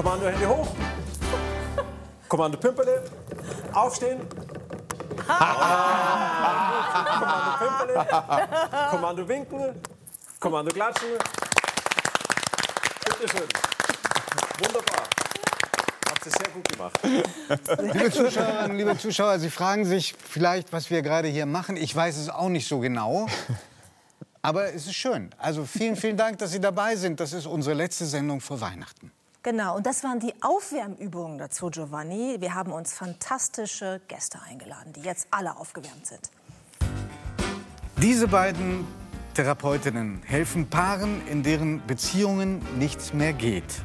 Kommando Hände hoch. Kommando Pimperle. Aufstehen. Kommando Pimperle. Kommando winken. Kommando klatschen. Bitte schön. Wunderbar. Habt ihr sehr gut gemacht. Liebe Zuschauerinnen, liebe Zuschauer, Sie fragen sich vielleicht, was wir gerade hier machen. Ich weiß es auch nicht so genau. Aber es ist schön. Also vielen, vielen Dank, dass Sie dabei sind. Das ist unsere letzte Sendung vor Weihnachten. Genau, und das waren die Aufwärmübungen dazu, Giovanni. Wir haben uns fantastische Gäste eingeladen, die jetzt alle aufgewärmt sind. Diese beiden Therapeutinnen helfen Paaren, in deren Beziehungen nichts mehr geht.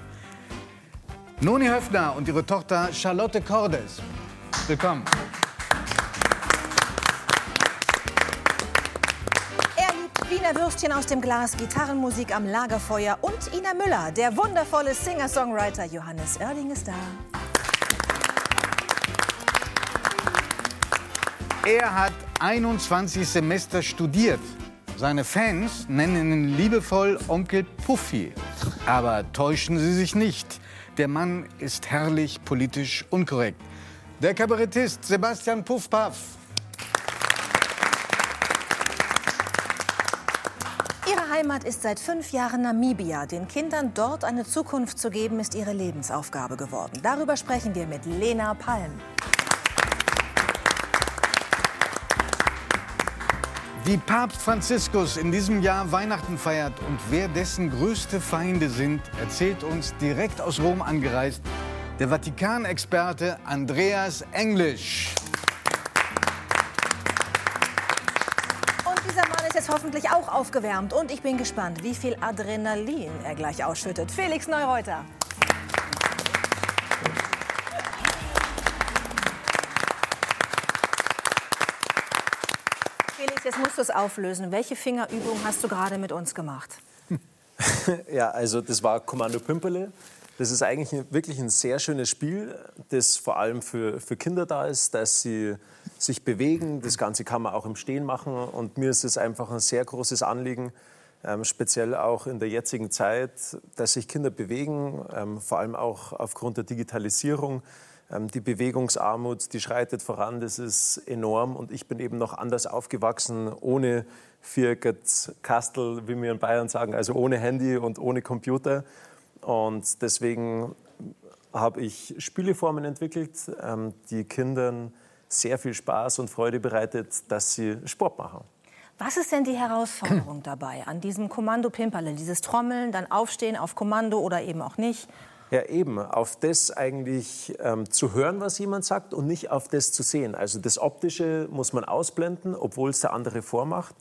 Noni Höfner und ihre Tochter Charlotte Cordes. Willkommen. Wiener Würstchen aus dem Glas, Gitarrenmusik am Lagerfeuer und Ina Müller, der wundervolle Singer-Songwriter Johannes Oerding ist da. Er hat 21 Semester studiert. Seine Fans nennen ihn liebevoll Onkel Puffy. Aber täuschen Sie sich nicht. Der Mann ist herrlich politisch unkorrekt. Der Kabarettist Sebastian Puffpaff. Ihre Heimat ist seit fünf Jahren Namibia. Den Kindern dort eine Zukunft zu geben, ist ihre Lebensaufgabe geworden. Darüber sprechen wir mit Lena Palm. Wie Papst Franziskus in diesem Jahr Weihnachten feiert und wer dessen größte Feinde sind, erzählt uns direkt aus Rom angereist der Vatikanexperte Andreas Englisch. Ist jetzt hoffentlich auch aufgewärmt. Und ich bin gespannt, wie viel Adrenalin er gleich ausschüttet. Felix Neureuter. Felix, jetzt musst du es auflösen. Welche Fingerübung hast du gerade mit uns gemacht? Ja, also das war Kommando Pimperle. Das ist eigentlich wirklich ein sehr schönes Spiel, das vor allem für, für Kinder da ist, dass sie sich bewegen. Das Ganze kann man auch im Stehen machen. Und mir ist es einfach ein sehr großes Anliegen, ähm, speziell auch in der jetzigen Zeit, dass sich Kinder bewegen, ähm, vor allem auch aufgrund der Digitalisierung. Ähm, die Bewegungsarmut, die schreitet voran, das ist enorm. Und ich bin eben noch anders aufgewachsen, ohne Vierget Kastel, wie wir in Bayern sagen, also ohne Handy und ohne Computer. Und deswegen habe ich Spieleformen entwickelt, ähm, die Kindern sehr viel Spaß und Freude bereitet, dass sie Sport machen. Was ist denn die Herausforderung dabei an diesem Kommando Pimperle? Dieses Trommeln, dann aufstehen auf Kommando oder eben auch nicht? Ja, eben, auf das eigentlich ähm, zu hören, was jemand sagt und nicht auf das zu sehen. Also das Optische muss man ausblenden, obwohl es der andere vormacht.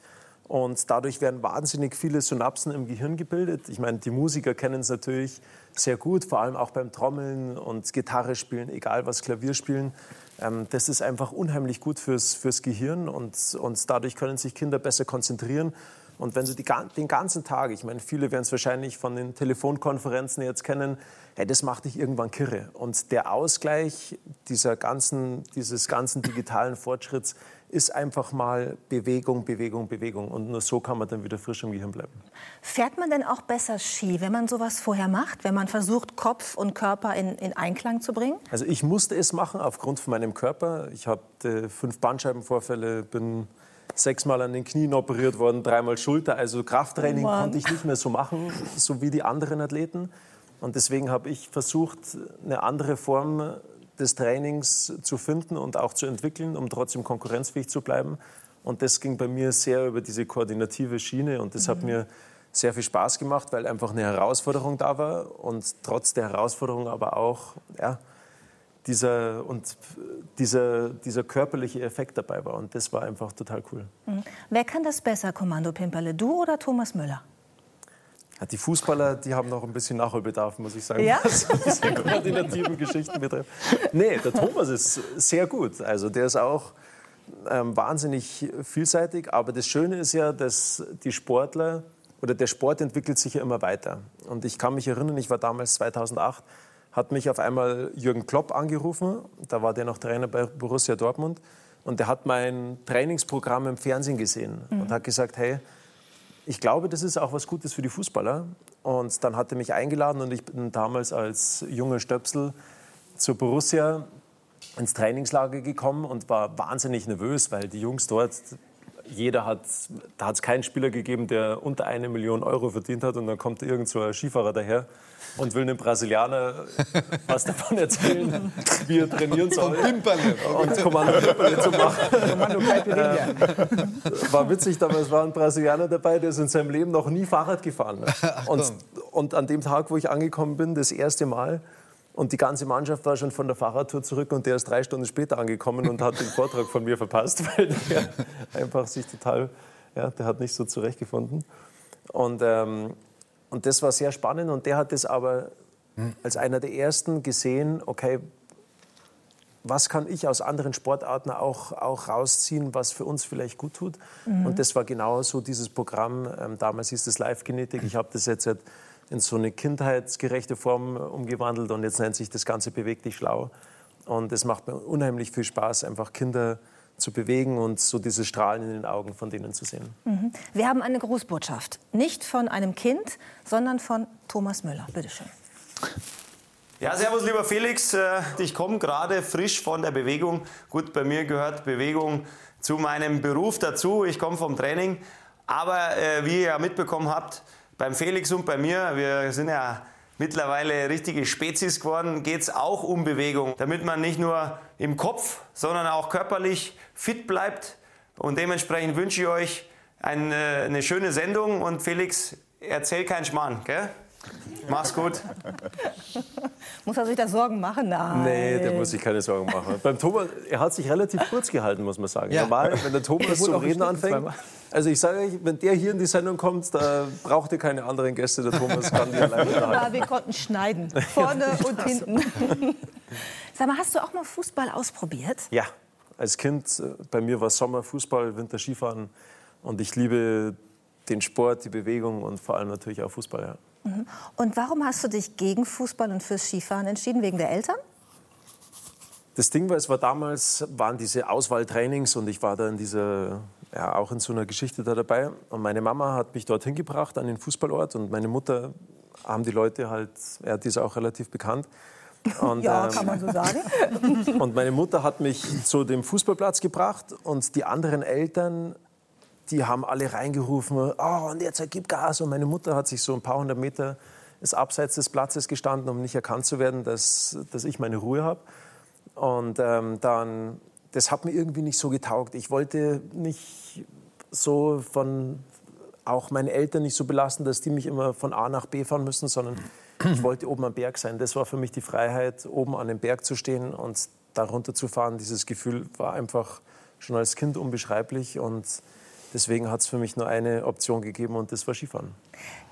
Und dadurch werden wahnsinnig viele Synapsen im Gehirn gebildet. Ich meine, die Musiker kennen es natürlich sehr gut, vor allem auch beim Trommeln und Gitarre spielen, egal was Klavier spielen. Ähm, das ist einfach unheimlich gut fürs, fürs Gehirn und, und dadurch können sich Kinder besser konzentrieren. Und wenn sie die, den ganzen Tag, ich meine, viele werden es wahrscheinlich von den Telefonkonferenzen jetzt kennen, hey, das macht dich irgendwann kirre. Und der Ausgleich dieser ganzen, dieses ganzen digitalen Fortschritts ist einfach mal Bewegung, Bewegung, Bewegung. Und nur so kann man dann wieder frisch im Gehirn bleiben. Fährt man denn auch besser Ski, wenn man sowas vorher macht, wenn man versucht, Kopf und Körper in, in Einklang zu bringen? Also ich musste es machen aufgrund von meinem Körper. Ich habe fünf Bandscheibenvorfälle, bin sechsmal an den Knien operiert worden, dreimal Schulter. Also Krafttraining Oh konnte ich nicht mehr so machen, so wie die anderen Athleten. Und deswegen habe ich versucht, eine andere Form des Trainings zu finden und auch zu entwickeln, um trotzdem konkurrenzfähig zu bleiben. Und das ging bei mir sehr über diese koordinative Schiene und das hat mir sehr viel Spaß gemacht, weil einfach eine Herausforderung da war und trotz der Herausforderung aber auch ja, dieser, und dieser, dieser körperliche Effekt dabei war. Und das war einfach total cool. Wer kann das besser, Kommando Pimperle, du oder Thomas Müller? Die Fußballer, die haben noch ein bisschen Nachholbedarf, muss ich sagen, Ja? was diese koordinativen Geschichten betrifft. Nee, der Thomas ist sehr gut. Also der ist auch ähm, wahnsinnig vielseitig. Aber das Schöne ist ja, dass die Sportler oder der Sport entwickelt sich ja immer weiter. Und ich kann mich erinnern, ich war damals 2008, hat mich auf einmal Jürgen Klopp angerufen. Da war der noch Trainer bei Borussia Dortmund. Und der hat mein Trainingsprogramm im Fernsehen gesehen und hat gesagt, hey, ich glaube, das ist auch was Gutes für die Fußballer, Und dann hat er mich eingeladen und ich bin damals als junger Stöpsel zur Borussia ins Trainingslager gekommen und war wahnsinnig nervös, weil die Jungs dort, jeder hat, da hat es keinen Spieler gegeben, der unter eine Million Euro verdient hat und dann kommt irgend so ein Skifahrer daher und will einem Brasilianer was davon erzählen, wie er trainieren soll. Pimperle. Und Kommando Pimperle zu machen. Äh, war witzig, damals war ein Brasilianer dabei, der ist in seinem Leben noch nie Fahrrad gefahren. Und, und an dem Tag, wo ich angekommen bin, das erste Mal, und die ganze Mannschaft war schon von der Fahrradtour zurück und der ist drei Stunden später angekommen und hat den Vortrag von mir verpasst, weil der einfach sich total, ja, der hat nicht so zurechtgefunden. Und, ähm, und das war sehr spannend und der hat das aber als einer der ersten gesehen, okay, was kann ich aus anderen Sportarten auch, auch rausziehen, was für uns vielleicht gut tut. Und das war genau so dieses Programm. Ähm, damals hieß es Live-Genetik. Ich habe das jetzt in so eine kindheitsgerechte Form umgewandelt und jetzt nennt sich das Ganze Beweg dich schlau. Und es macht mir unheimlich viel Spaß, einfach Kinder zu bewegen und so diese Strahlen in den Augen von denen zu sehen. Wir haben eine Grußbotschaft. Nicht von einem Kind, sondern von Thomas Müller. Bitte schön. Ja, servus, lieber Felix. Äh, Ich komme gerade frisch von der Bewegung. Gut, bei mir gehört Bewegung zu meinem Beruf dazu. Ich komme vom Training. Aber äh, wie ihr ja mitbekommen habt, beim Felix und bei mir, wir sind ja mittlerweile richtige Spezies geworden, geht es auch um Bewegung. Damit man nicht nur im Kopf, sondern auch körperlich fit bleibt. Und dementsprechend wünsche ich euch eine, eine schöne Sendung. Und Felix, erzähl keinen Schmarrn, gell? Mach's gut. Muss er sich da Sorgen machen? Nein. Nee, der muss sich keine Sorgen machen. Beim Thomas, er hat sich relativ kurz gehalten, muss man sagen. Normal, wenn der Thomas zum Reden anfängt. Also ich sage euch, wenn der hier in die Sendung kommt, da braucht ihr keine anderen Gäste. Der Thomas kann die alleine Ja, unterhalten. wir konnten schneiden. Vorne und hinten. Sag mal, hast du auch mal Fußball ausprobiert? Ja, als Kind, äh, bei mir war Sommer, Fußball, Winter, Skifahren. Und ich liebe den Sport, die Bewegung und vor allem natürlich auch Fußball. Ja. Und warum hast du dich gegen Fußball und fürs Skifahren entschieden? Wegen der Eltern? Das Ding war, es war damals, waren diese Auswahltrainings und ich war da in dieser, ja, auch in so einer Geschichte da dabei. Und meine Mama hat mich dorthin gebracht an den Fußballort und meine Mutter haben die Leute halt, ja, die ist auch relativ bekannt. Und, Ja, ähm, kann man so sagen. Und meine Mutter hat mich zu dem Fußballplatz gebracht und die anderen Eltern, die haben alle reingerufen, oh, und jetzt gib Gas. Und meine Mutter hat sich so ein paar hundert Meter ist abseits des Platzes gestanden, um nicht erkannt zu werden, dass, dass ich meine Ruhe habe. Und ähm, dann, das hat mir irgendwie nicht so getaugt. Ich wollte nicht so von auch meine Eltern nicht so belasten, dass die mich immer von A nach B fahren müssen, sondern ich wollte oben am Berg sein. Das war für mich die Freiheit, oben an dem Berg zu stehen und da runter zu fahren. Dieses Gefühl war einfach schon als Kind unbeschreiblich und deswegen hat es für mich nur eine Option gegeben und das war Skifahren.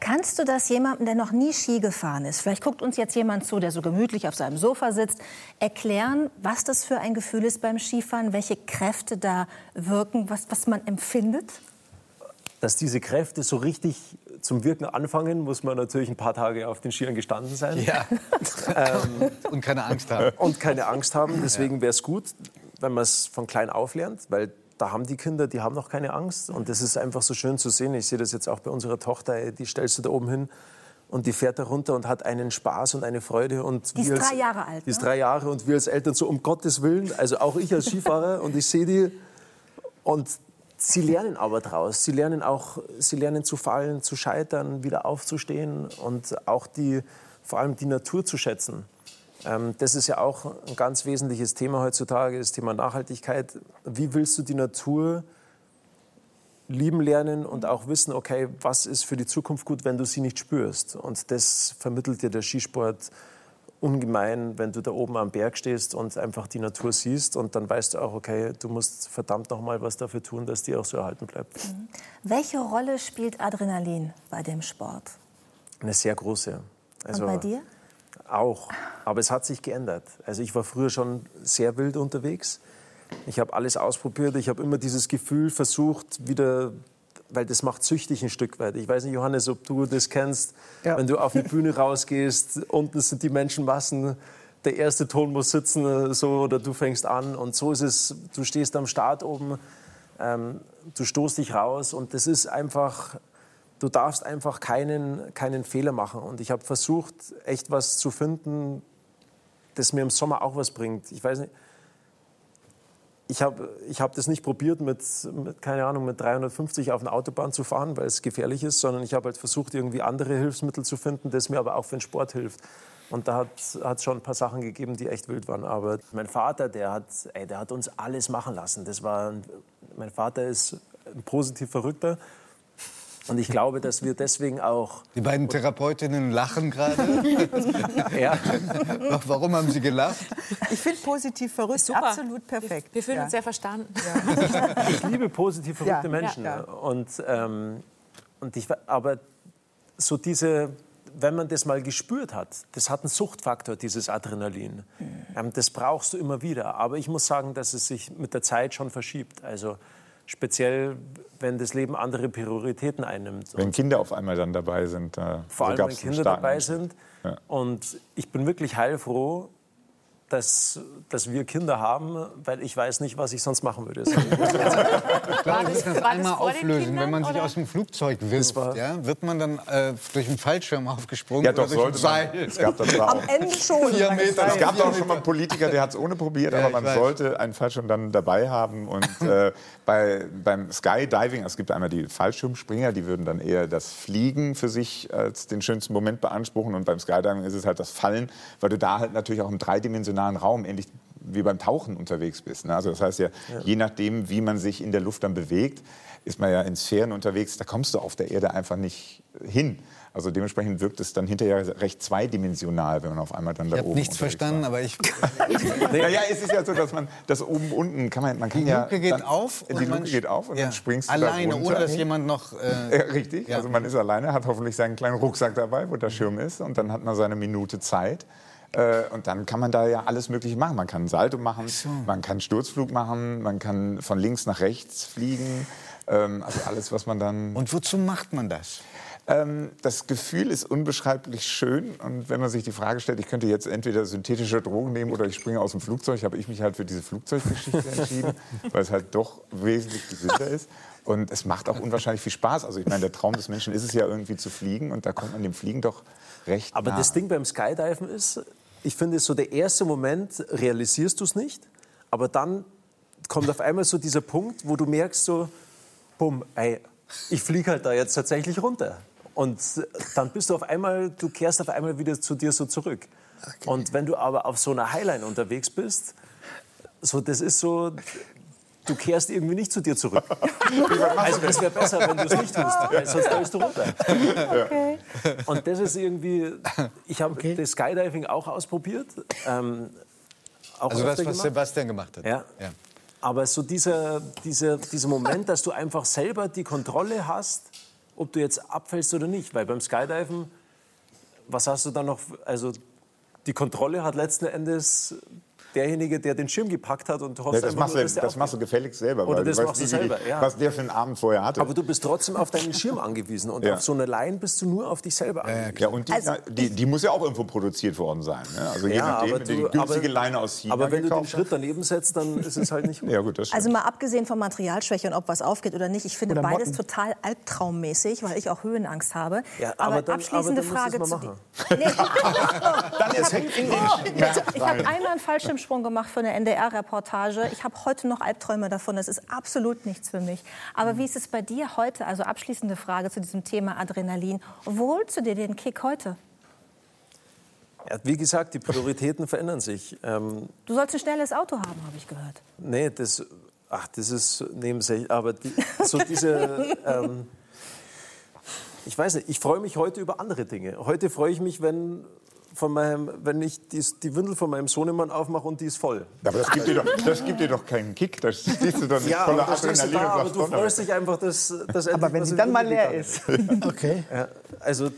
Kannst du das jemandem, der noch nie Ski gefahren ist, vielleicht guckt uns jetzt jemand zu, der so gemütlich auf seinem Sofa sitzt, erklären, was das für ein Gefühl ist beim Skifahren, welche Kräfte da wirken, was, was man empfindet? Dass diese Kräfte so richtig zum Wirken anfangen, muss man natürlich ein paar Tage auf den Skiern gestanden sein. Ja. Und keine Angst haben. und keine Angst haben. Deswegen wäre es gut, wenn man es von klein auf lernt, weil da haben die Kinder, die haben noch keine Angst. Und das ist einfach so schön zu sehen. Ich sehe das jetzt auch bei unserer Tochter, die stellst du da oben hin und die fährt da runter und hat einen Spaß und eine Freude. Und Die ist als- drei Jahre alt, Die ist ne? drei Jahre und wir als Eltern so, um Gottes Willen, also auch ich als Skifahrer und ich sehe die und sie lernen aber draus. Sie lernen auch, sie lernen zu fallen, zu scheitern, wieder aufzustehen und auch die, vor allem die Natur zu schätzen. Ähm, das ist ja auch ein ganz wesentliches Thema heutzutage, das Thema Nachhaltigkeit. Wie willst du die Natur lieben lernen und auch wissen, okay, was ist für die Zukunft gut, wenn du sie nicht spürst? Und das vermittelt dir der Skisport ungemein, wenn du da oben am Berg stehst und einfach die Natur siehst und dann weißt du auch, okay, du musst verdammt noch mal was dafür tun, dass die auch so erhalten bleibt. Welche Rolle spielt Adrenalin bei dem Sport? Eine sehr große. Also Und bei dir? Auch. Aber es hat sich geändert. Also ich war früher schon sehr wild unterwegs. Ich habe alles ausprobiert. Ich habe immer dieses Gefühl versucht, wieder, weil das macht süchtig ein Stück weit. Ich weiß nicht, Johannes, ob du das kennst. Ja. Wenn du auf eine Bühne rausgehst, unten sind die Menschenmassen, der erste Ton muss sitzen, so oder du fängst an. Und so ist es. Du stehst am Start oben, ähm, du stoßt dich raus und das ist einfach du darfst einfach keinen, keinen Fehler machen. Und ich habe versucht, echt was zu finden, das mir im Sommer auch was bringt. Ich weiß nicht, ich habe ich hab das nicht probiert, mit, mit, keine Ahnung, mit 350 auf eine Autobahn zu fahren, weil es gefährlich ist, sondern ich habe halt versucht, irgendwie andere Hilfsmittel zu finden, das mir aber auch für den Sport hilft. Und da hat es schon ein paar Sachen gegeben, die echt wild waren. Aber mein Vater, der hat, ey, der hat uns alles machen lassen. Das war, mein Vater ist ein positiv Verrückter. Und ich glaube, dass wir deswegen auch. Die beiden Therapeutinnen lachen gerade. ja. Warum haben Sie gelacht? Ich finde positiv verrückt Super. absolut perfekt. Wir fühlen ja. uns sehr verstanden. Ja. Ich liebe positiv verrückte Ja. Menschen. Ja. Und, ähm, und ich, aber so diese, wenn man das mal gespürt hat, das hat einen Suchtfaktor, dieses Adrenalin. Ähm, das brauchst du immer wieder. Aber ich muss sagen, dass es sich mit der Zeit schon verschiebt. Also speziell, wenn das Leben andere Prioritäten einnimmt. Wenn Kinder auf einmal dann dabei sind. Äh, Vor allem, so wenn gab's einen Kinder dabei sind. Ja. Und ich bin wirklich heilfroh, dass, dass wir Kinder haben, weil ich weiß nicht, was ich sonst machen würde. War das, das das einmal auflösen, Kindern, wenn man sich oder? aus dem Flugzeug wirft, war- ja, wird man dann äh, durch einen Fallschirm aufgesprungen Ja, doch, oder durch sollte ein man. Seil? Es gab, das Am auch, Ende schon. Vier Meter. es gab auch schon mal einen Politiker, der hat es ohne probiert, Ja, aber ich man weiß. sollte einen Fallschirm dann dabei haben. Und äh, bei, beim Skydiving, es gibt einmal die Fallschirmspringer, die würden dann eher das Fliegen für sich als den schönsten Moment beanspruchen. Und beim Skydiving ist es halt das Fallen, weil du da halt natürlich auch im dreidimensionalen Raum ähnlich wie beim Tauchen unterwegs bist. Ne? Also das heißt ja, je nachdem, wie man sich in der Luft dann bewegt, ist man ja in Sphären unterwegs, da kommst du auf der Erde einfach nicht hin. Also dementsprechend wirkt es dann hinterher recht zweidimensional, wenn man auf einmal dann da Ich habe oben nichts verstanden, war. aber ich. Naja, es ist ja so, dass man das oben unten kann man, man kann Die ja Luke geht dann, auf. Die man Luke geht auf und ja, dann springst du Alleine, da runter. ohne dass jemand noch. Äh, Ja, richtig. Ja. Also man ist alleine, hat hoffentlich seinen kleinen Rucksack dabei, wo der Schirm ist, und dann hat man seine Minute Zeit. Äh, Und dann kann man da ja alles Mögliche machen. Man kann Salto machen, man kann Sturzflug machen, man kann von links nach rechts fliegen. Ähm, Also alles, was man dann. und wozu macht man das? Ähm, das Gefühl ist unbeschreiblich schön. Und wenn man sich die Frage stellt, ich könnte jetzt entweder synthetische Drogen nehmen oder ich springe aus dem Flugzeug, habe ich mich halt für diese Flugzeuggeschichte entschieden, weil es halt doch wesentlich gesünder ist. Und es macht auch unwahrscheinlich viel Spaß. Also ich meine, der Traum des Menschen ist es ja irgendwie zu fliegen und da kommt man dem Fliegen doch recht Aber nah. das Ding beim Skydiven ist, ich finde, so der erste Moment realisierst du es nicht, aber dann kommt auf einmal so dieser Punkt, wo du merkst so, bumm, ey, ich fliege halt da jetzt tatsächlich runter. Und dann bist du auf einmal, du kehrst auf einmal wieder zu dir so zurück. Und wenn du aber auf so einer Highline unterwegs bist, so das ist so, du kehrst irgendwie nicht zu dir zurück. Also es wäre besser, wenn du es nicht tust, weil sonst fällst du runter. Und das ist irgendwie, ich habe das Skydiving auch ausprobiert. Ähm, auch Also das, was gemacht. Sebastian gemacht hat. Ja. Aber so dieser, dieser, dieser Moment, dass du einfach selber die Kontrolle hast, ob du jetzt abfällst oder nicht. Weil beim Skydiven, was hast du dann noch? Also die Kontrolle hat letzten Endes derjenige, der den Schirm gepackt hat und du hoffst Ja, das, machst nur, du, dass der das machst du gefälligst selber, Oder weil das du machst du wie die- selber, ja. was der für einen Abend vorher hatte. Aber du bist trotzdem auf deinen Schirm angewiesen. Und Ja. auf so einer Line bist du nur auf dich selber angewiesen. ja, und die, Also, die, die muss ja auch irgendwo produziert worden sein. Ne? Also je Ja, nachdem, du die du- günstige aber- Leine aus China Aber wenn du den Schritt daneben setzt, dann ist es halt nicht gut. Ja gut, das stimmt. Also mal abgesehen von Materialschwäche und ob was aufgeht oder nicht, ich finde Oder beides Motten. total albtraummäßig, weil ich auch Höhenangst habe. Ja, aber aber dann- abschließende aber dann Frage zu dir. Nee. Dann ist in den Ich habe einmal einen Fallschirmsprung gemacht für eine NDR-Reportage. Ich habe heute noch Albträume davon. Das ist absolut nichts für mich. Aber wie ist es bei dir heute? Also abschließende Frage zu diesem Thema Adrenalin. Wo holst du dir den Kick heute? Ja, wie gesagt, die Prioritäten verändern sich. Ähm, Du sollst ein schnelles Auto haben, habe ich gehört. nee, das, ach, das ist nebensächlich. Aber die, so diese, ähm, ich weiß nicht, ich freue mich heute über andere Dinge. Heute freue ich mich, wenn, von meinem, wenn ich die, die Windel von meinem Sohnemann aufmache und die ist voll. Aber das gibt, dir doch, das gibt dir doch keinen Kick. Da stehst du doch nicht Ja, voller Adrenalin da, und aber du freust dich einfach, dass, dass Aber wenn sie dann mal leer ist. Okay. Ja, also,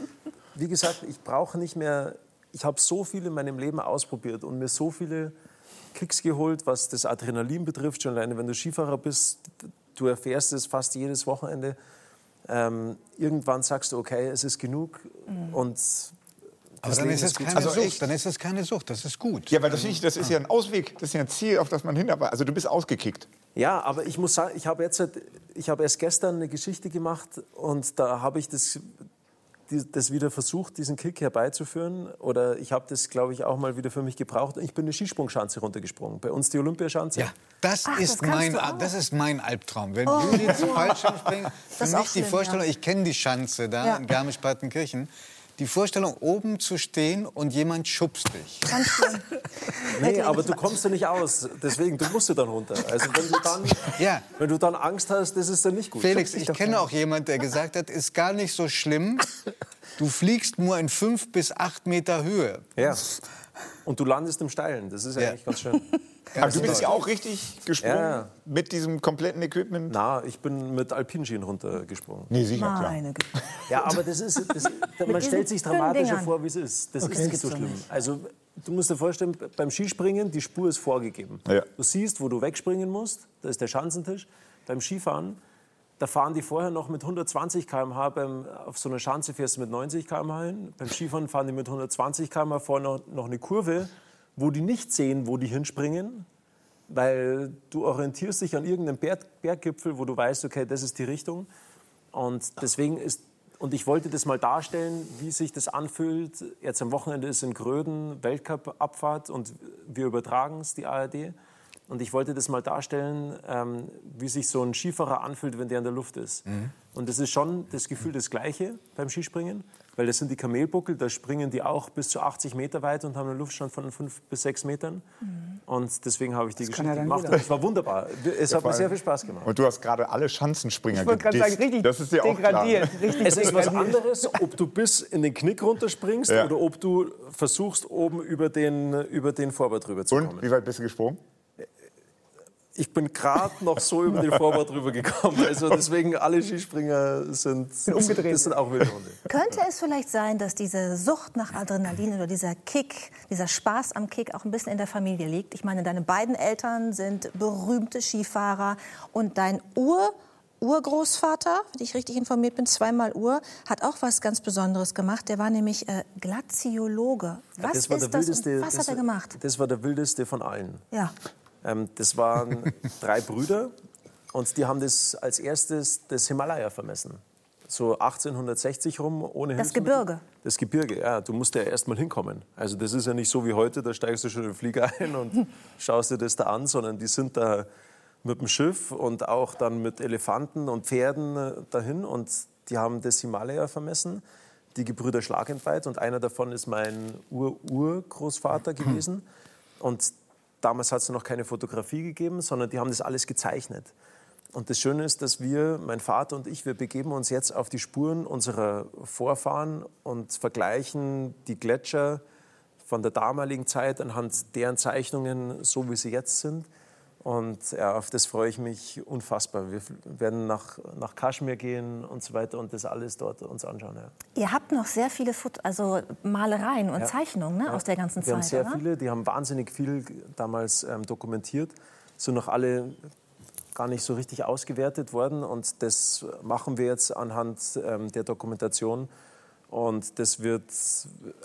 wie gesagt, ich brauche nicht mehr. Ich habe so viel in meinem Leben ausprobiert und mir so viele Kicks geholt, was das Adrenalin betrifft. Schon alleine, wenn du Skifahrer bist, du erfährst es fast jedes Wochenende. Ähm, irgendwann sagst du, okay, es ist genug und Aber das dann ist es keine Also Sucht. Dann ist es keine Sucht. Das ist gut. Ja, weil das, ich, das ist ja ein Ausweg, das ist ja ein Ziel, auf das man hinarbeitet. Also du bist ausgekickt. Ja, aber ich muss sagen, ich habe jetzt, ich habe erst gestern eine Geschichte gemacht und da habe ich das, das wieder versucht, diesen Kick herbeizuführen. Oder ich habe das, glaube ich, auch mal wieder für mich gebraucht. Ich bin eine Skisprungschanze runtergesprungen. Bei uns die Olympiaschanze. Ja, das, Ach, das ist kannst mein, das ist mein Albtraum. Wenn Judith Fallschirmspringen, für Das ist mich die schlimm, Vorstellung, ja. ich kenne die Schanze da Ja. in Garmisch-Partenkirchen, die Vorstellung, oben zu stehen und jemand schubst dich. Nee, aber du kommst da nicht aus. Deswegen, du musst ja dann runter. Also wenn du dann, Ja. wenn du dann Angst hast, das ist dann nicht gut. Felix, ich kenne auch jemanden, der gesagt hat, ist gar nicht so schlimm. Du fliegst nur in fünf bis acht Meter Höhe. Ja. Und du landest im Steilen. Das ist ja, Ja. eigentlich ganz schön. Aber du bist ja auch richtig gesprungen Ja. mit diesem kompletten Equipment. Na, ich bin mit Alpinschienen runtergesprungen. Nee, sicher, klar. Meine Güte. Ja, aber das ist, das, man stellt sich dramatischer vor, wie es ist. Das Okay. ist nicht so schlimm. nicht. Also du musst dir vorstellen, beim Skispringen, die Spur ist vorgegeben. Ja. Du siehst, wo du wegspringen musst, da ist der Schanzentisch. Beim Skifahren, da fahren die vorher noch mit 120 km/h, beim, auf so einer Schanze fährst du mit 90 km/h hin. Beim Skifahren fahren die mit 120 km/h vorne noch, noch eine Kurve, wo die nicht sehen, wo die hinspringen, weil du orientierst dich an irgendeinem Berg, Berggipfel, wo du weißt, okay, das ist die Richtung. Und deswegen ist, und ich wollte das mal darstellen, wie sich das anfühlt. Jetzt am Wochenende ist in Gröden Weltcup-Abfahrt und wir übertragen es, die ARD. Und ich wollte das mal darstellen, ähm, wie sich so ein Skifahrer anfühlt, wenn der in der Luft ist. Und das ist schon das Gefühl das Gleiche beim Skispringen, weil das sind die Kamelbuckel, da springen die auch bis zu 80 Meter weit und haben einen Luftstand von 5 bis 6 Metern. Und deswegen habe ich die kann Geschichte ja gemacht. Und es war wunderbar. Es hat mir sehr viel Spaß gemacht. Und du hast gerade alle Schanzenspringer Ich wollte gerade sagen, richtig Das ist dir auch klar. degradiert. Richtig Es ist was anderes, ob du bis in den Knick runterspringst Ja. oder ob du versuchst, oben über den, über den Vorbau drüber zu Und, kommen. wie weit bist du gesprungen? Ich bin gerade noch so über den Vorbau drüber gekommen. Also deswegen, alle Skispringer sind, umgedreht. das sind auch. Könnte es vielleicht sein, dass diese Sucht nach Adrenalin oder dieser Kick, dieser Spaß am Kick auch ein bisschen in der Familie liegt? Ich meine, deine beiden Eltern sind berühmte Skifahrer und dein Ur Urgroßvater, wenn ich richtig informiert bin, zweimal Ur, hat auch was ganz Besonderes gemacht. Der war nämlich äh, Glaziologe. Was Das ist das wildeste, was das, hat er gemacht? Das war der wildeste von allen. Ja. Ähm, das waren drei Brüder und die haben das als erstes das Himalaya vermessen. So 1860 rum, ohne Das. Gebirge. Das Gebirge, ja. Du musst ja erst mal hinkommen. Also das ist ja nicht so wie heute, da steigst du schon in den Flieger ein und schaust dir das da an, sondern die sind da mit dem Schiff und auch dann mit Elefanten und Pferden äh, dahin und die haben das Himalaya vermessen, die Gebrüder Schlagentweit und einer davon ist mein Ur-Urgroßvater gewesen und damals hat es noch keine Fotografie gegeben, sondern die haben das alles gezeichnet. Und das Schöne ist, dass wir, mein Vater und ich, wir begeben uns jetzt auf die Spuren unserer Vorfahren und vergleichen die Gletscher von der damaligen Zeit anhand deren Zeichnungen, so wie sie jetzt sind. Und ja, auf das freue ich mich unfassbar. Wir werden nach, nach Kaschmir gehen und so weiter und das alles dort uns anschauen. Ja. Ihr habt noch sehr viele Foto also Malereien und Zeichnungen ne, aus der ganzen Wir haben Zeit, sehr oder? viele, die haben wahnsinnig viel damals ähm, dokumentiert, sind noch alle gar nicht so richtig ausgewertet worden und das machen wir jetzt anhand ähm, der Dokumentation und das wird,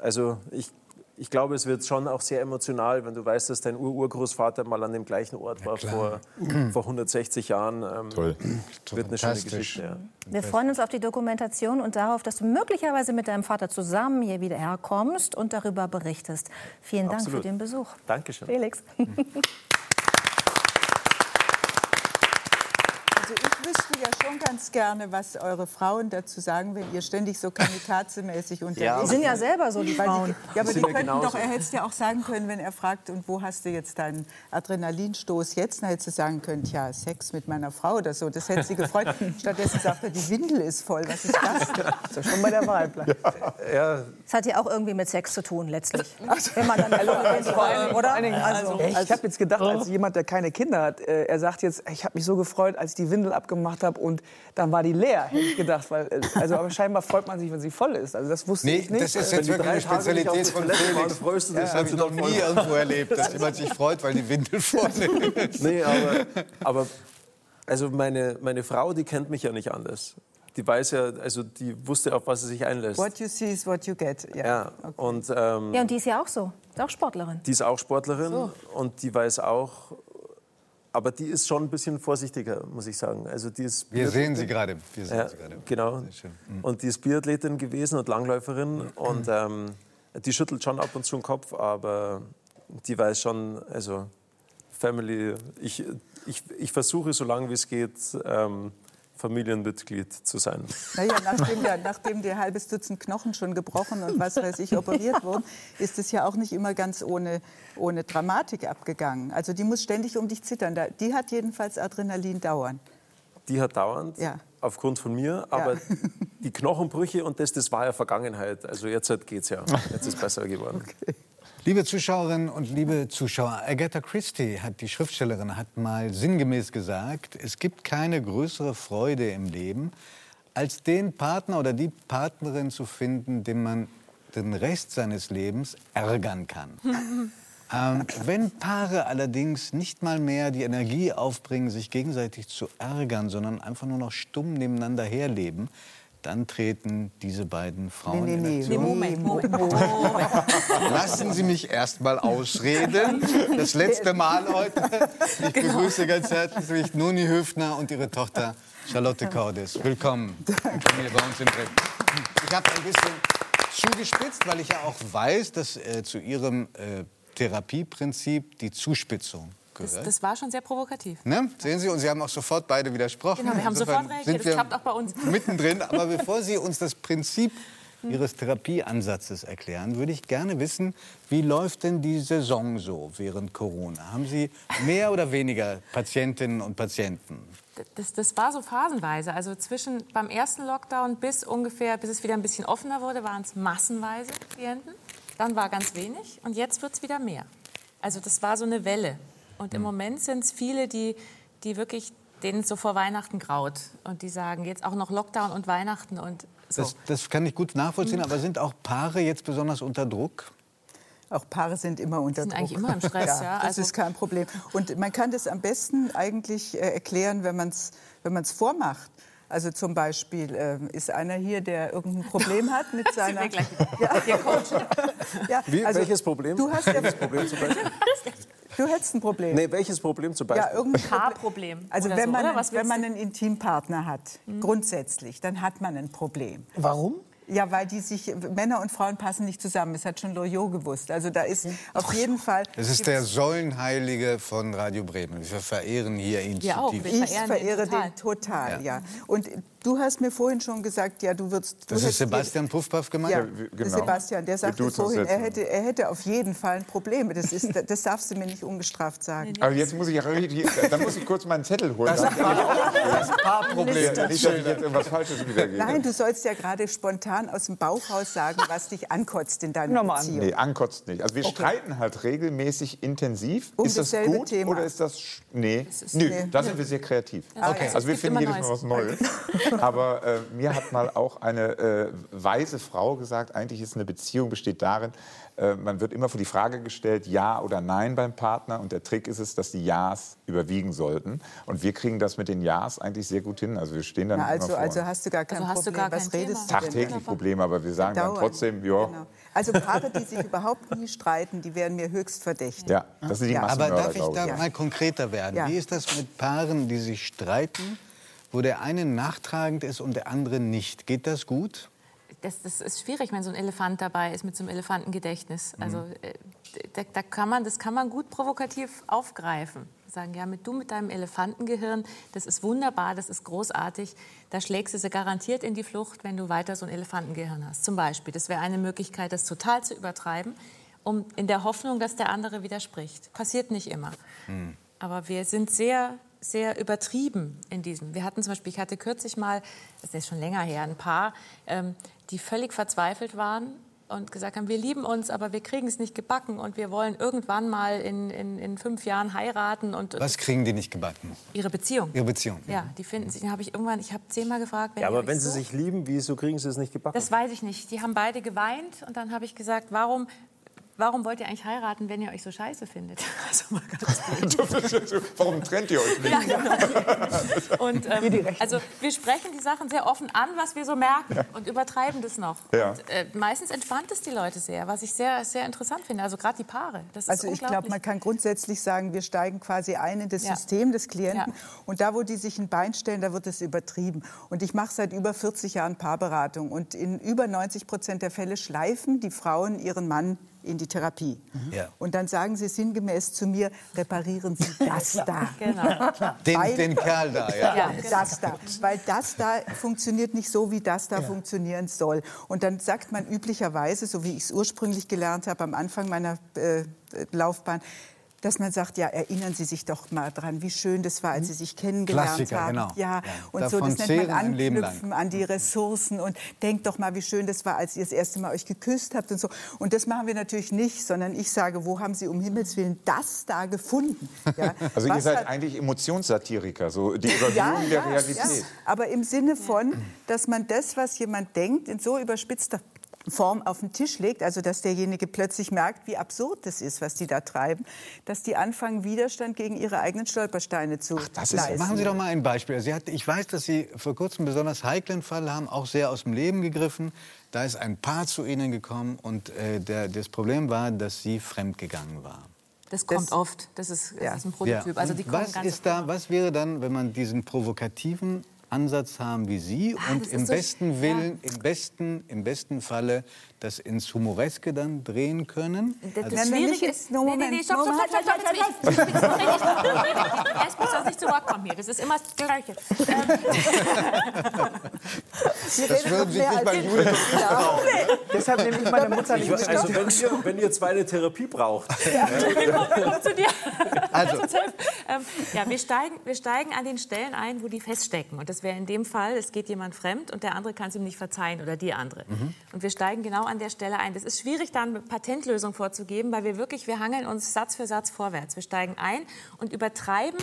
also ich, ich glaube, es wird schon auch sehr emotional, wenn du weißt, dass dein Ur-Urgroßvater mal an dem gleichen Ort war vor, vor 160 Jahren. Ähm, Toll. Wird eine schöne. Geschichte. Ja. Wir freuen uns auf die Dokumentation und darauf, dass du möglicherweise mit deinem Vater zusammen hier wieder herkommst und darüber berichtest. Vielen Dank Absolut. für den Besuch. Dankeschön. Felix. Also ich wüsste ja schon ganz gerne, was eure Frauen dazu sagen, wenn ihr ständig so kamikaze-mäßig unterwegs Ja. Die sind ja selber so, die Weil Frauen. die, ja, aber die ja könnten genauso. doch, er hätte es ja auch sagen können, wenn er fragt, und wo hast du jetzt deinen Adrenalinstoß jetzt? Dann hätte sie sagen können, ja, Sex mit meiner Frau oder so. Das hätte sie gefreut. Stattdessen sagt er, die Windel ist voll. Was ist das? Ist ja schon bei der Wahl bleibt. Ja, Das hat ja auch irgendwie mit Sex zu tun, letztlich. Wenn man dann also, Vor Dingen, oder? Vor allen Dingen, Also, ich habe jetzt gedacht, als jemand, der keine Kinder hat, äh, er sagt jetzt, ich habe mich so gefreut, als ich die Windel abgemacht habe und dann war die leer, hätte ich gedacht. Weil, äh, also, aber scheinbar freut man sich, wenn sie voll ist. Also das wusste Nee, ich nicht. das ist jetzt die wirklich eine Spezialität die von Felix. dich, Das wenn habe ich sie noch nie irgendwo erlebt, dass jemand sich freut, weil die Windel voll ist. Nee, aber, aber also meine, meine Frau, die kennt mich ja nicht anders. die weiß ja, also die wusste, auf was sie sich einlässt. What you see is what you get. Ja. Ja, und ähm, Ja, und die ist ja auch so. Ist auch Sportlerin. die ist auch Sportlerin und die weiß auch, aber die ist schon ein bisschen vorsichtiger, muss ich sagen. Also die ist Wir sehen sie gerade. Wir sehen Ja, sie gerade. genau. Mhm. Und die ist Biathletin gewesen und Langläuferin und ähm, die schüttelt schon ab und zu den Kopf, aber die weiß schon, also Family, ich, ich, ich versuche so lange wie es geht, ähm, Familienmitglied zu sein. Naja, nachdem, der, nachdem dir halbes Dutzend Knochen schon gebrochen und was weiß ich operiert wurden, ist es ja auch nicht immer ganz ohne, ohne Dramatik abgegangen. Also die muss ständig um dich zittern. Die hat jedenfalls Adrenalin dauern. Die hat dauernd, Ja. aufgrund von mir, aber die Knochenbrüche und das, das war ja Vergangenheit. Also jetzt halt geht's ja. Jetzt ist es besser geworden. Liebe Zuschauerinnen und liebe Zuschauer, Agatha Christie, hat die Schriftstellerin, hat mal sinngemäß gesagt, es gibt keine größere Freude im Leben, als den Partner oder die Partnerin zu finden, den man den Rest seines Lebens ärgern kann. Ähm, wenn Paare allerdings nicht mal mehr die Energie aufbringen, sich gegenseitig zu ärgern, sondern einfach nur noch stumm nebeneinander herleben, dann treten diese beiden Frauen Nee, nee, in nee. Aktion. Moment, Moment. Lassen Sie mich erst mal ausreden. Das letzte Mal heute. Ich begrüße ganz herzlich Noni Höfner und ihre Tochter Charlotte Cordes. Willkommen hier bei uns im Dreck. Ich habe ein bisschen zugespitzt, weil ich ja auch weiß, dass äh, zu Ihrem äh, Therapieprinzip die Zuspitzung gehört. das war schon sehr provokativ. Ne? Sehen Sie, und Sie haben auch sofort beide widersprochen. Genau, wir haben Insofern sofort reagiert. Das klappt auch bei uns. Mittendrin. Aber bevor Sie uns das Prinzip Ihres Therapieansatzes erklären, würde ich gerne wissen, wie läuft denn die Saison so während Corona? Haben Sie mehr oder weniger Patientinnen und Patienten? Das, das war so phasenweise. Also zwischen beim ersten Lockdown bis ungefähr, bis es wieder ein bisschen offener wurde, waren es massenweise Klienten. Dann war ganz wenig und jetzt wird es wieder mehr. Also das war so eine Welle. Und im Moment sind es viele, die, die wirklich, denen es so vor Weihnachten graut. Und die sagen jetzt auch noch Lockdown und Weihnachten und so. Das, das kann ich gut nachvollziehen, aber sind auch Paare jetzt besonders unter Druck? Auch Paare sind immer unter sind Druck. eigentlich immer im Stress, ja. Das Also- ist kein Problem. Und man kann das am besten eigentlich äh, erklären, wenn man es wenn man's vormacht. Also zum Beispiel ähm, ist einer hier, der irgendein Problem hat mit seiner... wir gleich ja. Der Coach. Ja, Wie, also welches Problem? Du, hast ja, welches Problem zum Beispiel? Du hättest ein Problem. Nee, welches Problem zum Beispiel? Ja, irgendein Problem. Haarproblem. Also wenn so, man? Was wenn man einen Intimpartner hat, grundsätzlich, dann hat man ein Problem. Warum? Ja, weil die sich, Männer und Frauen passen nicht zusammen. Das hat schon Loriot gewusst. Also da ist auf jeden Fall... Das ist der Säulenheilige von Radio Bremen. Wir verehren hier ihn auch. zutiefst. Ich verehre den total. den total, ja. Und du hast mir vorhin schon gesagt, ja, du würdest... du Das ist Sebastian Puffpaff gemeint? Ja, wir- genau. Sebastian, der sagte vorhin, er hätte, er hätte auf jeden Fall ein Problem. Das, ist, das darfst du mir nicht ungestraft sagen. Aber jetzt muss ich, ja richtig- da muss ich kurz meinen Zettel holen. Das Paarproblem. nicht, dass ich jetzt irgendwas Falsches wiedergebe. Nein, du sollst ja gerade spontan aus dem Bauch raus sagen, was dich ankotzt in deiner Nochmal an. Beziehung. Nee, ankotzt nicht. Also wir streiten halt regelmäßig intensiv. Um ist das dasselbe gut Thema. oder ist das... Nee, Nö, nee. da sind wir sehr kreativ. Okay. Also wir finden jedes Mal was Neues. Aber äh, mir hat mal auch eine äh, weise Frau gesagt, eigentlich ist eine Beziehung besteht darin, äh, man wird immer vor die Frage gestellt, ja oder nein beim Partner. Und der Trick ist es, dass die Ja's überwiegen sollten. Und wir kriegen das mit den Ja's eigentlich sehr gut hin. Also wir stehen dann Na, also, immer vor. also hast du gar kein Also hast du Problem. gar was kein redest Thema. du tagtäglich Probleme, aber wir sagen dann trotzdem, ja, Genau. Also Paare, die sich überhaupt nie streiten, die wären mir höchst verdächtig. ja, das sind die Ja. Aber darf ich da ich. mal konkreter werden? Ja. Wie ist das mit Paaren, die sich streiten, wo der eine nachtragend ist und der andere nicht? Geht das gut? das, das ist schwierig, wenn so ein Elefant dabei ist mit so einem Elefantengedächtnis. Mhm. Also äh, da, da kann man, das kann man gut provokativ aufgreifen. Sagen, ja, mit du mit deinem Elefantengehirn, das ist wunderbar, das ist großartig. Da schlägst du sie garantiert in die Flucht, wenn du weiter so ein Elefantengehirn hast. Zum Beispiel, das wäre eine Möglichkeit, das total zu übertreiben, um in der Hoffnung, dass der andere widerspricht. Passiert nicht immer. Aber wir sind sehr, sehr übertrieben in diesem. Wir hatten zum Beispiel, ich hatte kürzlich mal, das ist schon länger her, ein Paar, ähm, die völlig verzweifelt waren und gesagt haben, wir lieben uns, aber wir kriegen es nicht gebacken und wir wollen irgendwann mal in, in, in fünf Jahren heiraten und Was kriegen die nicht gebacken? ihre Beziehung. Ihre Beziehung. Ja, die finden sich. Dann habe ich irgendwann, ich habe zehnmal gefragt, wenn Ja, aber wenn sie so sich lieben, wieso kriegen sie es nicht gebacken? das weiß ich nicht. Die haben beide geweint und dann habe ich gesagt, warum, warum wollt ihr eigentlich heiraten, wenn ihr euch so scheiße findet? Also mal ganz. Warum trennt ihr euch nicht? Ja, genau. Und, ähm, also wir sprechen die Sachen sehr offen an, was wir so merken und übertreiben das noch. Ja. Und, äh, meistens entspannt es die Leute sehr, was ich sehr, sehr interessant finde. Also gerade die Paare. Das ist Also ich glaube, man kann grundsätzlich sagen, wir steigen quasi ein in das Ja. System des Klienten. Ja. Und da, wo die sich ein Bein stellen, da wird es übertrieben. Und ich mache seit über 40 Jahren Paarberatung. Und in über 90 Prozent der Fälle schleifen die Frauen ihren Mann in die Therapie. Ja. Und dann sagen sie sinngemäß zu mir, reparieren Sie das da. Genau. Den, Weil- den Kerl da, ja. Ja, Das da. Weil das da funktioniert nicht so, wie das da funktionieren soll. Und dann sagt man üblicherweise, so wie ich es ursprünglich gelernt habe am Anfang meiner äh, Laufbahn, dass man sagt, ja, erinnern Sie sich doch mal dran, wie schön das war, als Sie sich kennengelernt Klassiker, haben. genau. Ja, Ja. und Davon so, das nennt man. Anknüpfen an die Ressourcen und denkt doch mal, wie schön das war, als ihr das erste Mal euch geküsst habt und so. Und das machen wir natürlich nicht, sondern ich sage, wo haben Sie um Himmels Willen das da gefunden? Ja, Also ihr seid hat- eigentlich Emotionssatiriker, so die Überwindung der Realität. aber im Sinne von, dass man das, was jemand denkt, in so überspitzter Form auf den Tisch legt, also dass derjenige plötzlich merkt, wie absurd das ist, was die da treiben, dass die anfangen, Widerstand gegen ihre eigenen Stolpersteine zu das ist- leisten. Machen Sie doch mal ein Beispiel. Sie hat, ich weiß, dass Sie vor kurzem einen besonders heiklen Fall haben, auch sehr aus dem Leben gegriffen. Da ist ein Paar zu Ihnen gekommen und äh, der, das Problem war, dass sie fremdgegangen war. Das kommt Das- oft. Das ist, das Ja. ist ein Prototyp. Also die kommen was, ganz ist da, was wäre dann, wenn man diesen provokativen Ansatz haben wie Sie ah, und im besten so, Willen, ja. im besten, im besten Falle das ins Humoreske dann drehen können. Das also wenn schwierig ist, no Moment, nee, nee, stopp, stopp, stopp, stopp, stopp, stopp. Erst muss auch nicht zu Wort kommen hier, das ist immer das Gleiche. das würden Sie nicht bei Jule genau. nee. Deshalb nehme ich meine Mutter nicht Also wenn ihr, wenn ihr zwei eine Therapie braucht. Ja. Komm, komm wir steigen, wir steigen an den Stellen ein, wo die feststecken und das wäre in dem Fall, es geht jemand fremd und der andere kann es ihm nicht verzeihen oder die andere. Und wir steigen genau an der Stelle ein. Das ist schwierig, da eine Patentlösung vorzugeben, weil wir wirklich, wir hangeln uns Satz für Satz vorwärts. Wir steigen ein und übertreiben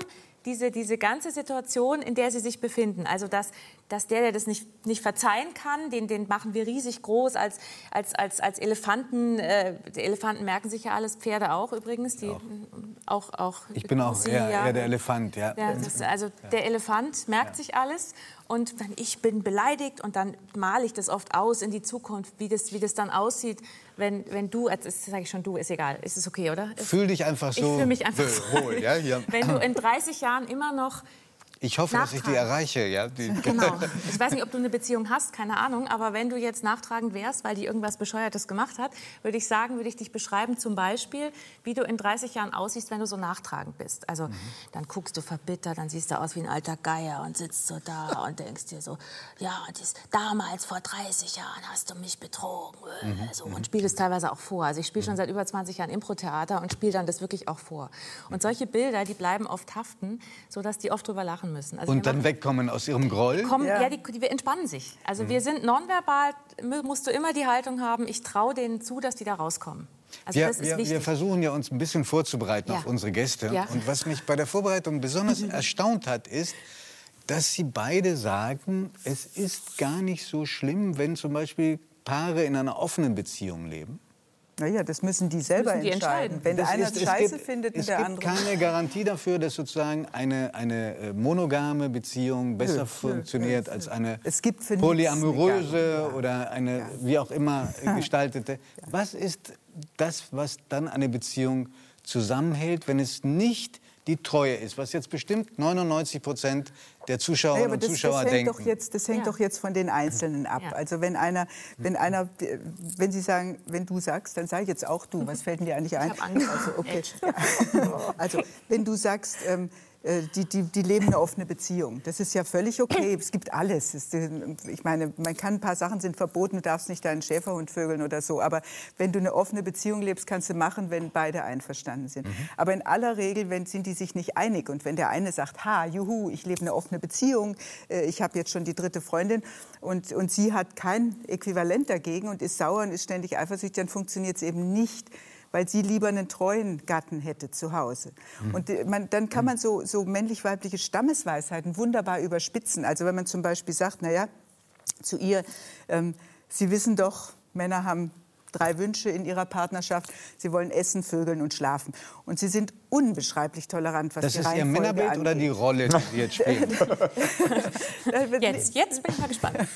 diese, diese ganze Situation, in der sie sich befinden. Also, dass, dass der, der das nicht, nicht verzeihen kann, den, den machen wir riesig groß als, als, als, als Elefanten. Äh, die Elefanten merken sich ja alles, Pferde auch übrigens. Die, auch. Auch, Ich bin auch Sie, ja. eher der Elefant, ja. Ja, das, also der Elefant merkt sich alles und dann ich bin beleidigt und dann male ich das oft aus in die Zukunft, wie das, wie das dann aussieht, wenn, wenn du, das sage ich schon du, ist egal, ist es okay, oder? Fühl dich einfach ich so fühle mich einfach so. wohl. Ja. Wenn du in 30 Jahren immer noch Ich hoffe, dass ich die erreiche. Ja? Die, Genau. Ich weiß nicht, ob du eine Beziehung hast, keine Ahnung. Aber wenn du jetzt nachtragend wärst, weil die irgendwas Bescheuertes gemacht hat, würde ich sagen, würde ich dich beschreiben, zum Beispiel, wie du in 30 Jahren aussiehst, wenn du so nachtragend bist. Also dann guckst du verbittert, dann siehst du aus wie ein alter Geier und sitzt so da und denkst dir so, ja, und dies, damals vor 30 Jahren hast du mich betrogen. äh, So, und spiele es teilweise auch vor. Also ich spiele schon seit über 20 Jahren Impro-Theater und spiele dann das wirklich auch vor. Und solche Bilder, die bleiben oft haften, sodass die oft drüber lachen müssen. Also und dann machen- wegkommen aus ihrem Groll. kommen, ja. Ja. die, die entspannen sich. Also wir sind nonverbal, mu- musst du immer die Haltung haben, ich traue denen zu, dass die da rauskommen. Also Wir, das ist wir, wir versuchen ja uns ein bisschen vorzubereiten Ja. auf unsere Gäste. Ja. Und was mich bei der Vorbereitung besonders erstaunt hat, ist, dass sie beide sagen, es ist gar nicht so schlimm, wenn zum Beispiel Paare in einer offenen Beziehung leben. Naja, das müssen die selber Müssen die entscheiden. entscheiden. Wenn Das einer ist- es Scheiße gibt- findet und es der gibt andere... keine Garantie dafür, dass sozusagen eine, eine äh, monogame Beziehung besser funktioniert als eine Es gibt für nichts polyamoröse oder eine wie auch immer äh, gestaltete. Was ist das, was dann eine Beziehung zusammenhält, wenn es nicht die Treue ist, was jetzt bestimmt 99 Prozent der Ja, Zuschauerinnen aber und das, Zuschauer das hängt, denken. doch jetzt, das hängt Ja. doch jetzt von den Einzelnen ab. Ja. Also wenn einer, wenn einer, wenn Sie sagen, wenn du sagst, dann sag jetzt auch du. Was fällt denn dir eigentlich ein? hab Angst. Also, okay. also wenn du sagst, ähm, äh, die, die, die leben eine offene Beziehung. Das ist ja völlig okay. Es gibt alles. Es, äh, ich meine, man kann ein paar Sachen sind verboten. Du darfst nicht deinen Schäferhund vögeln oder so. Aber wenn du eine offene Beziehung lebst, kannst du machen, wenn beide einverstanden sind. Aber in aller Regel, wenn sind die sich nicht einig und wenn der eine sagt, ha, juhu, ich lebe eine offene Beziehung, äh, ich habe jetzt schon die dritte Freundin und, und sie hat kein Äquivalent dagegen und ist sauer und ist ständig eifersüchtig, dann funktioniert es eben nicht weil sie lieber einen treuen Gatten hätte zu Hause. Und äh, man, dann kann man so, so männlich-weibliche Stammesweisheiten wunderbar überspitzen. Also wenn man zum Beispiel sagt, na ja, zu ihr, ähm, Sie wissen doch, Männer haben drei Wünsche in ihrer Partnerschaft. Sie wollen essen, vögeln und schlafen. Und sie sind unbeschreiblich tolerant, was Das die ist Ihr Männerbild angeht. oder die Rolle, die Sie jetzt spielen? Jetzt, jetzt bin ich mal gespannt.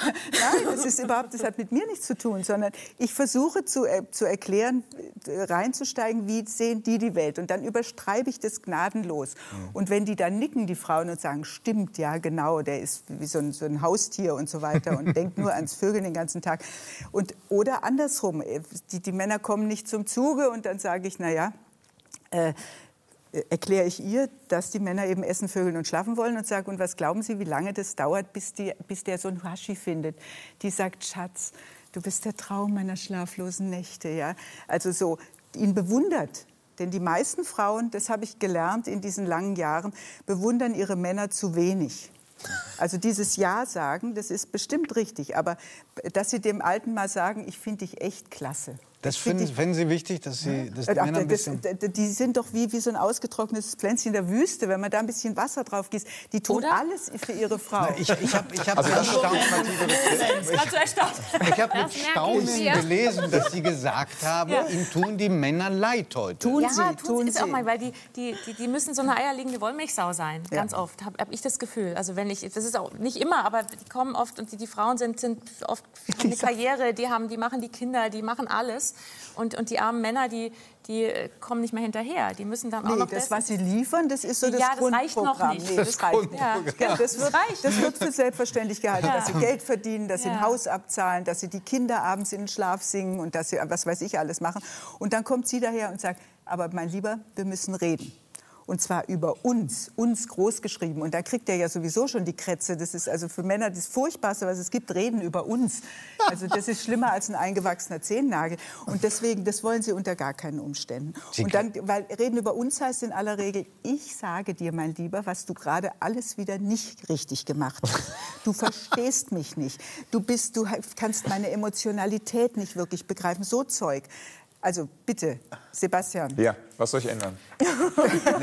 Nein, das ist überhaupt, das hat mit mir nichts zu tun, sondern ich versuche zu, äh, zu erklären, äh, reinzusteigen, wie sehen die die Welt. Und dann überstreibe ich das gnadenlos. Und wenn die dann nicken, die Frauen, und sagen, stimmt, ja, genau, der ist wie so ein, so ein Haustier und so weiter und denkt nur ans Vögeln den ganzen Tag. Und, oder andersrum, äh, die, die Männer kommen nicht zum Zuge und dann sage ich, na ja, äh, erkläre ich ihr, dass die Männer eben essen, vögeln und schlafen wollen und sage, und was glauben Sie, wie lange das dauert, bis, die, bis der so ein Haschi findet? Die sagt, Schatz, du bist der Traum meiner schlaflosen Nächte. Ja? Also so, ihn bewundert. Denn die meisten Frauen, das habe ich gelernt in diesen langen Jahren, bewundern ihre Männer zu wenig. Also dieses Ja sagen, das ist bestimmt richtig. Aber dass Sie dem Alten mal sagen, ich finde dich echt klasse. Das find finden, finden Sie wichtig, dass Sie dass die Ach, Männer ein das, bisschen... d- die sind doch wie, wie so ein ausgetrocknetes Pflänzchen in der Wüste, wenn man da ein bisschen Wasser drauf gießt. Die tun Oder? alles für ihre Frau. Ich, ich habe ich hab Also das ich hab mit Das Staunen gelesen, dass Sie gesagt haben, Ja. Ihnen tun die Männer leid heute. tun Ja, sie, tun tun sie. Ist auch mal, weil die, die, die, die müssen so eine eierlegende Wollmilchsau sein, ganz oft, habe hab ich das Gefühl. Also wenn ich, das ist auch nicht immer, aber die kommen oft und die, die Frauen sind, sind oft haben eine Karriere, die haben, die machen die Kinder, die machen alles und, und die armen Männer, die, die äh, kommen nicht mehr hinterher. Die müssen dann auch Nee, noch das, was sie liefern, das ist so das Ja, das reicht noch Grundprogramm. nicht. Nee, Das das, reicht. Ja. Ja, das, wird, das wird für selbstverständlich gehalten, Ja. dass sie Geld verdienen, dass sie ein Haus abzahlen, dass sie die Kinder abends in den Schlaf singen und dass sie was weiß ich alles machen. Und dann kommt sie daher und sagt, aber mein Lieber, wir müssen reden. Und zwar über uns, uns groß geschrieben. Und da kriegt er ja sowieso schon die Krätze. Das ist also für Männer das Furchtbarste, was es gibt, reden über uns. Also das ist schlimmer als ein eingewachsener Zehennagel. Und deswegen, das wollen sie unter gar keinen Umständen. Und dann, weil reden über uns heißt in aller Regel, ich sage dir, mein Lieber, was du gerade alles wieder nicht richtig gemacht hast. Du verstehst mich nicht. Du bist, du kannst meine Emotionalität nicht wirklich begreifen. So Zeug. Also bitte, Sebastian. Ja, was soll ich ändern?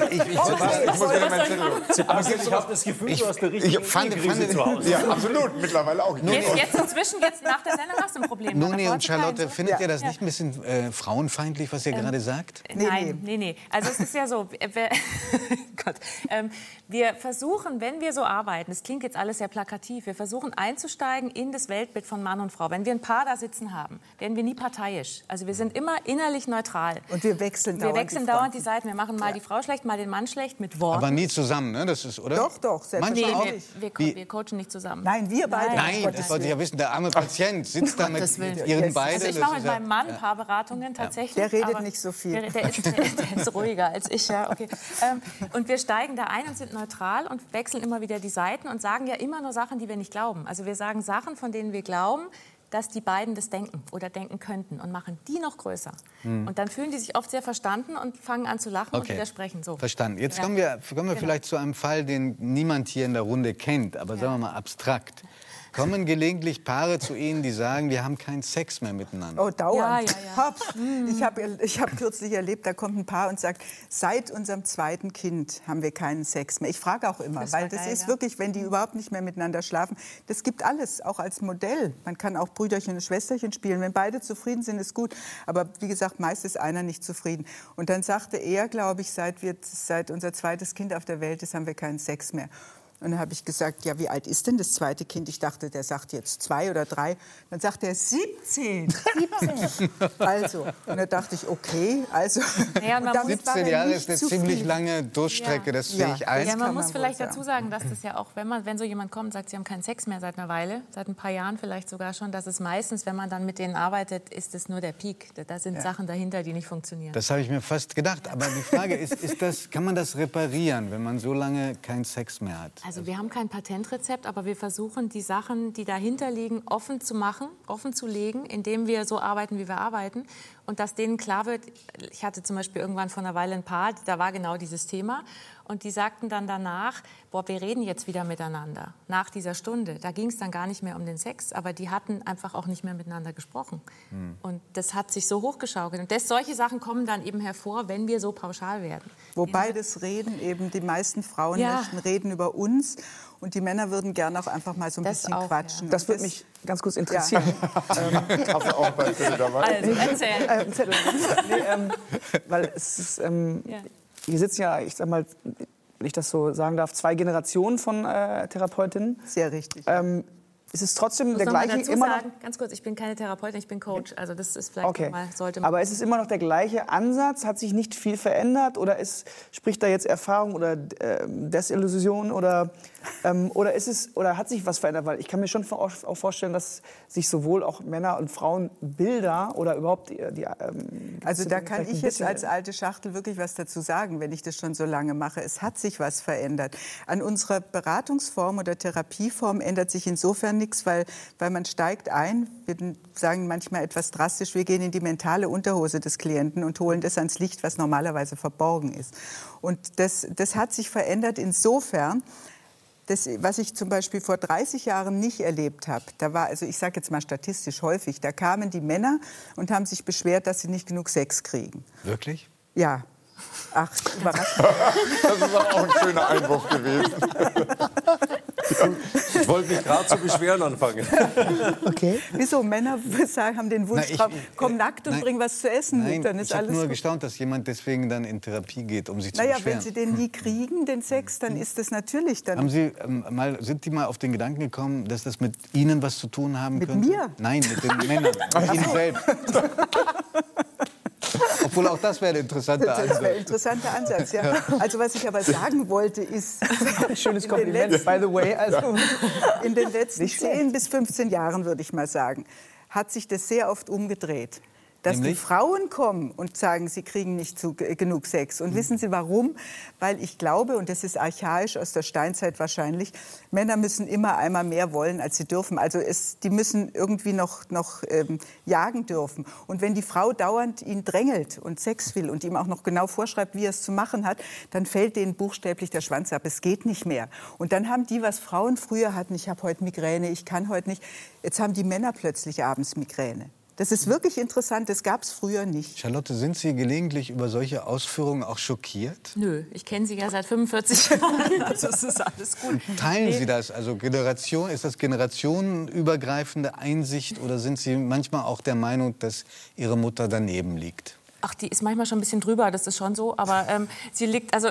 Ich, ich, Ich muss wieder meinen Zettel. Sebastian, ich habe das Gefühl, du hast eine richtige ich fand- fand- zu Hause. Ja, absolut, mittlerweile auch. Jetzt, jetzt inzwischen, jetzt nach der Sendung hast du ein Problem. Noni Davor und Charlotte, oder? findet ihr das Ja. nicht ein bisschen äh, frauenfeindlich, was ihr gerade sagt? Nein, nee, nee. Also es ist ja so, äh, wir, Gott, ähm, wir versuchen, wenn wir so arbeiten, das klingt jetzt alles sehr plakativ, wir versuchen einzusteigen in das Weltbild von Mann und Frau. Wenn wir ein Paar da sitzen haben, werden wir nie parteiisch. Also wir sind immer innerlich neutral. Und wir wechseln Wir dauernd wechseln die dauernd die. Seiten. Wir machen mal die Frau schlecht, mal den Mann schlecht mit Worten. Aber nie zusammen, ne? Das ist, oder? Doch, doch, Manche nee, auch? wir, wir, co wir coachen nicht zusammen. Nein, wir beide. Nein, Gottes das wollte ich ja wissen. Der arme Patient sitzt da mit ihren Yes. beiden. Also ich mache mit meinem Mann Paarberatungen tatsächlich. Der redet nicht so viel. Der, der, ist, der, der ist ruhiger als ich, ja, okay. Ähm, und wir steigen da ein und sind neutral und wechseln immer wieder die Seiten und sagen ja immer nur Sachen, die wir nicht glauben. Also wir sagen Sachen, von denen wir glauben, dass die beiden das denken oder denken könnten und machen die noch größer. Und dann fühlen die sich oft sehr verstanden und fangen an zu lachen und Okay. widersprechen. So. Verstanden. Jetzt Ja. kommen wir, kommen wir Genau. vielleicht zu einem Fall, den niemand hier in der Runde kennt, aber sagen wir mal abstrakt. Kommen gelegentlich Paare zu Ihnen, die sagen, wir haben keinen Sex mehr miteinander. Oh, dauernd. Ja, ja, ja. Ich habe ich hab kürzlich erlebt, da kommt ein Paar und sagt, seit unserem zweiten Kind haben wir keinen Sex mehr. Ich frage auch immer, Das weil das geil, ist ja. wirklich, wenn die überhaupt nicht mehr miteinander schlafen, das gibt alles, auch als Modell. Man kann auch Brüderchen und Schwesterchen spielen. Wenn beide zufrieden sind, ist gut. Aber wie gesagt, meist ist einer nicht zufrieden. Und dann sagte er, glaube ich, seit, wir, seit unser zweites Kind auf der Welt ist, haben wir keinen Sex mehr. Und dann habe ich gesagt, ja, wie alt ist denn das zweite Kind? Ich dachte, der sagt jetzt zwei oder drei. Dann sagt er 17. 17. Also, und da dachte ich, okay, also. Ja, man war 17 er Jahre ist eine ziemlich lange Durchstrecke, das sehe Ja. ich ein. Ja, man man muss wohl vielleicht sagen. dazu sagen, dass das ja auch, wenn man, wenn so jemand kommt und sagt, sie haben keinen Sex mehr seit einer Weile, seit ein paar Jahren vielleicht sogar schon, dass es meistens, wenn man dann mit denen arbeitet, ist es nur der Peak. Da- sind Sachen dahinter, die nicht funktionieren. Das habe ich mir fast gedacht. Aber die Frage ist, ist das, kann man das reparieren, wenn man so lange keinen Sex mehr hat? Also wir haben kein Patentrezept, aber wir versuchen, die Sachen, die dahinter liegen, offen zu machen, offen zu legen, indem wir so arbeiten, wie wir arbeiten. Und dass denen klar wird, ich hatte zum Beispiel irgendwann vor einer Weile ein Paar, da war genau dieses Thema. Und die sagten dann danach, boah, wir reden jetzt wieder miteinander nach dieser Stunde. Da ging es dann gar nicht mehr um den Sex, aber die hatten einfach auch nicht mehr miteinander gesprochen. Und das hat sich so hochgeschaukelt. Und das, solche Sachen kommen dann eben hervor, wenn wir so pauschal werden. Wobei das Reden eben, die meisten Frauen Ja. möchten reden über uns und die Männer würden gerne auch einfach mal so ein Das bisschen auch, quatschen. Das Und würde mich ganz kurz interessieren. Hast du auch bei dabei? Also erzähl. Äh, ein Zettel. nee, ähm, weil es ist, ähm, Ja. Hier sitzen ja, ich sag mal, wenn ich das so sagen darf, zwei Generationen von äh, Therapeutinnen. Sehr richtig. Ähm, ist es trotzdem muss der gleiche dazu immer noch? sagen, ganz kurz, ich bin keine Therapeutin, ich bin Coach. Also das ist vielleicht Okay. mal, sollte man Aber ist es immer noch der gleiche Ansatz? Hat sich nicht viel verändert? Oder ist, spricht da jetzt Erfahrung oder ähm, Desillusion? Oder, ähm, oder, ist es, oder hat sich was verändert? Weil ich kann mir schon auch vorstellen, dass sich sowohl auch Männer und Frauen Bilder oder überhaupt die, die ähm, Also da kann ich jetzt als alte Schachtel wirklich was dazu sagen, wenn ich das schon so lange mache. Es hat sich was verändert. An unserer Beratungsform oder Therapieform ändert sich insofern nichts, weil, weil man steigt ein, wir sagen manchmal etwas drastisch, wir gehen in die mentale Unterhose des Klienten und holen das ans Licht, was normalerweise verborgen ist. Und das, das hat sich verändert insofern, das, was ich zum Beispiel vor 30 Jahren nicht erlebt habe, da war, also ich sage jetzt mal statistisch häufig, da kamen die Männer und haben sich beschwert, dass sie nicht genug Sex kriegen. Wirklich? Ja. Ach, überraschend. Das ist aber auch ein schöner Einwurf gewesen. Ich wollte mich gerade zu beschweren anfangen. Okay. Wieso? Männer sagen, haben den Wunsch drauf, komm nackt und nein, bring was zu essen Nein, mit, dann ist ich habe alles nur gut. gestaunt, dass jemand deswegen dann in Therapie geht, um sich zu Naja, beschweren. wenn sie den nie kriegen, den Sex, dann ist das natürlich dann... Haben Sie ähm, mal, sind Sie mal auf den Gedanken gekommen, dass das mit Ihnen was zu tun haben Mit könnte? mir? Nein, mit den Männern, mit Ihnen selbst. Obwohl auch das wäre ein interessanter Das wäre ein Ansatz. interessanter Ansatz, ja. Also was ich aber sagen wollte, ist... Schönes Kompliment, letzten- by the way. Also, In den letzten Nicht schlecht. 10 bis 15 Jahren, würde ich mal sagen, hat sich das sehr oft umgedreht. Dass Nämlich? die Frauen kommen und sagen, sie kriegen nicht zu, äh, genug Sex. Und wissen Sie warum? Weil ich glaube, und das ist archaisch aus der Steinzeit wahrscheinlich, Männer müssen immer einmal mehr wollen, als sie dürfen. Also es, die müssen irgendwie noch, noch ähm, jagen dürfen. Und wenn die Frau dauernd ihn drängelt und Sex will und ihm auch noch genau vorschreibt, wie er es zu machen hat, dann fällt denen buchstäblich der Schwanz ab. Es geht nicht mehr. Und dann haben die, was Frauen früher hatten, ich habe heute Migräne, ich kann heute nicht, jetzt haben die Männer plötzlich abends Migräne. Das ist wirklich interessant, das gab es früher nicht. Charlotte, sind Sie gelegentlich über solche Ausführungen auch schockiert? Nö, ich kenne sie ja seit 45 Jahren. Also es ist alles gut. Teilen Sie das? Also Generation, ist das generationenübergreifende Einsicht oder sind Sie manchmal auch der Meinung, dass Ihre Mutter daneben liegt? Ach, die ist manchmal schon ein bisschen drüber, das ist schon so. Aber ähm, sie liegt, also,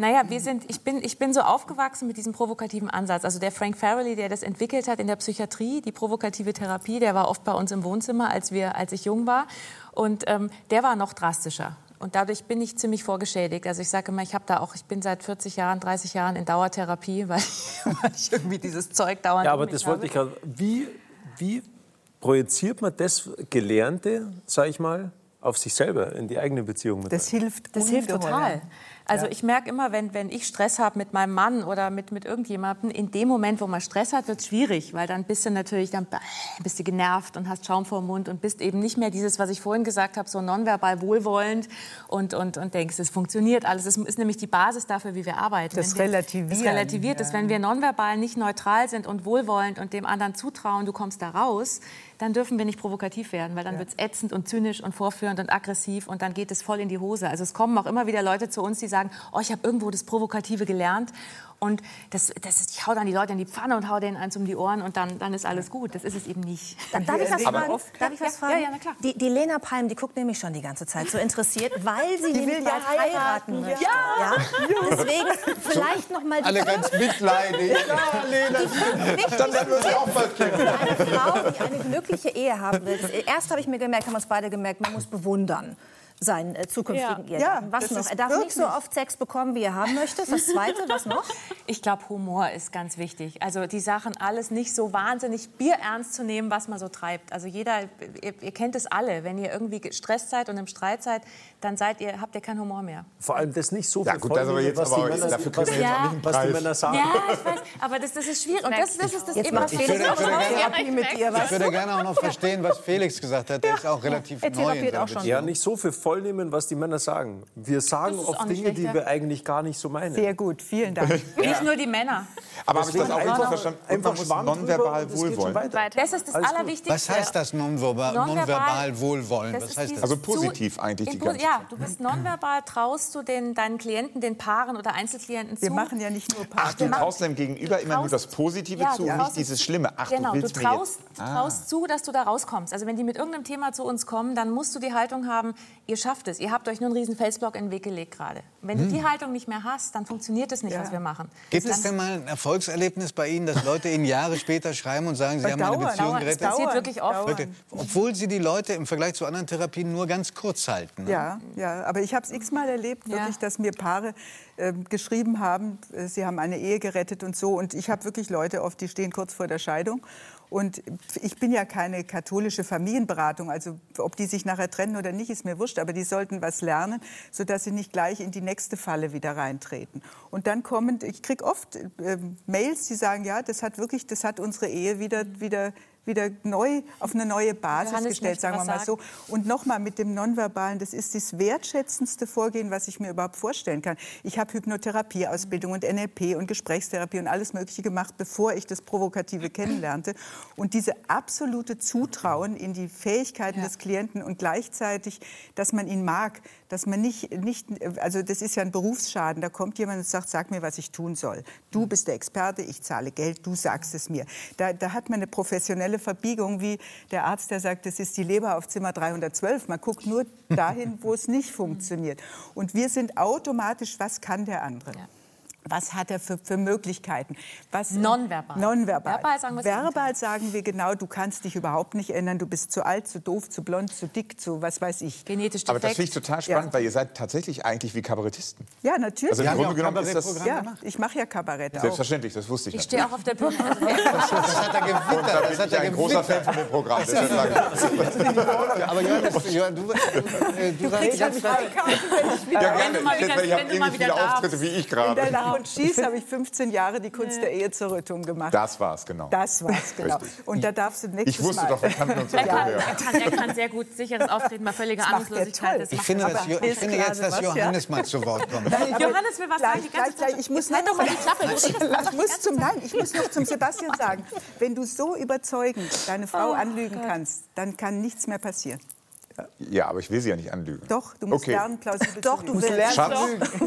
naja, wir sind, ich, bin, ich bin so aufgewachsen mit diesem provokativen Ansatz. Also der Frank Farrelly, der das entwickelt hat in der Psychiatrie, die provokative Therapie, der war oft bei uns im Wohnzimmer, als, wir, als ich jung war. Und ähm, der war noch drastischer. Und dadurch bin ich ziemlich vorgeschädigt. Also ich sage immer, ich habe da auch, ich bin seit 40 Jahren, 30 Jahren in Dauertherapie, weil, weil ich irgendwie dieses Zeug dauernd Ja, aber mich das wollte habe. ich gerade. Wie, wie projiziert man das Gelernte, sage ich mal, auf sich selber in die eigene Beziehung mit Das hilft Das hilft total. Also ich merke immer, wenn, wenn ich Stress habe mit meinem Mann oder mit, mit irgendjemandem, in dem Moment, wo man Stress hat, wird es schwierig, weil dann bist du natürlich dann bist du genervt und hast Schaum vor dem Mund und bist eben nicht mehr dieses, was ich vorhin gesagt habe, so nonverbal wohlwollend und, und, und denkst, es funktioniert alles. Das ist nämlich die Basis dafür, wie wir arbeiten. Das Relativieren. Das relativiert ist. Wenn wir nonverbal nicht neutral sind und wohlwollend und dem anderen zutrauen, du kommst da raus, dann dürfen wir nicht provokativ werden, weil dann wird es ätzend und zynisch und vorführend und aggressiv und dann geht es voll in die Hose. Also es kommen auch immer wieder Leute zu uns, die sagen, oh, ich habe irgendwo das Provokative gelernt und das, das ist, ich hau dann die Leute in die Pfanne und hau denen eins um die Ohren und dann, dann ist alles gut. Das ist es eben nicht. Darf ich was Aber fragen? oft- Darf ich was Ja, fragen? ja, ja, na klar. Die, die Lena Palm, die guckt nämlich schon die ganze Zeit so interessiert, weil sie Die nämlich will ja bald heiraten heiraten, möchte. Ja. Deswegen vielleicht noch mal die Alle ganz mitleidig. Ja, Lena. Dann wird auch bald eine Frau, die eine glückliche Ehe haben will. Das erst habe ich mir gemerkt, haben wir uns beide gemerkt, man muss bewundern seinen äh, zukünftigen Ja. Ehegatten. Ja, Was noch? Er darf nicht so oft Sex bekommen, wie er haben möchte. Das Zweite, was noch? Ich glaube, Humor ist ganz wichtig. Also die Sachen alles nicht so wahnsinnig bierernst zu nehmen, was man so treibt. Also jeder, ihr, ihr kennt es alle, wenn ihr irgendwie gestresst seid und im Streit seid, dann seid ihr, habt ihr keinen Humor mehr. Vor allem das nicht so Ja, viel gut, das aber Folgen, jetzt was, aber die Männer, dafür was, kriegen die, wir jetzt auch nicht einen was die. Männer sagen. Ja, ich weiß, aber das, das ist schwierig. Und das, das ist das Jetzt eben, was Felix Ja, mit ich dir, Ich würde gerne auch noch verstehen, was Felix gesagt hat. Der ist auch relativ Er neu in auch schon. Ja, nicht so viel voll nehmen, was die Männer sagen. Wir sagen oft Dinge, die schlecht, wir eigentlich gar nicht so meinen. Sehr gut, vielen Dank. Nicht nur die Männer. Aber habe ich das auch einfach- verstanden? Einfach nonverbal wohlwollen. Das ist das. Allerwichtigste. Was heißt das nonverbal, nonverbal Wohlwollen? Also positiv eigentlich die ganze Ja, du bist nonverbal, traust du den, deinen Klienten, den Paaren oder Einzelklienten zu. Wir machen ja nicht nur Ach, Partner. du traust deinem Gegenüber immer nur das Positive Ja, zu und traust nicht dieses es- Schlimme. Ach, genau, du willst du mir traust, jetzt... du Ah. traust zu, dass du da rauskommst. Also wenn die mit irgendeinem Thema zu uns kommen, dann musst du die Haltung haben, ihr schafft es. Ihr habt euch nur einen riesen Felsblock in den Weg gelegt gerade. Wenn du die Haltung nicht mehr hast, dann funktioniert es nicht, was wir machen. Gibt es denn mal ein Erfolgserlebnis bei Ihnen, dass Leute Ihnen Jahre später schreiben und sagen, Sie haben meine Dauern, Beziehung dauern, gerettet? es passiert wirklich oft. Wirklich. Obwohl Sie die Leute im Vergleich zu anderen Therapien nur ganz kurz halten. ne? Ja, ja, aber ich habe es x-mal erlebt, Ja. wirklich, dass mir Paare ähm, geschrieben haben, äh, sie haben eine Ehe gerettet und so. Und ich habe wirklich Leute oft, die stehen kurz vor der Scheidung. Und ich bin ja keine katholische Familienberatung, also ob die sich nachher trennen oder nicht, ist mir wurscht. Aber die sollten was lernen, sodass sie nicht gleich in die nächste Falle wieder reintreten. Und dann kommen, ich kriege oft äh, Mails, die sagen, ja, das hat wirklich, das hat unsere Ehe wieder, wieder wieder neu auf eine neue Basis Johannes gestellt, sagen wir mal sagen. so. Und nochmal mit dem Nonverbalen, das ist das wertschätzendste Vorgehen, was ich mir überhaupt vorstellen kann. Ich habe Hypnotherapieausbildung und NLP und Gesprächstherapie und alles Mögliche gemacht, bevor ich das Provokative kennenlernte. Und diese absolute Zutrauen in die Fähigkeiten des Klienten und gleichzeitig, dass man ihn mag, dass man nicht, nicht, also das ist ja ein Berufsschaden, da kommt jemand und sagt, sag mir, was ich tun soll. Du bist der Experte, ich zahle Geld, du sagst es mir. Da, da hat man eine professionelle Verbiegung, wie der Arzt, der sagt, das ist die Leber auf Zimmer 312. Man guckt nur dahin, wo es nicht funktioniert. Und wir sind automatisch, was kann der andere? Was hat er für, für Möglichkeiten? Was, Nonverbal. Nonverbal. Verbal sagen Verbal sagen wir genau, du kannst dich überhaupt nicht ändern. Du bist zu alt, zu doof, zu blond, zu dick, zu was weiß ich. Genetisch Aber das defekt. finde ich total spannend, weil ihr seid tatsächlich eigentlich wie Kabarettisten. Ja, natürlich. Also im ja Grunde genommen ist das ja, ich mache ja Kabarett auch. selbstverständlich, das wusste ich. Ich stehe auch auf der Bühne. Das hat er gewittert. Da Das bin hat ich er ein großer Fan von dem Programm. Aber Johann, du, äh, du sagst jetzt, ja, gerne. du mal wieder- Weil ich habe wenn du mal ähnlich wieder viele darfst. Auftritte wie ich gerade. Lach und Schieß habe ich 15 Jahre die Kunst der Ehe zur Rettung gemacht. Das war's, genau. Das war's, genau. Richtig. Und da darfst du nächstes Ich wusste Mal. doch, wir kannten uns Er kann, er, kann, er kann sehr gut sicheres Auftreten bei völliger Das er Ahnungslosigkeit. Das ich finde, dass, Jo- ich finde jetzt, dass. Johannes mal zu Wort kommt. Aber Johannes will was gleich, sagen, die ganze gleich. Ich muss Halt doch mal die Klappe. Du redest Ich muss, zum, nein, ich muss noch zum Sebastian sagen, wenn du so überzeugend deine Frau anlügen kannst, dann kann nichts mehr passieren. Ja, aber ich will sie ja nicht anlügen. Doch, du musst Okay. lernen, plausibel Doch, du lügen. willst. Schatz,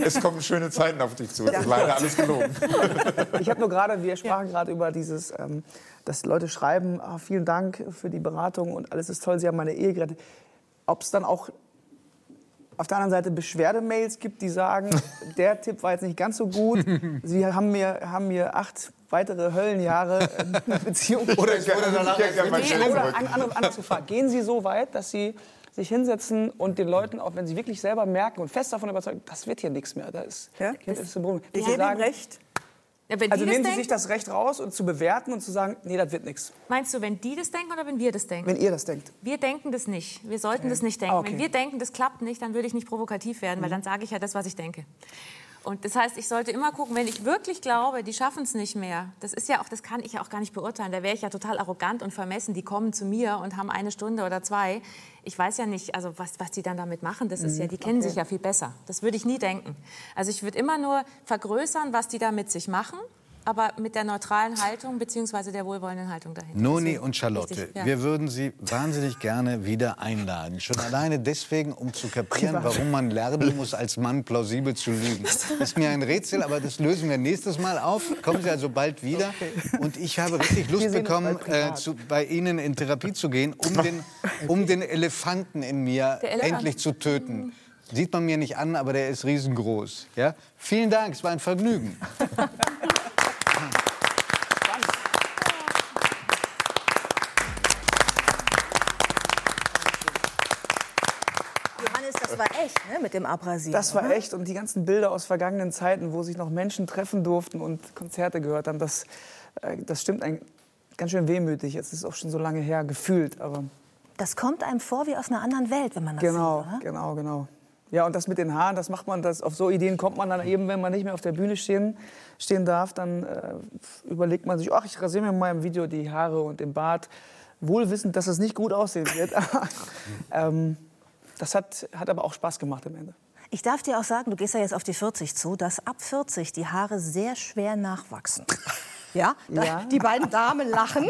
es kommen schöne Zeiten auf dich zu. Das ist leider alles gelogen. Ich habe nur gerade, wir sprachen gerade über dieses, ähm, dass Leute schreiben, ah, vielen Dank für die Beratung und alles ist toll, Sie haben meine Ehe gerettet. Ob es dann auch auf der anderen Seite Beschwerdemails gibt, die sagen, der Tipp war jetzt nicht ganz so gut, Sie haben mir, haben mir acht weitere Höllenjahre äh, eine Beziehung Oder ich wurde danach Oder an, andere, anders gefragt, gehen Sie so weit, dass Sie sich hinsetzen und den Leuten, auch wenn sie wirklich selber merken und fest davon überzeugt, das wird hier nichts mehr, da ist, Ja, hier ist ein Problem. Gebe ihm sagen, recht. Ja, wenn also die nehmen Sie sich das Recht raus und zu bewerten und zu sagen, nee, das wird nichts, meinst du, wenn die das denken oder wenn wir das denken? wenn ihr das denkt. Wir denken das nicht. Wir sollten das nicht denken. Ah, okay. Wenn wir denken, das klappt nicht, dann würde ich nicht provokativ werden, weil dann sage ich ja das, was ich denke. Und das heißt, ich sollte immer gucken, wenn ich wirklich glaube, die schaffen es nicht mehr. Das ist ja auch, das kann ich ja auch gar nicht beurteilen. Da wäre ich ja total arrogant und vermessen. Die kommen zu mir und haben eine Stunde oder zwei. Ich weiß ja nicht, also was, was die dann damit machen. Das ist ja, die kennen sich ja viel besser. Das würde ich nie denken. Also ich würde immer nur vergrößern, was die da mit sich machen. Aber mit der neutralen Haltung beziehungsweise der wohlwollenden Haltung dahinter. Noni Deswegen- und Charlotte, Richtig, ja. wir würden Sie wahnsinnig gerne wieder einladen. Schon alleine deswegen, um zu kapieren, warum man lernen muss, als Mann plausibel zu lügen. Das ist mir ein Rätsel, aber das lösen wir nächstes Mal auf. Kommen Sie also bald wieder. Und ich habe richtig Lust bekommen, äh, zu, bei Ihnen in Therapie zu gehen, um den, um den Elefanten in mir Elefant. endlich zu töten. Sieht man mir nicht an, aber der ist riesengroß. Ja? Vielen Dank, es war ein Vergnügen. Johannes, das war echt, ne, mit dem Abrasieren. Das war oder? echt und die ganzen Bilder aus vergangenen Zeiten, wo sich noch Menschen treffen durften und Konzerte gehört haben, das, äh, das stimmt ein, ganz schön wehmütig. Es ist auch schon so lange her gefühlt, aber Das kommt einem vor wie aus einer anderen Welt, wenn man das genau, sieht, oder? genau, genau. Ja, und das mit den Haaren, das macht man, das, auf so Ideen kommt man dann eben, wenn man nicht mehr auf der Bühne stehen, stehen darf, dann äh, überlegt man sich, ach, ich rasiere mir mal im Video die Haare und den Bart, wohl wissend, dass es nicht gut aussehen wird. ähm, das hat, hat aber auch Spaß gemacht am Ende. Ich darf dir auch sagen, du gehst ja jetzt auf die 40 zu, dass ab 40 die Haare sehr schwer nachwachsen. Ja, Ja. die beiden Damen lachen.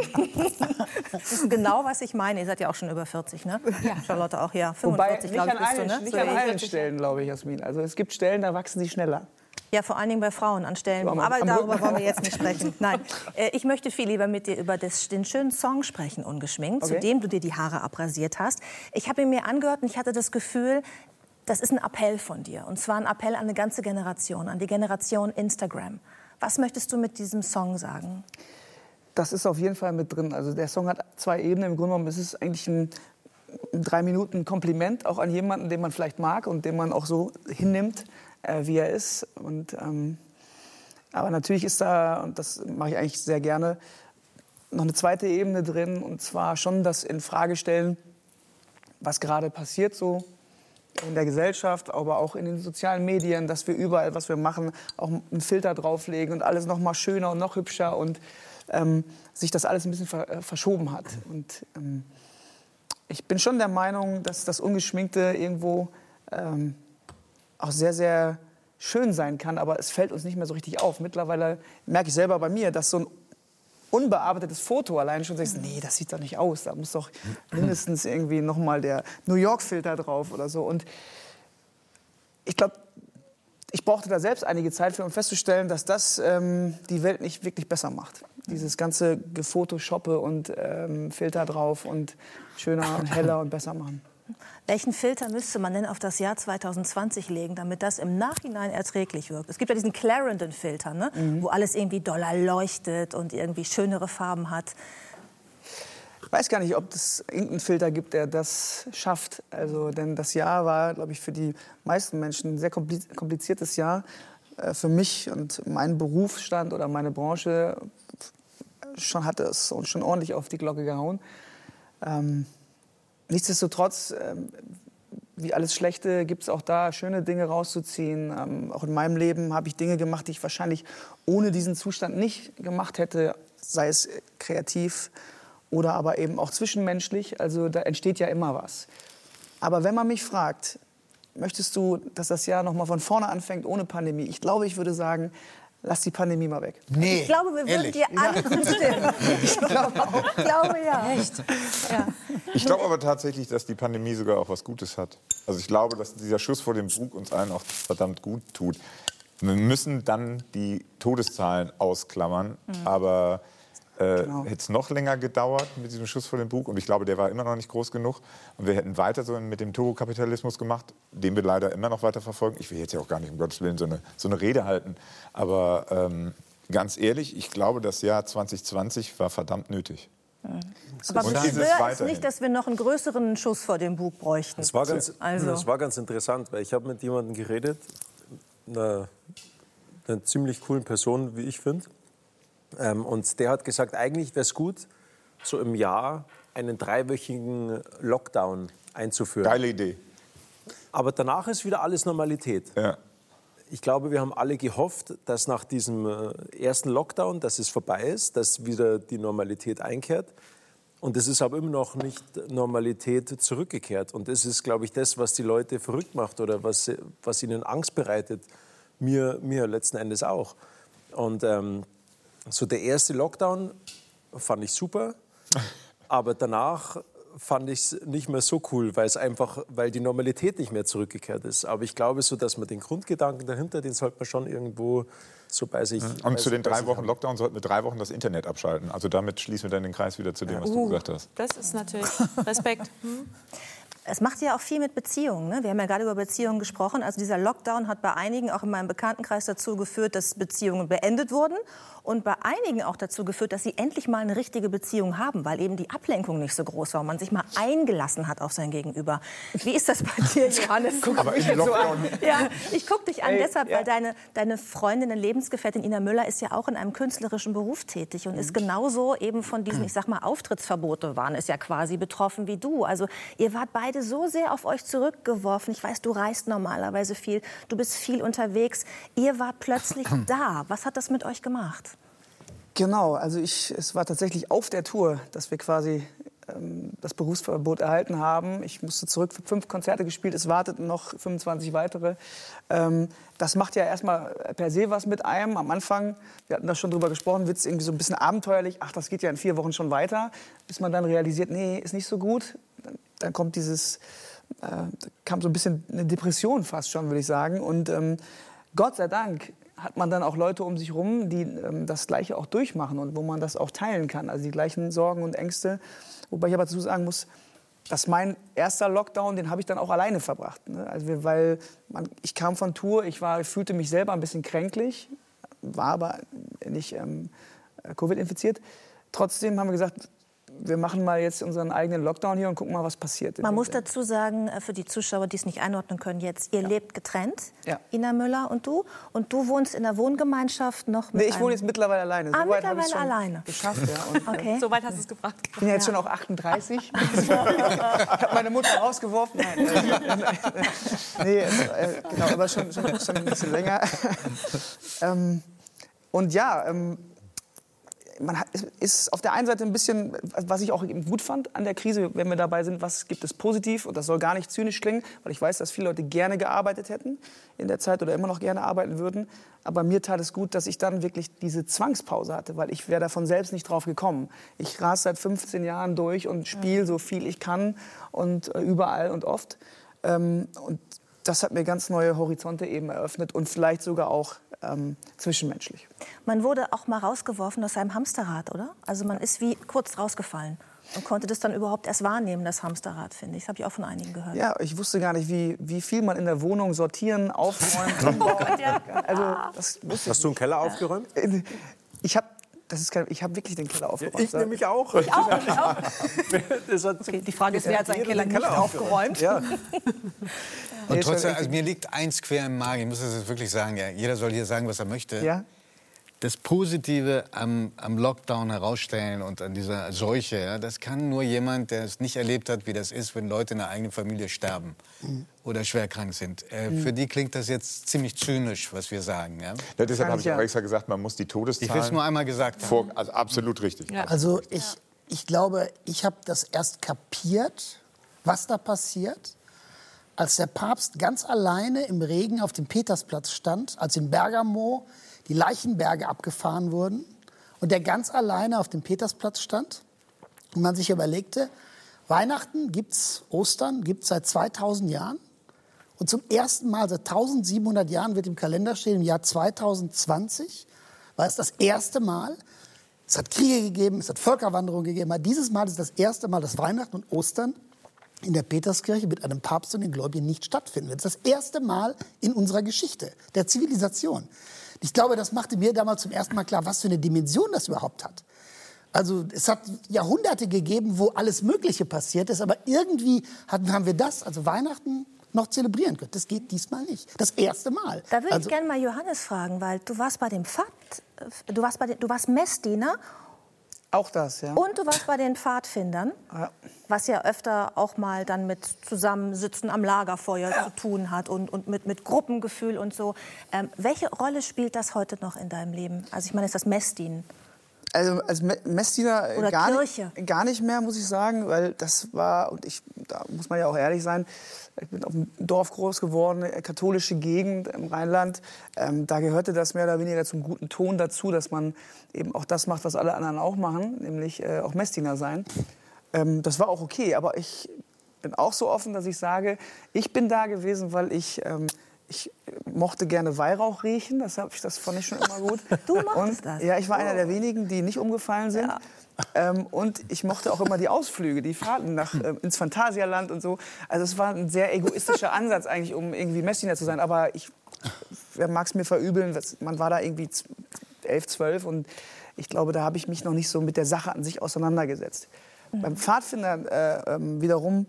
Das ist genau, was ich meine. Ihr seid ja auch schon über 40, ne? Ja. Charlotte auch, ja. 45, Wobei, nicht glaube an ich, bist du, allen, ne? nicht So an allen Stellen, glaube ich, Jasmin. Also es gibt Stellen, da wachsen sie schneller. Ja, vor allen Dingen bei Frauen an Stellen. Aber am darüber wollen wir jetzt nicht sprechen. Nein, äh, ich möchte viel lieber mit dir über das, den schönen Song sprechen, ungeschminkt, Okay. zu dem du dir die Haare abrasiert hast. Ich habe ihn mir angehört und ich hatte das Gefühl, das ist ein Appell von dir. Und zwar ein Appell an eine ganze Generation, an die Generation Instagram. Was möchtest du mit diesem Song sagen? Das ist auf jeden Fall mit drin. Also der Song hat zwei Ebenen. Im Grunde genommen ist es eigentlich ein, ein drei Minuten Kompliment auch an jemanden, den man vielleicht mag und den man auch so hinnimmt, äh, wie er ist. Und, ähm, aber natürlich ist da, und das mache ich eigentlich sehr gerne, noch eine zweite Ebene drin. Und zwar schon das in Frage stellen, was gerade passiert so in der Gesellschaft, aber auch in den sozialen Medien, dass wir überall, was wir machen, auch einen Filter drauflegen und alles noch mal schöner und noch hübscher und ähm, sich das alles ein bisschen ver äh, verschoben hat. Und ähm, ich bin schon der Meinung, dass das Ungeschminkte irgendwo ähm, auch sehr, sehr schön sein kann, aber es fällt uns nicht mehr so richtig auf. Mittlerweile merke ich selber bei mir, dass so ein unbearbeitetes Foto allein schon sagst, nee, das sieht doch nicht aus. Da muss doch mindestens irgendwie noch mal der New York-Filter drauf oder so. Und ich glaube, ich brauchte da selbst einige Zeit für, um festzustellen, dass das ähm, die Welt nicht wirklich besser macht. Dieses ganze Gefotoshoppe und ähm, Filter drauf und schöner und heller und besser machen. Welchen Filter müsste man denn auf das Jahr 2020 legen, damit das im Nachhinein erträglich wirkt? Es gibt ja diesen Clarendon-Filter, ne? wo alles irgendwie doller leuchtet und irgendwie schönere Farben hat. Ich weiß gar nicht, ob es irgendeinen Filter gibt, der das schafft. Also, denn das Jahr war, glaube ich, für die meisten Menschen ein sehr kompli- kompliziertes Jahr. Äh, Für mich und meinen Berufsstand oder meine Branche schon hatte es uns schon ordentlich auf die Glocke gehauen. Ähm, nichtsdestotrotz, ähm, wie alles Schlechte, gibt es auch da schöne Dinge rauszuziehen. Ähm, auch in meinem Leben habe ich Dinge gemacht, die ich wahrscheinlich ohne diesen Zustand nicht gemacht hätte, sei es äh, kreativ oder aber eben auch zwischenmenschlich. Also da entsteht ja immer was. Aber wenn man mich fragt, möchtest du, dass das Jahr noch mal von vorne anfängt ohne Pandemie? Ich glaube, ich würde sagen, lass die Pandemie mal weg. Nee, Ich glaube, wir würden ehrlich. dir alle zustimmen. Ich glaube, ich glaube ja. ja. Ich glaube aber tatsächlich, dass die Pandemie sogar auch was Gutes hat. Also ich glaube, dass dieser Schuss vor dem Bug uns allen auch verdammt gut tut. Wir müssen dann die Todeszahlen ausklammern, aber äh, Genau. hätte es noch länger gedauert mit diesem Schuss vor dem Bug und ich glaube, der war immer noch nicht groß genug und wir hätten weiter so mit dem Turbokapitalismus gemacht, den wir leider immer noch weiter verfolgen. Ich will jetzt ja auch gar nicht um Gottes Willen so eine, so eine Rede halten, aber ähm, ganz ehrlich, ich glaube, das Jahr 2020 war verdammt nötig. Aber Und ist es nicht, dass wir noch einen größeren Schuss vor dem Bug bräuchten. Das war ganz, Also. das war ganz interessant, weil ich habe mit jemandem geredet, einer, einer ziemlich coolen Person, wie ich finde. Ähm, und der hat gesagt, eigentlich wäre es gut, so im Jahr einen dreiwöchigen Lockdown einzuführen. Geile Idee. Aber danach ist wieder alles Normalität. Ja. Ich glaube, wir haben alle gehofft, dass nach diesem äh, ersten Lockdown, dass es vorbei ist, dass wieder die Normalität einkehrt. Und es ist aber immer noch nicht Normalität zurückgekehrt. Und das ist, glaube ich, das, was die Leute verrückt macht oder was, was ihnen Angst bereitet. Mir, mir letzten Endes auch. Und ähm, so der erste Lockdown fand ich super, aber danach fand ich es nicht mehr so cool, weil es einfach, weil die Normalität nicht mehr zurückgekehrt ist. Aber ich glaube so, dass man den Grundgedanken dahinter, den sollte man schon irgendwo so bei sich. bei Und zu sich- den bei drei Wochen haben. Lockdown sollten wir drei Wochen das Internet abschalten. Also damit schließen wir dann den Kreis wieder zu dem, was du gesagt hast. Das ist natürlich Respekt. Hm? Es macht ja auch viel mit Beziehungen. Ne? Wir haben ja gerade über Beziehungen gesprochen. Also dieser Lockdown hat bei einigen, auch in meinem Bekanntenkreis, dazu geführt, dass Beziehungen beendet wurden. Und bei einigen auch dazu geführt, dass sie endlich mal eine richtige Beziehung haben, weil eben die Ablenkung nicht so groß war und man sich mal eingelassen hat auf sein Gegenüber. Wie ist das bei dir, Johannes? Aber im Lockdown, Ja, ich gucke dich an Ey, deshalb, ja. weil deine, deine Freundin, deine Lebensgefährtin Ina Müller ist ja auch in einem künstlerischen Beruf tätig und ist genauso eben von diesen, ich sag mal, Auftrittsverbote waren es ja quasi betroffen wie du. Also ihr wart beide so sehr auf euch zurückgeworfen. Ich weiß, du reist normalerweise viel, du bist viel unterwegs. Ihr wart plötzlich da. Was hat das mit euch gemacht? Genau, also ich, es war tatsächlich auf der Tour, dass wir quasi ähm, das Berufsverbot erhalten haben. Ich musste zurück fünf Konzerte gespielt, es warteten noch 25 weitere. Ähm, das macht ja erstmal per se was mit einem. Am Anfang, wir hatten da schon drüber gesprochen, wird es irgendwie so ein bisschen abenteuerlich. Ach, das geht ja in vier Wochen schon weiter. Bis man dann realisiert, nee, ist nicht so gut. Dann, dann kommt dieses, äh, kam so ein bisschen eine Depression fast schon, würde ich sagen. Und ähm, Gott sei Dank hat man dann auch Leute um sich herum, die ähm, das Gleiche auch durchmachen und wo man das auch teilen kann. Also die gleichen Sorgen und Ängste. Wobei ich aber dazu sagen muss, dass mein erster Lockdown, den habe ich dann auch alleine verbracht. Ne? Also weil man, ich kam von Tour, ich, war, fühlte mich selber ein bisschen kränklich, war aber nicht ähm, Covid infiziert. Trotzdem haben wir gesagt, wir machen mal jetzt unseren eigenen Lockdown hier und gucken mal, was passiert. Man muss dazu sagen, äh, für die Zuschauer, die es nicht einordnen können jetzt, ihr ja. lebt getrennt, ja. Ina Müller und du. Und du wohnst in der Wohngemeinschaft noch mit Nee, ich wohne jetzt mittlerweile alleine. Ah, so weit mittlerweile schon alleine. Geschafft, ja. Und, okay. So weit hast du es gebracht. Ich bin ja jetzt schon auch 38. ich habe meine Mutter rausgeworfen. Nein, äh, nee, äh, genau, aber schon, schon, schon, ein bisschen länger. ähm, und ja, ähm, man hat, ist auf der einen Seite ein bisschen, was ich auch gut fand an der Krise, wenn wir dabei sind, was gibt es positiv und das soll gar nicht zynisch klingen, weil ich weiß, dass viele Leute gerne gearbeitet hätten in der Zeit oder immer noch gerne arbeiten würden. Aber mir tat es gut, dass ich dann wirklich diese Zwangspause hatte, weil ich wäre davon selbst nicht drauf gekommen. Ich ras seit 15 Jahren durch und spiele so viel ich kann und äh, überall und oft. Ähm, und das hat mir ganz neue Horizonte eben eröffnet und vielleicht sogar auch ähm, zwischenmenschlich. Man wurde auch mal rausgeworfen aus seinem Hamsterrad, oder? Also man ist wie kurz rausgefallen und konnte das dann überhaupt erst wahrnehmen, das Hamsterrad, finde ich. Das habe ich auch von einigen gehört. Ja, ich wusste gar nicht, wie, wie viel man in der Wohnung sortieren, aufräumen, oh Gott, ja. Also, das Hast du einen Keller aufgeräumt? Ich habe das ist kein, ich habe wirklich den Keller aufgeräumt. Ich nämlich auch. Ich auch. Ich auch. okay, die Frage ist, wer hat seinen Keller, Keller nicht aufgeräumt? Ja. Und trotzdem, also mir liegt eins quer im Magen, ich muss das jetzt wirklich sagen, ja, jeder soll hier sagen, was er möchte. Ja? Das Positive am, am Lockdown herausstellen und an dieser Seuche, ja, das kann nur jemand, der es nicht erlebt hat, wie das ist, wenn Leute in der eigenen Familie sterben mhm. oder schwer krank sind. Äh, mhm. Für die klingt das jetzt ziemlich zynisch, was wir sagen. Ja? ja deshalb habe ich auch extra gesagt, man muss die Todeszahlen... Ich will es nur einmal gesagt haben. Vor, also absolut richtig. Ja. Also ich, ich glaube, ich habe das erst kapiert, was da passiert, als der Papst ganz alleine im Regen auf dem Petersplatz stand, als in Bergamo die Leichenberge abgefahren wurden und der ganz alleine auf dem Petersplatz stand und man sich überlegte, Weihnachten gibt's, Ostern gibt's seit 2000 Jahren und zum ersten Mal seit 1700 Jahren wird im Kalender stehen, im Jahr 2020 war es das erste Mal, es hat Kriege gegeben, es hat Völkerwanderungen gegeben, aber dieses Mal ist das erste Mal, dass Weihnachten und Ostern in der Peterskirche mit einem Papst und den Gläubigen nicht stattfinden. Das ist das erste Mal in unserer Geschichte der Zivilisation. Ich glaube, das machte mir damals zum ersten Mal klar, was für eine Dimension das überhaupt hat. Also es hat Jahrhunderte gegeben, wo alles Mögliche passiert ist, aber irgendwie hatten, haben wir das, also Weihnachten, noch zelebrieren können. Das geht diesmal nicht. Das erste Mal. Da würde also, ich gerne mal Johannes fragen, weil du warst bei dem Pfad, du warst, bei den, du warst Messdiener auch das, ja. Und du warst bei den Pfadfindern, ja. was ja öfter auch mal dann mit Zusammensitzen am Lagerfeuer ja. zu tun hat und, und mit, mit Gruppengefühl und so. Ähm, welche Rolle spielt das heute noch in deinem Leben? Also ich meine, ist das Messdienen? Also als Messdiener Oder gar, Kirche. Nicht, gar nicht mehr, muss ich sagen, weil das war, und ich, da muss man ja auch ehrlich sein, ich bin auf dem Dorf groß geworden, katholische Gegend im Rheinland. Ähm, da gehörte das mehr oder weniger zum guten Ton dazu, dass man eben auch das macht, was alle anderen auch machen, nämlich äh, auch Messdiener sein. Ähm, das war auch okay, aber ich bin auch so offen, dass ich sage, ich bin da gewesen, weil ich ähm, ich mochte gerne Weihrauch riechen, das, ich, das fand ich schon immer gut. Du mochtest das? Ja, ich war einer der wenigen, die nicht umgefallen sind. Ja. Ähm, und ich mochte auch immer die Ausflüge, die Fahrten nach, äh, ins Phantasialand und so. Also es war ein sehr egoistischer Ansatz eigentlich, um irgendwie Messdiener zu sein. Aber ich, wer mag es mir verübeln, man war da irgendwie elf, zwölf und ich glaube, da habe ich mich noch nicht so mit der Sache an sich auseinandergesetzt. Mhm. Beim Pfadfinder äh, äh, wiederum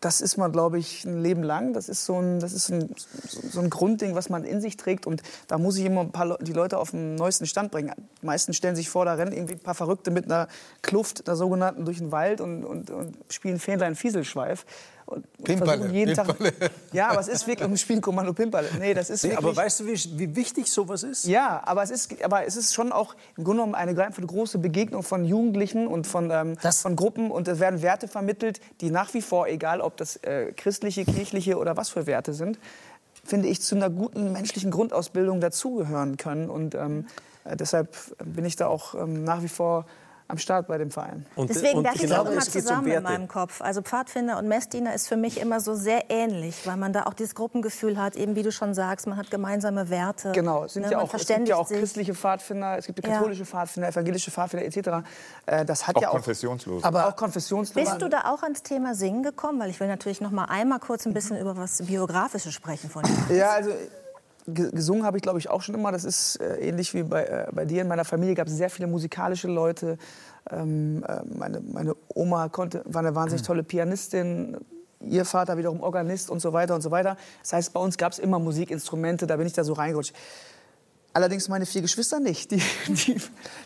das ist man, glaube ich, ein Leben lang. Das ist, so ein, das ist ein, so ein Grundding, was man in sich trägt. Und da muss ich immer ein paar die Leute auf den neuesten Stand bringen. Die meisten stellen sich vor, da rennen irgendwie ein paar Verrückte mit einer Kluft, der sogenannten, durch den Wald und, und, und spielen Fähnlein Fieselschweif. Und Pimperle, versuchen jeden Pimperle. Tag. Ja, aber es ist wirklich um Spiel Kommando Pimperle. Nee, das ist Nee, wirklich. aber weißt du, wie, wie wichtig sowas ist? Ja, aber es, ist, aber es ist schon auch im Grunde genommen eine große Begegnung von Jugendlichen und von, ähm, von Gruppen. Und es werden Werte vermittelt, die nach wie vor, egal ob das äh, christliche, kirchliche oder was für Werte sind, finde ich, zu einer guten menschlichen Grundausbildung dazugehören können. Und ähm, äh, deshalb bin ich da auch ähm, nach wie vor am Start bei dem Verein. Deswegen dachte ich genau auch immer um zusammen in meinem Kopf. Also Pfadfinder und Messdiener ist für mich immer so sehr ähnlich, weil man da auch dieses Gruppengefühl hat, eben wie du schon sagst, man hat gemeinsame Werte. Genau, es, sind ne, ja man auch, es gibt verständigt ja auch sich. christliche Pfadfinder, es gibt ja Ja. katholische Pfadfinder, evangelische Pfadfinder etc. Äh, das hat Auch ja auch konfessionslos. aber auch konfessionslos. Bist du da auch ans Thema Singen gekommen? Weil ich will natürlich noch mal einmal kurz ein bisschen über was Biografisches sprechen von dir. Ja, also gesungen habe ich, glaube ich, auch schon immer. Das ist äh, ähnlich wie bei, äh, bei dir. In meiner Familie gab es sehr viele musikalische Leute. Ähm, äh, meine, meine Oma konnte, war eine wahnsinnig tolle Pianistin. Ihr Vater wiederum Organist und so weiter und so weiter. Das heißt, bei uns gab es immer Musikinstrumente. Da bin ich da so reingerutscht. Allerdings meine vier Geschwister nicht. Die, die,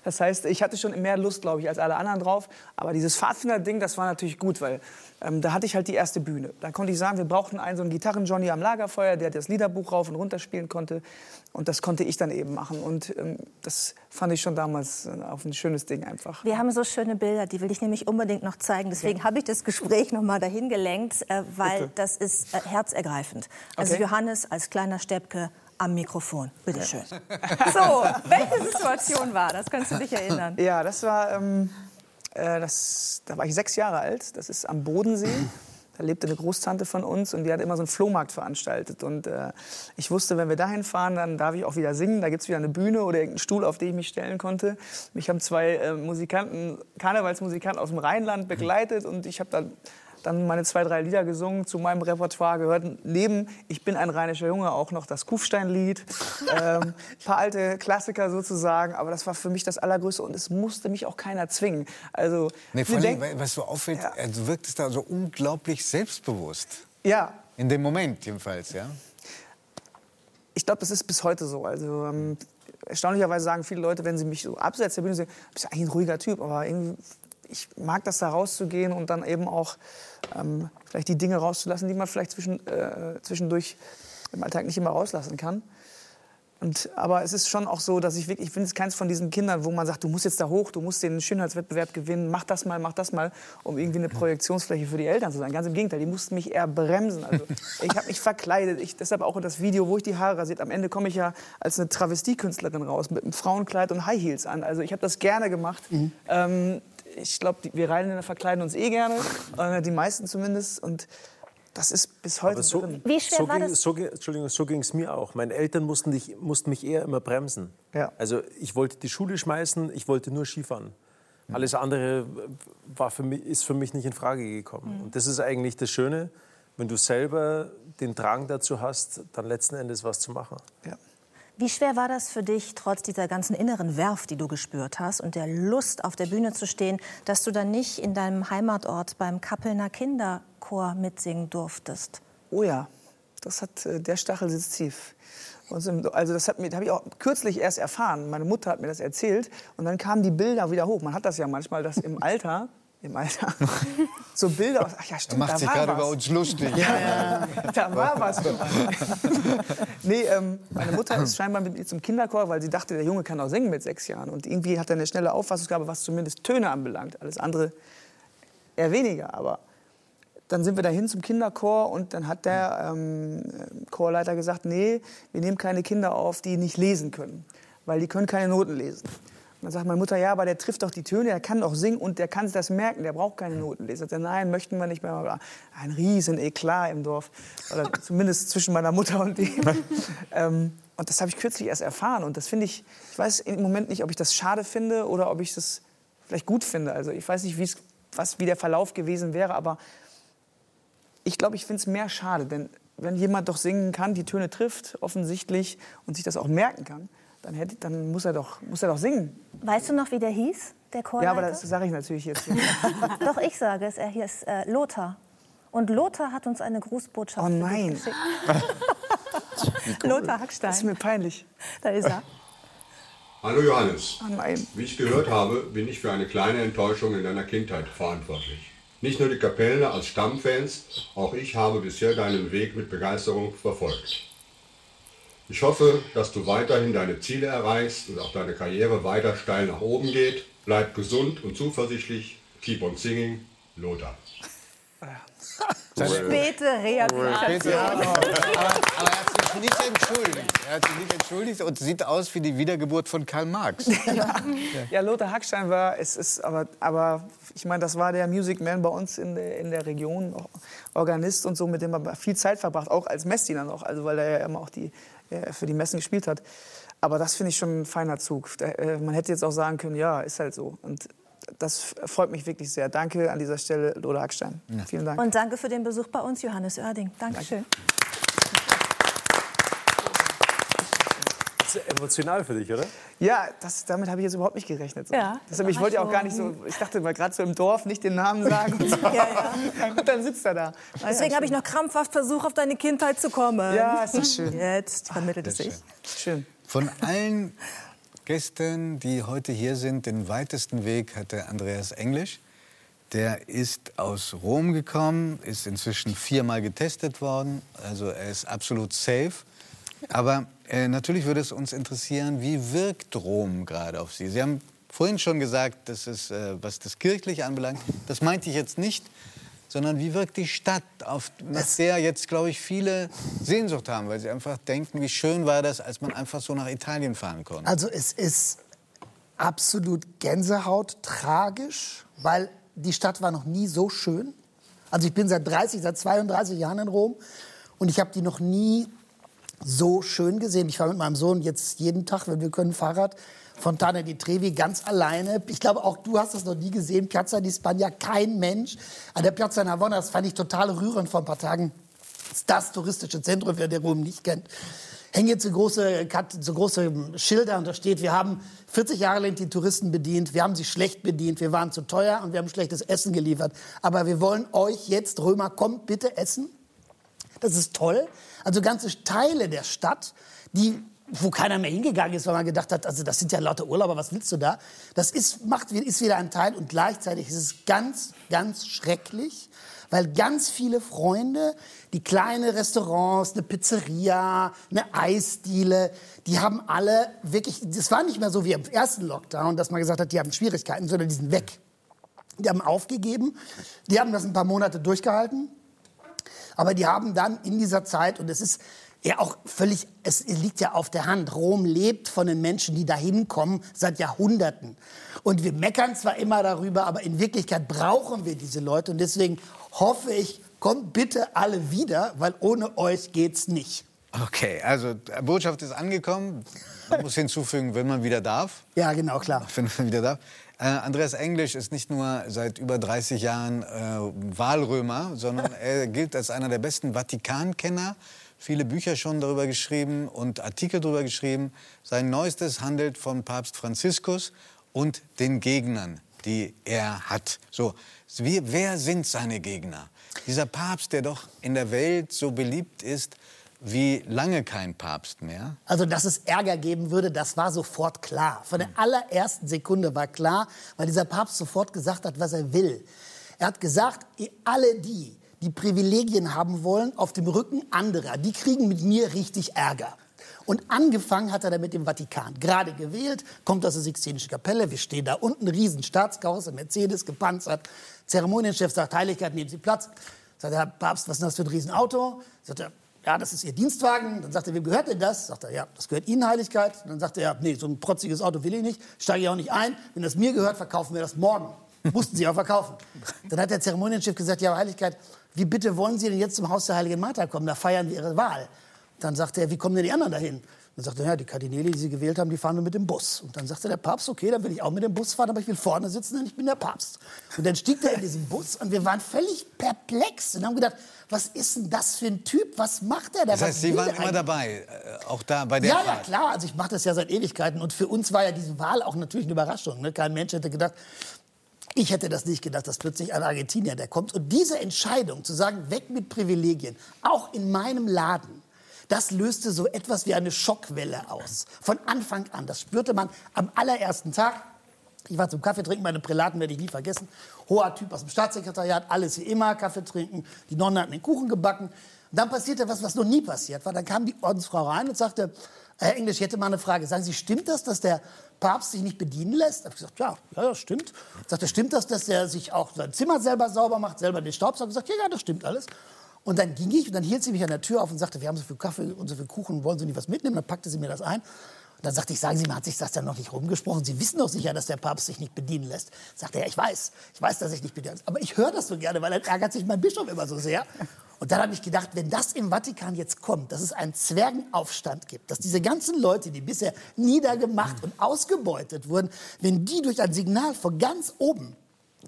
das heißt, ich hatte schon mehr Lust, glaube ich, als alle anderen drauf. Aber dieses Pfadfinder-Ding, das war natürlich gut, weil ähm, da hatte ich halt die erste Bühne. Da konnte ich sagen, wir brauchten einen so einen Gitarren-Johnny am Lagerfeuer, der das Liederbuch rauf und runter spielen konnte. Und das konnte ich dann eben machen. Und ähm, das fand ich schon damals äh, auch ein schönes Ding einfach. Wir haben so schöne Bilder, die will ich nämlich unbedingt noch zeigen. Deswegen habe ich das Gespräch noch mal dahin gelenkt, äh, weil Bitte. das ist äh, herzergreifend. Also Okay. Johannes als kleiner Steppke am Mikrofon. Bitte schön. So, welche Situation war das? Kannst du dich erinnern? Ja, das war, ähm, äh, das, da war ich sechs Jahre alt. Das ist am Bodensee. Da lebte eine Großtante von uns und die hat immer so einen Flohmarkt veranstaltet. Und äh, ich wusste, wenn wir dahin fahren, dann darf ich auch wieder singen. Da gibt es wieder eine Bühne oder irgendeinen Stuhl, auf den ich mich stellen konnte. Mich haben zwei äh, Musikanten, Karnevalsmusikanten aus dem Rheinland begleitet und ich habe dann dann meine zwei, drei Lieder gesungen. Zu meinem Repertoire gehörten neben Ich bin ein rheinischer Junge auch noch das Kufsteinlied. ähm, ein paar alte Klassiker sozusagen. Aber das war für mich das Allergrößte und es musste mich auch keiner zwingen. Also, Nee, vor allem, was so auffällt, Ja. er du wirktest da so unglaublich selbstbewusst. ja, In dem Moment jedenfalls, ja? ich glaube, das ist bis heute so. Also ähm, erstaunlicherweise sagen viele Leute, wenn sie mich so Bühne sehen, bist du eigentlich ein ruhiger Typ, aber irgendwie, ich mag das da rauszugehen und dann eben auch ähm, vielleicht die Dinge rauszulassen, die man vielleicht zwischen, äh, zwischendurch im Alltag nicht immer rauslassen kann. Und, aber es ist schon auch so, dass ich wirklich, ich bin jetzt keins von diesen Kindern, wo man sagt, du musst jetzt da hoch, du musst den Schönheitswettbewerb gewinnen, mach das mal, mach das mal, um irgendwie eine Projektionsfläche für die Eltern zu sein. Ganz im Gegenteil, die mussten mich eher bremsen. Also ich habe mich verkleidet, ich, deshalb auch das Video, wo ich die Haare rasiert. Am Ende komme ich ja als eine Travestiekünstlerin raus mit einem Frauenkleid und High Heels an. Also ich habe das gerne gemacht. Ähm, ich glaube, wir Rheinländer verkleiden uns eh gerne, äh, die meisten zumindest. Und das ist bis heute so, drin. Wie schwer so war ging, das? So, Entschuldigung, so ging es mir auch. Meine Eltern mussten, dich, mussten mich eher immer bremsen. Ja. Also ich wollte die Schule schmeißen, ich wollte nur Skifahren. Alles andere war für mich, ist für mich nicht in Frage gekommen. Und das ist eigentlich das Schöne, wenn du selber den Drang dazu hast, dann letzten Endes was zu machen. Ja. Wie schwer war das für dich, trotz dieser ganzen inneren Werf, die du gespürt hast und der Lust, auf der Bühne zu stehen, dass du dann nicht in deinem Heimatort beim Kappelner Kinderchor mitsingen durftest? Oh ja, das hat, äh, der Stachel sitzt tief. Also das habe ich auch kürzlich erst erfahren. Meine Mutter hat mir das erzählt und dann kamen die Bilder wieder hoch. Man hat das ja manchmal, dass im Alter, im Alter, so Bilder aus. Ach ja, Er stimmt, macht da sich gerade über uns lustig. Da war was. nee, ähm, meine Mutter ist scheinbar mit mir zum Kinderchor, weil sie dachte, der Junge kann auch singen mit sechs Jahren. Und irgendwie hat er eine schnelle Auffassungsgabe, was zumindest Töne anbelangt. Alles andere eher weniger. Aber dann sind wir dahin zum Kinderchor und dann hat der ähm, Chorleiter gesagt, nee, wir nehmen keine Kinder auf, die nicht lesen können, weil die können keine Noten lesen. Dann sagt meine Mutter, ja, aber der trifft doch die Töne, der kann doch singen und der kann sich das merken, der braucht keine Noten lesen. Sagt nein, möchten wir nicht mehr. Ein riesen Eklat im Dorf, oder zumindest zwischen meiner Mutter und ihm. ähm, und das habe ich kürzlich erst erfahren und das finde ich, ich weiß im Moment nicht, ob ich das schade finde oder ob ich das vielleicht gut finde. Also ich weiß nicht, was, wie der Verlauf gewesen wäre, aber ich glaube, ich finde es mehr schade, denn wenn jemand doch singen kann, die Töne trifft, offensichtlich, und sich das auch merken kann, dann, hätte, dann muss, er doch, muss er doch singen. Weißt du noch, wie der hieß, der Chorleiter? Ja, aber das sage ich natürlich jetzt. nicht. Doch, ich sage es. Er ist äh, Lothar. Und Lothar hat uns eine Grußbotschaft Oh nein. geschickt. Lothar Das ist Hackstein. mir peinlich. Da ist er. Hallo Johannes. Oh nein. Wie ich gehört habe, bin ich für eine kleine Enttäuschung in deiner Kindheit verantwortlich. Nicht nur die Kapellner als Stammfans, auch ich habe bisher deinen Weg mit Begeisterung verfolgt. Ich hoffe, dass du weiterhin deine Ziele erreichst und auch deine Karriere weiter steil nach oben geht. Bleib gesund und zuversichtlich. Keep on singing, Lothar. Späte Rehabilitation. aber, aber er hat sich nicht entschuldigt. Er hat sich nicht entschuldigt und sieht aus wie die Wiedergeburt von Karl Marx. Ja, Lothar Hackstein war, es ist aber, aber ich meine, das war der Music Man bei uns in der, in der Region, Organist und so, mit dem er viel Zeit verbracht, auch als Messdiener noch, also weil er ja immer auch die, für die Messen gespielt hat. Aber das finde ich schon ein feiner Zug. Äh, Man hätte jetzt auch sagen können, ja, ist halt so. Und das freut mich wirklich sehr. Danke an dieser Stelle, Lothar Hackstein. Vielen Dank. Und danke für den Besuch bei uns, Johannes Oerding. Dankeschön. Das ist emotional für dich, oder? Ja, das, damit habe ich jetzt überhaupt nicht gerechnet. So. Ja, Deshalb, ich wollte ja auch gar nicht so, ich dachte mal gerade so im Dorf nicht den Namen sagen. Und, so. Ja, ja. und dann sitzt er da. Ah, Deswegen ja, habe ich noch krampfhaft versucht, auf deine Kindheit zu kommen. Ja, ist doch schön. Jetzt vermittelt es sich. Schön. Von allen Gästen, die heute hier sind, den weitesten Weg hatte Andreas Englisch. Der ist aus Rom gekommen, ist inzwischen viermal getestet worden, also er ist absolut safe. Aber äh, natürlich würde es uns interessieren, wie wirkt Rom gerade auf Sie? Sie haben vorhin schon gesagt, dass es, äh, was das Kirchliche anbelangt, das meinte ich jetzt nicht, sondern wie wirkt die Stadt, auf nach der jetzt, glaube ich, viele Sehnsucht haben, weil sie einfach denken, wie schön war das, als man einfach so nach Italien fahren konnte. Also es ist absolut Gänsehaut, tragisch, weil die Stadt war noch nie so schön. Also ich bin seit 30, seit 32 Jahren in Rom und ich habe die noch nie so schön gesehen. Ich fahre mit meinem Sohn jetzt jeden Tag, wenn wir können, Fahrrad. Fontana di Trevi ganz alleine. Ich glaube, auch du hast das noch nie gesehen. Piazza di Spagna, kein Mensch. An der Piazza Navona, das fand ich total rührend vor ein paar Tagen. Das ist das touristische Zentrum, wer den Rom nicht kennt. Hängen jetzt so große, so große Schilder und da steht, wir haben 40 Jahre lang die Touristen bedient, wir haben sie schlecht bedient, wir waren zu teuer und wir haben schlechtes Essen geliefert. Aber wir wollen euch jetzt, Römer, kommt bitte essen. Das ist toll. Also ganze Teile der Stadt, die, wo keiner mehr hingegangen ist, weil man gedacht hat, also das sind ja lauter Urlauber, was willst du da? Das ist, macht, ist wieder ein Teil und gleichzeitig ist es ganz, ganz schrecklich, weil ganz viele Freunde, die kleine Restaurants, eine Pizzeria, eine Eisdiele, die haben alle wirklich, das war nicht mehr so wie im ersten Lockdown, dass man gesagt hat, die haben Schwierigkeiten, sondern die sind weg. Die haben aufgegeben, die haben das ein paar Monate durchgehalten. Aber die haben dann in dieser Zeit, und es ist ja auch völlig, es liegt ja auf der Hand, Rom lebt von den Menschen, die da hinkommen, seit Jahrhunderten. Und wir meckern zwar immer darüber, aber in Wirklichkeit brauchen wir diese Leute. Und deswegen hoffe ich, kommt bitte alle wieder, weil ohne euch geht's nicht. Okay, also die Botschaft ist angekommen. Man muss hinzufügen, wenn man wieder darf. Ja, genau, klar. Wenn man wieder darf. Äh, Andreas Englisch ist nicht nur seit über 30 Jahren äh, Wahlrömer, sondern er gilt als einer der besten Vatikankenner. Viele Bücher schon darüber geschrieben und Artikel darüber geschrieben. Sein neuestes handelt von Papst Franziskus und den Gegnern, die er hat. So, wie, wer sind seine Gegner? Dieser Papst, der doch in der Welt so beliebt ist wie lange kein Papst mehr. Also, dass es Ärger geben würde, das war sofort klar. Von der allerersten Sekunde war klar, weil dieser Papst sofort gesagt hat, was er will. Er hat gesagt, alle die, die Privilegien haben wollen auf dem Rücken anderer, die kriegen mit mir richtig Ärger. Und angefangen hat er damit im Vatikan. Gerade gewählt, kommt aus der Sixtinischen Kapelle. Wir stehen da unten, riesen Staatskarosse, Mercedes, gepanzert. Zeremonienchef sagt, Heiligkeit, nehmen Sie Platz. Sagt der Herr Papst, was ist das für ein Riesenauto? Sagt er, ja, das ist Ihr Dienstwagen. Dann sagt er, wem gehört denn das? Sagt er, ja, das gehört Ihnen, Heiligkeit. Dann sagt er, ja, nee, so ein protziges Auto will ich nicht, steige ich auch nicht ein. Wenn das mir gehört, verkaufen wir das morgen. Mussten sie auch verkaufen. Dann hat der Zeremonienchef gesagt, ja, Heiligkeit, wie bitte wollen Sie denn jetzt zum Haus der Heiligen Martha kommen? Da feiern wir Ihre Wahl. Dann sagte er, wie kommen denn die anderen dahin? Dann sagte er, ja, die Kardinäle, die Sie gewählt haben, die fahren nur mit dem Bus. Und dann sagte der Papst, okay, dann will ich auch mit dem Bus fahren, aber ich will vorne sitzen, denn ich bin der Papst. Und dann stieg er in diesen Bus und wir waren völlig perplex und haben gedacht, was ist denn das für ein Typ? Was macht er da? Das heißt, Sie waren immer dabei, äh, auch da bei der Ja, ja, Fahrt. klar. Also ich mache das ja seit Ewigkeiten. Und für uns war ja diese Wahl auch natürlich eine Überraschung. Ne? Kein Mensch hätte gedacht, ich hätte das nicht gedacht, dass plötzlich ein Argentinier der kommt. Und diese Entscheidung, zu sagen, weg mit Privilegien, auch in meinem Laden, das löste so etwas wie eine Schockwelle aus. Von Anfang an. Das spürte man am allerersten Tag. Ich war zum Kaffee trinken, meine Prälaten werde ich nie vergessen. Hoher Typ aus dem Staatssekretariat, alles wie immer, Kaffee trinken. Die Nonne hatten den Kuchen gebacken. Und dann passierte was, was noch nie passiert war. Dann kam die Ordensfrau rein und sagte, Herr Englisch, ich hätte mal eine Frage. Sagen Sie, stimmt das, dass der Papst sich nicht bedienen lässt? Habe ich gesagt, ja, ja, das stimmt. Sagte, stimmt das, dass er sich auch sein Zimmer selber sauber macht, selber den Staubsauger? Ich gesagt, ja, ja, das stimmt alles. Und dann ging ich und dann hielt sie mich an der Tür auf und sagte, wir haben so viel Kaffee und so viel Kuchen, wollen Sie nicht was mitnehmen? Dann packte sie mir das ein. Und dann sagte ich, sagen Sie mal, hat sich das dann noch nicht rumgesprochen? Sie wissen doch sicher, dass der Papst sich nicht bedienen lässt. Sagte er, ja, ich weiß, ich weiß, dass ich nicht bedienen lässt. Aber ich höre das so gerne, weil dann ärgert sich mein Bischof immer so sehr. Und dann habe ich gedacht, wenn das im Vatikan jetzt kommt, dass es einen Zwergenaufstand gibt, dass diese ganzen Leute, die bisher niedergemacht und ausgebeutet wurden, wenn die durch ein Signal von ganz oben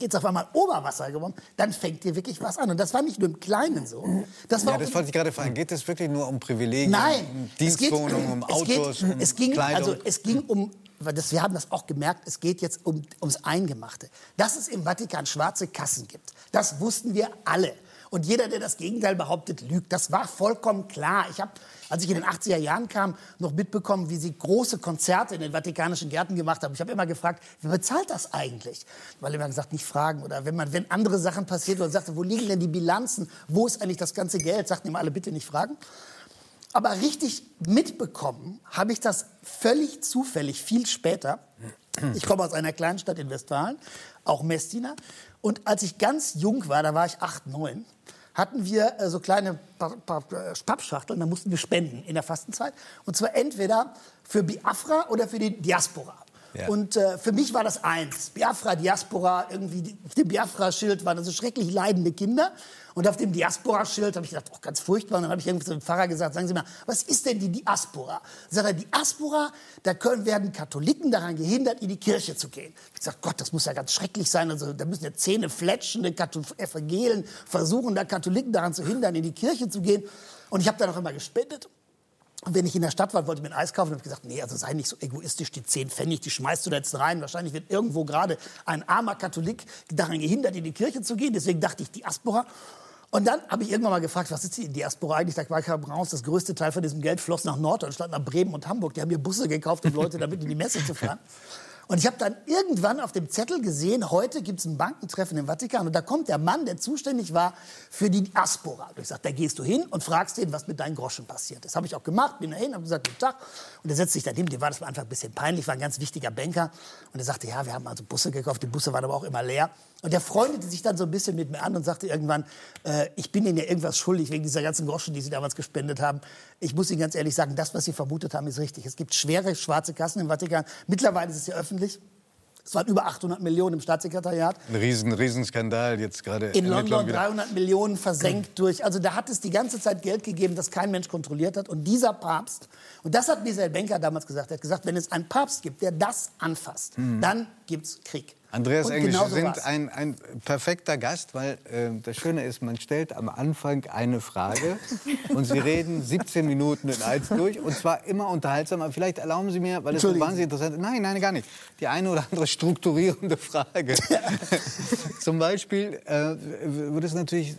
jetzt auf einmal Oberwasser gewonnen, dann fängt hier wirklich was an. Und das war nicht nur im Kleinen so. Das war Ja, das wollte ich gerade fragen. Geht es wirklich nur um Privilegien, Nein, um es geht- Dienstwohnungen, um es geht- Autos, um es ging, Kleidung? Also es ging um, das, wir haben das auch gemerkt, es geht jetzt um, ums Eingemachte. Dass es im Vatikan schwarze Kassen gibt, das wussten wir alle. Und jeder, der das Gegenteil behauptet, lügt. Das war vollkommen klar. Ich habe, als ich in den 80er Jahren kam, noch mitbekommen, wie sie große Konzerte in den vatikanischen Gärten gemacht haben. Ich habe immer gefragt, wer bezahlt das eigentlich? Weil immer gesagt, nicht fragen. Oder wenn, man, wenn andere Sachen passiert und sagte, wo liegen denn die Bilanzen? Wo ist eigentlich das ganze Geld? Sagten immer alle, bitte nicht fragen. Aber richtig mitbekommen habe ich das völlig zufällig, viel später. Ich komme aus einer kleinen Stadt in Westfalen, auch Messina. Und als ich ganz jung war, da war ich acht, neun, hatten wir äh, so kleine äh, Pappschachteln, da mussten wir spenden in der Fastenzeit. Und zwar entweder für Biafra oder für die Diaspora. Ja. Und äh, für mich war das eins. Biafra, Diaspora, irgendwie dem Biafra-Schild waren so schrecklich leidende Kinder. Und auf dem Diaspora-Schild habe ich gedacht, oh, ganz furchtbar. Und dann habe ich irgendwie zu dem Pfarrer gesagt, sagen Sie mal, was ist denn die Diaspora? Sagt er, Diaspora, da können, werden Katholiken daran gehindert, in die Kirche zu gehen. Ich gesagt, Gott, das muss ja ganz schrecklich sein. Also, da müssen ja Zähne fletschende Katho- Evangelien versuchen, da Katholiken daran zu hindern, in die Kirche zu gehen. Und ich habe dann auch immer gespendet. Und wenn ich in der Stadt war, wollte mir ein Eis kaufen, habe ich gesagt, nee, also sei nicht so egoistisch, die 10 Pfennig, die schmeißt du da jetzt rein. Wahrscheinlich wird irgendwo gerade ein armer Katholik daran gehindert, in die Kirche zu gehen. Deswegen dachte ich, Diaspora. Und dann habe ich irgendwann mal gefragt, was ist die Diaspora eigentlich? Da kam raus, das größte Teil von diesem Geld floss nach Norddeutschland, nach Bremen und Hamburg. Die haben hier Busse gekauft, um Leute damit in die Messe zu fahren. Und ich habe dann irgendwann auf dem Zettel gesehen, heute gibt es ein Bankentreffen im Vatikan. Und da kommt der Mann, der zuständig war für die Diaspora. Und ich sagte, da gehst du hin und fragst den, was mit deinen Groschen passiert ist. Habe ich auch gemacht, bin dahin, habe gesagt, guten Tag. Und er setzt sich daneben, dem war das einfach ein bisschen peinlich, war ein ganz wichtiger Banker. Und er sagte, ja, wir haben also Busse gekauft, die Busse waren aber auch immer leer. Und er freundete sich dann so ein bisschen mit mir an und sagte irgendwann, äh, ich bin Ihnen ja irgendwas schuldig wegen dieser ganzen Groschen, die Sie damals gespendet haben. Ich muss Ihnen ganz ehrlich sagen, das, was Sie vermutet haben, ist richtig. Es gibt schwere schwarze Kassen im Vatikan. Mittlerweile ist es ja öffentlich. Es waren über 800 Millionen im Staatssekretariat. Ein Riesen, Riesenskandal jetzt gerade. In London wieder. 300 Millionen versenkt durch. Also da hat es die ganze Zeit Geld gegeben, das kein Mensch kontrolliert hat. Und dieser Papst, und das hat Michael Benker damals gesagt, er hat gesagt, wenn es einen Papst gibt, der das anfasst, dann gibt's Krieg. Andreas Und Englisch, genau Sie sind ein, ein perfekter Gast, weil äh, das Schöne ist, man stellt am Anfang eine Frage und Sie reden 17 Minuten in eins durch und zwar immer unterhaltsam. Aber vielleicht erlauben Sie mir, weil es so wahnsinnig interessant ist, nein, nein, gar nicht, die eine oder andere strukturierende Frage. Zum Beispiel äh, würde es natürlich,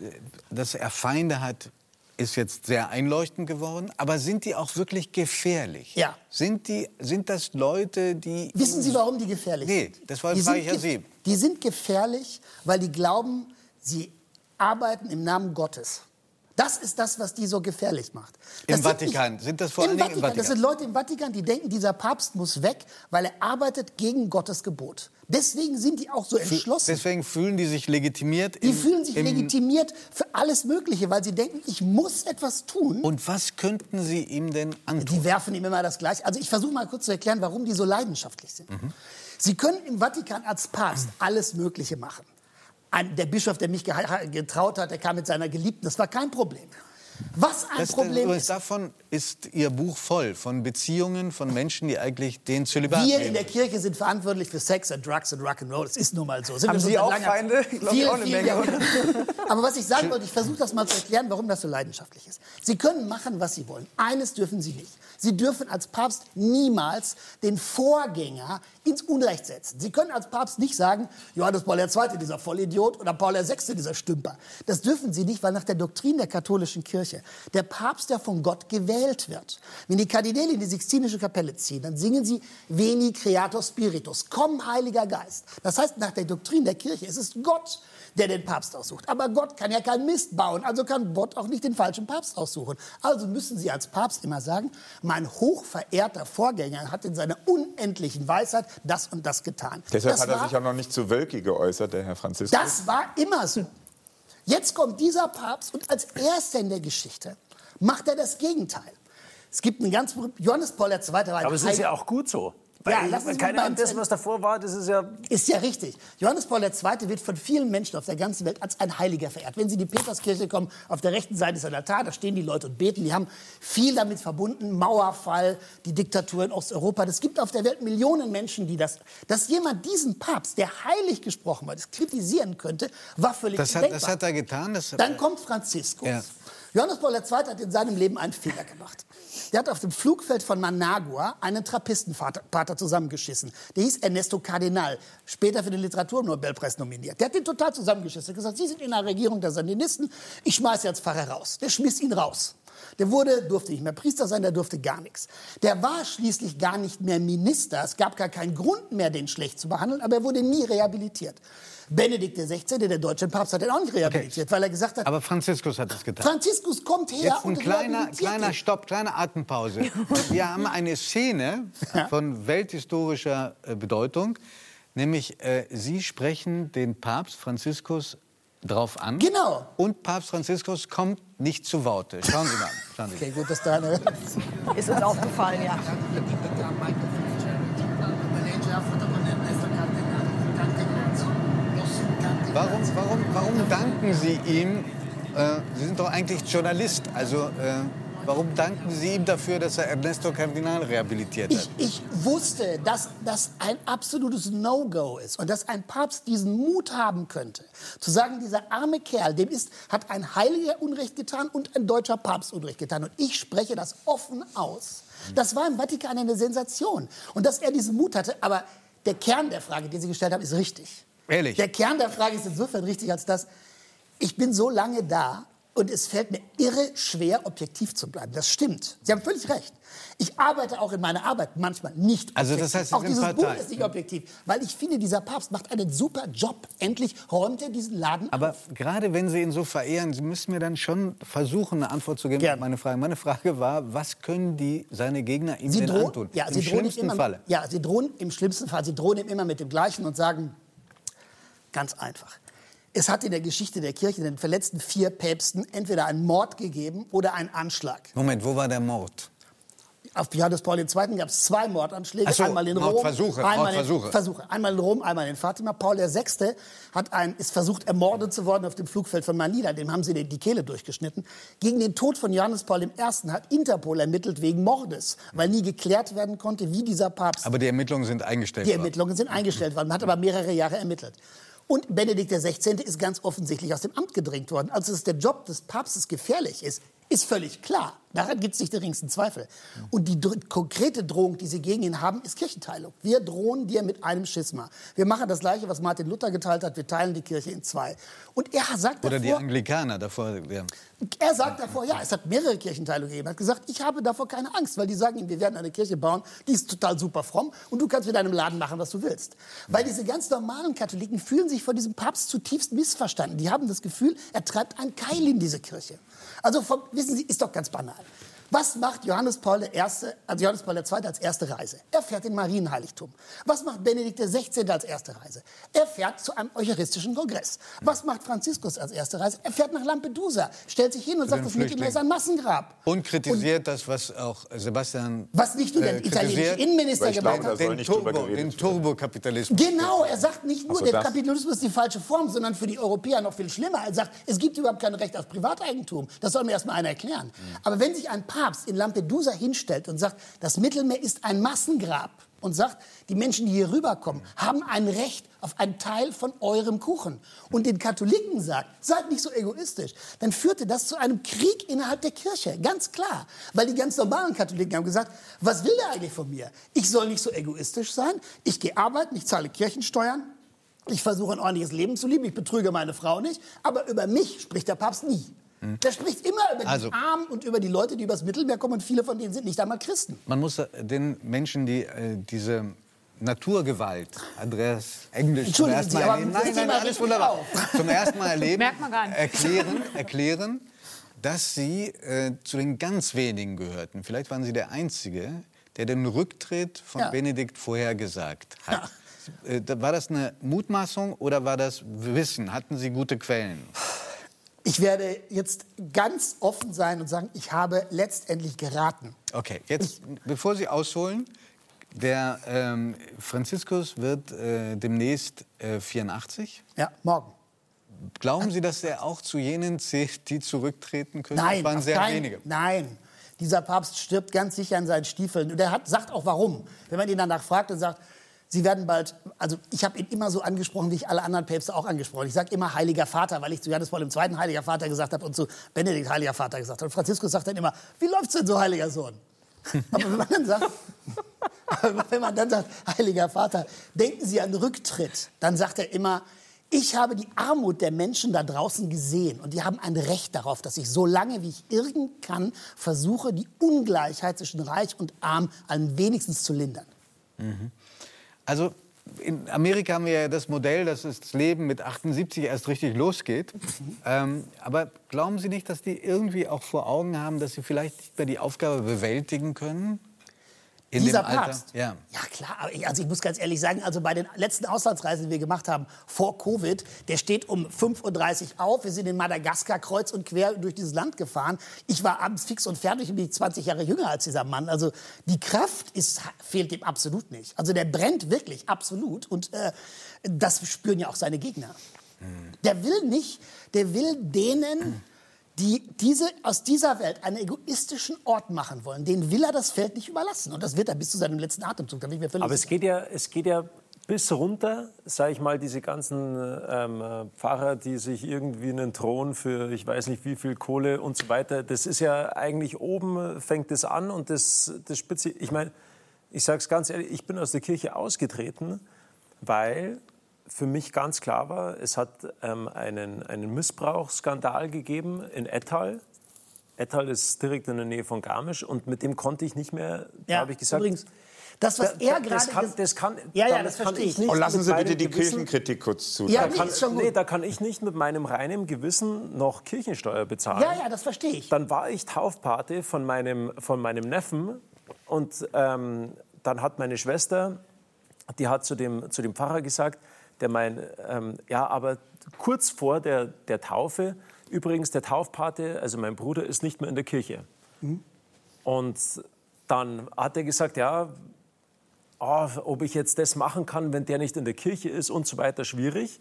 dass er Feinde hat, ist jetzt sehr einleuchtend geworden, aber sind die auch wirklich gefährlich? Ja. Sind, die, sind das Leute, die... Wissen Sie, warum die gefährlich Nee, sind? das war- Die frage sind ich ja Sie. Die sind gefährlich, weil die glauben, sie arbeiten im Namen Gottes. Das ist das, was die so gefährlich macht. Im sind Vatikan. Sind das vor Dingen im Vatikan. Das Vatikan? sind Leute im Vatikan, die denken, dieser Papst muss weg, weil er arbeitet gegen Gottes Gebot. Deswegen sind die auch so entschlossen. Deswegen fühlen die sich legitimiert. Die im- fühlen sich im- legitimiert für alles Mögliche, weil sie denken, ich muss etwas tun. Und was könnten Sie ihm denn antun? Die werfen ihm immer das Gleiche. Also ich versuche mal kurz zu erklären, warum die so leidenschaftlich sind. Mhm. Sie können im Vatikan als Papst alles Mögliche machen. Ein, der Bischof, der mich getraut hat, der kam mit seiner Geliebten. Das war kein Problem. Was ein Das, Problem ist, davon ist Ihr Buch voll, von Beziehungen von Menschen, die eigentlich den Zölibat wir leben. in der Kirche sind verantwortlich für Sex and Drugs and Rock'n'Roll. Das ist nun mal so. Sind Haben Sie auch Feinde? Ich glaub, Viele, auch eine Menge. Aber was ich sagen wollte, ich versuche das mal zu erklären, warum das so leidenschaftlich ist. Sie können machen, was Sie wollen. Eines dürfen Sie nicht. Sie dürfen als Papst niemals den Vorgänger ins Unrecht setzen. Sie können als Papst nicht sagen, Johannes Paul II., dieser Vollidiot, oder Paul VI., dieser Stümper. Das dürfen Sie nicht, weil nach der Doktrin der katholischen Kirche. Der Papst, der von Gott gewählt wird. Wenn die Kardinäle in die Sixtinische Kapelle ziehen, dann singen sie Veni Creator Spiritus, komm Heiliger Geist. Das heißt, nach der Doktrin der Kirche ist es Gott, der den Papst aussucht. Aber Gott kann ja keinen Mist bauen, also kann Gott auch nicht den falschen Papst aussuchen. Also müssen Sie als Papst immer sagen, mein hochverehrter Vorgänger hat in seiner unendlichen Weisheit das und das getan. Deshalb das hat er war- sich auch noch nicht zu Wölki geäußert, der Herr Franziskus. das war immer so. Jetzt kommt dieser Papst und als erster in der Geschichte macht er das Gegenteil. Es gibt einen ganz Johannes Paul II. Aber es ist ja auch gut so. Ja, ich- lassen Sie keine mal Ahnung, das, was davor war, das ist ja Ist ja richtig. Johannes Paul II. wird von vielen Menschen auf der ganzen Welt als ein Heiliger verehrt. Wenn Sie in die Peterskirche kommen, auf der rechten Seite ist ein Altar, da stehen die Leute und beten. Die haben viel damit verbunden. Mauerfall, die Diktatur in Osteuropa. Es gibt auf der Welt Millionen Menschen, die das. Dass jemand diesen Papst, der heilig gesprochen wird, das kritisieren könnte, war völlig Das hat, das hat er getan. Das, Dann kommt Franziskus. Ja. Johannes Paul II. hat in seinem Leben einen Fehler gemacht. Der hat auf dem Flugfeld von Managua einen Trappistenpater zusammengeschissen. Der hieß Ernesto Cardinal, später für den Literaturnobelpreis nominiert. Der hat den total zusammengeschissen. Er hat gesagt, Sie sind in der Regierung der Sandinisten, ich schmeiße Sie als Pfarrer raus. Der schmiss ihn raus. Der wurde, durfte nicht mehr Priester sein, der durfte gar nichts. Der war schließlich gar nicht mehr Minister. Es gab gar keinen Grund mehr, den schlecht zu behandeln, aber er wurde nie rehabilitiert. Benedikt XVI., der deutsche Papst, hat ihn auch nicht rehabilitiert, weil er gesagt hat, aber Franziskus hat es getan. Franziskus kommt her Jetzt ein und kleiner, kleiner. Stopp, kleine Atempause. Wir haben eine Szene von welthistorischer äh, Bedeutung, nämlich äh, Sie sprechen den Papst Franziskus drauf an. Genau. Und Papst Franziskus kommt nicht zu Worte. Schauen Sie mal. Schauen Sie. Okay, gut, dass da eine... Ist uns aufgefallen, ja. Warum, warum, warum danken Sie ihm? Äh, Sie sind doch eigentlich Journalist. Also äh, warum danken Sie ihm dafür, dass er Ernesto Cardinal rehabilitiert hat? Ich, ich wusste, dass das ein absolutes No-Go ist und dass ein Papst diesen Mut haben könnte, zu sagen, dieser arme Kerl, dem ist, hat ein Heiliger Unrecht getan und ein deutscher Papst Unrecht getan. Und ich spreche das offen aus. Das war im Vatikan eine Sensation. Und dass er diesen Mut hatte, aber der Kern der Frage, die Sie gestellt haben, ist richtig. Ehrlich? Der Kern der Frage ist insofern richtig, als dass ich bin so lange da und es fällt mir irre schwer, objektiv zu bleiben. Das stimmt. Sie haben völlig recht. Ich arbeite auch in meiner Arbeit manchmal nicht Also objektiv. das heißt, Sie auch dieses Buch Partei. ist nicht objektiv, weil ich finde, dieser Papst macht einen super Job. Endlich räumt er diesen Laden Aber auf. gerade wenn Sie ihn so verehren, Sie müssen mir dann schon versuchen, eine Antwort zu geben Gerne. auf meine Frage. Meine Frage war, was können die, seine Gegner ihm Sie denn drohen, antun? ja, Im sie drohen ihm schlimmsten immer, Falle. Ja, sie drohen im schlimmsten Fall. Sie drohen ihm immer mit dem Gleichen und sagen, ganz einfach. Es hat in der Geschichte der Kirche, in den verletzten vier Päpsten, entweder einen Mord gegeben oder einen Anschlag. Moment, wo war der Mord? Auf Johannes Paul II. gab es zwei Mordanschläge. So, einmal in Rom, Mordversuche, einmal. In, Versuche. Einmal in Rom, einmal in Fatima. Paul VI. Hat ein, ist versucht, ermordet zu worden auf dem Flugfeld von Manila. Dem haben sie die, die Kehle durchgeschnitten. Gegen den Tod von Johannes Paul I. hat Interpol ermittelt wegen Mordes, weil nie geklärt werden konnte, wie dieser Papst Aber die Ermittlungen sind eingestellt die worden. Ermittlungen sind eingestellt worden. Man hat aber mehrere Jahre ermittelt. Und Benedikt XVI. ist ganz offensichtlich aus dem Amt gedrängt worden. Also, dass der Job des Papstes gefährlich ist, ist völlig klar. Daran gibt es nicht den geringsten Zweifel. Und die dr konkrete Drohung, die sie gegen ihn haben, ist Kirchenteilung. Wir drohen dir mit einem Schisma. Wir machen das Gleiche, was Martin Luther geteilt hat. Wir teilen die Kirche in zwei. Und er sagt Oder die davor, Anglikaner davor. Ja. er sagt davor, ja, es hat mehrere Kirchenteilungen gegeben. Er hat gesagt, ich habe davor keine Angst, weil die sagen ihm, wir werden eine Kirche bauen, die ist total super fromm und du kannst mit deinem Laden machen, was du willst. Weil diese ganz normalen Katholiken fühlen sich von diesem Papst zutiefst missverstanden. Die haben das Gefühl, er treibt einen Keil in diese Kirche. Also vom, wissen Sie, ist doch ganz banal. Was macht Johannes Paul I., also Johannes Paul II. als erste Reise? Er fährt in Marienheiligtum. Was macht Benedikt XVI. als erste Reise? Er fährt zu einem eucharistischen Kongress. Was macht Franziskus als erste Reise? Er fährt nach Lampedusa, stellt sich hin und sagt, das Mittelmeer ist ein Massengrab. Und kritisiert das, was auch Sebastian. Was nicht nur der äh, italienische Innenminister da hat. den, Turbo, den. Turbokapitalismus. Genau, er sagt nicht nur, so, der. Kapitalismus ist die falsche Form, sondern für die Europäer noch viel schlimmer. Er sagt, es gibt überhaupt kein Recht auf Privateigentum. Das soll mir erst mal einer erklären. Aber wenn sich ein Papst in Lampedusa hinstellt und sagt, das Mittelmeer ist ein Massengrab und sagt, die Menschen, die hier rüberkommen, haben ein Recht auf einen Teil von eurem Kuchen und den Katholiken sagt, seid nicht so egoistisch, dann führte das zu einem Krieg innerhalb der Kirche, ganz klar. Weil die ganz normalen Katholiken haben gesagt, was will der eigentlich von mir? Ich soll nicht so egoistisch sein, ich gehe arbeiten, ich zahle Kirchensteuern, ich versuche ein ordentliches Leben zu leben, ich betrüge meine Frau nicht, aber über mich spricht der Papst nie. Der spricht immer über die Also- Armen und über die Leute, die übers Mittelmeer kommen. Und viele von denen sind nicht einmal Christen. Man muss äh, den Menschen, die äh, diese Naturgewalt, Andreas Englisch zum ersten Mal erleben, nein, nein, alles wunderbar, zum ersten Mal erleben, Merkt man gar nicht. erklären, erklären, dass Sie äh, zu den ganz wenigen gehörten. Vielleicht waren Sie der Einzige, der den Rücktritt von Ja. Benedikt vorhergesagt hat. Äh, da- War das eine Mutmaßung oder war das Wissen? Hatten Sie gute Quellen? Ich werde jetzt ganz offen sein und sagen, ich habe letztendlich geraten. Okay, jetzt, bevor Sie ausholen, der ähm, Franziskus wird äh, demnächst äh, 84. Ja, morgen. Glauben Sie, dass er auch zu jenen zählt, die zurücktreten können? Nein, das waren sehr keinen- wenige. Nein, dieser Papst stirbt ganz sicher in seinen Stiefeln. Und er hat, sagt auch warum. Wenn man ihn danach fragt und sagt, Sie werden bald, also ich habe ihn immer so angesprochen, wie ich alle anderen Päpste auch angesprochen. Ich sage immer Heiliger Vater, weil ich zu Johannes Paul II. Heiliger Vater gesagt habe und zu Benedikt Heiliger Vater gesagt habe. Und Franziskus sagt dann immer, wie läuft's denn so, Heiliger Sohn? Aber wenn man dann sagt, wenn man dann sagt, Heiliger Vater, denken Sie an Rücktritt, dann sagt er immer, ich habe die Armut der Menschen da draußen gesehen und die haben ein Recht darauf, dass ich so lange wie ich irgend kann versuche, die Ungleichheit zwischen Reich und Arm am wenigstens zu lindern. Also in Amerika haben wir ja das Modell, dass das Leben mit 78 erst richtig losgeht. Ähm, aber glauben Sie nicht, dass die irgendwie auch vor Augen haben, dass sie vielleicht nicht mehr die Aufgabe bewältigen können? In Dieser dem? Papst? Ja. Ja klar, also ich muss ganz ehrlich sagen, also bei den letzten Auslandsreisen, die wir gemacht haben vor Covid, der steht um 5.30 Uhr auf. Wir sind in Madagaskar kreuz und quer durch dieses Land gefahren. Ich war abends fix und fertig und bin 20 Jahre jünger als dieser Mann. Also die Kraft ist, fehlt ihm absolut nicht. Also der brennt wirklich absolut und äh, das spüren ja auch seine Gegner. Der will nicht, der will denen, die diese, aus dieser Welt einen egoistischen Ort machen wollen, denen will er das Feld nicht überlassen. Und das wird er bis zu seinem letzten Atemzug. Da bin ich mir völlig Aber es geht ja, es geht ja bis runter, sage ich mal, diese ganzen ähm, äh, Pfarrer, die sich irgendwie einen Thron für ich weiß nicht wie viel Kohle und so weiter, das ist ja eigentlich oben, fängt es an und das, das spitze. Ich meine, ich sage es ganz ehrlich, ich bin aus der Kirche ausgetreten, weil für mich ganz klar war, es hat ähm, einen, einen Missbrauchsskandal gegeben in Ettal. Ettal ist direkt in der Nähe von Garmisch und mit dem konnte ich nicht mehr, da Ja, habe ich gesagt, übrigens, das, was da- er da- das gerade... kann, das kann, Ja, ja, das kann verstehe ich. nicht Und lassen Sie bitte die Gewissen- Kirchenkritik kurz zu. Ja, da nee, kann, ist schon gut. nee, da kann ich nicht mit meinem reinen Gewissen noch Kirchensteuer bezahlen. Ja, ja, das verstehe ich. Dann war ich Taufpate von meinem, von meinem Neffen und ähm, dann hat meine Schwester, die hat zu dem, zu dem Pfarrer gesagt, der meint, ähm, ja, aber kurz vor der, der Taufe, übrigens der Taufpate, also mein Bruder, ist nicht mehr in der Kirche. Und dann hat er gesagt, ja, ah, ob ich jetzt das machen kann, wenn der nicht in der Kirche ist und so weiter, schwierig.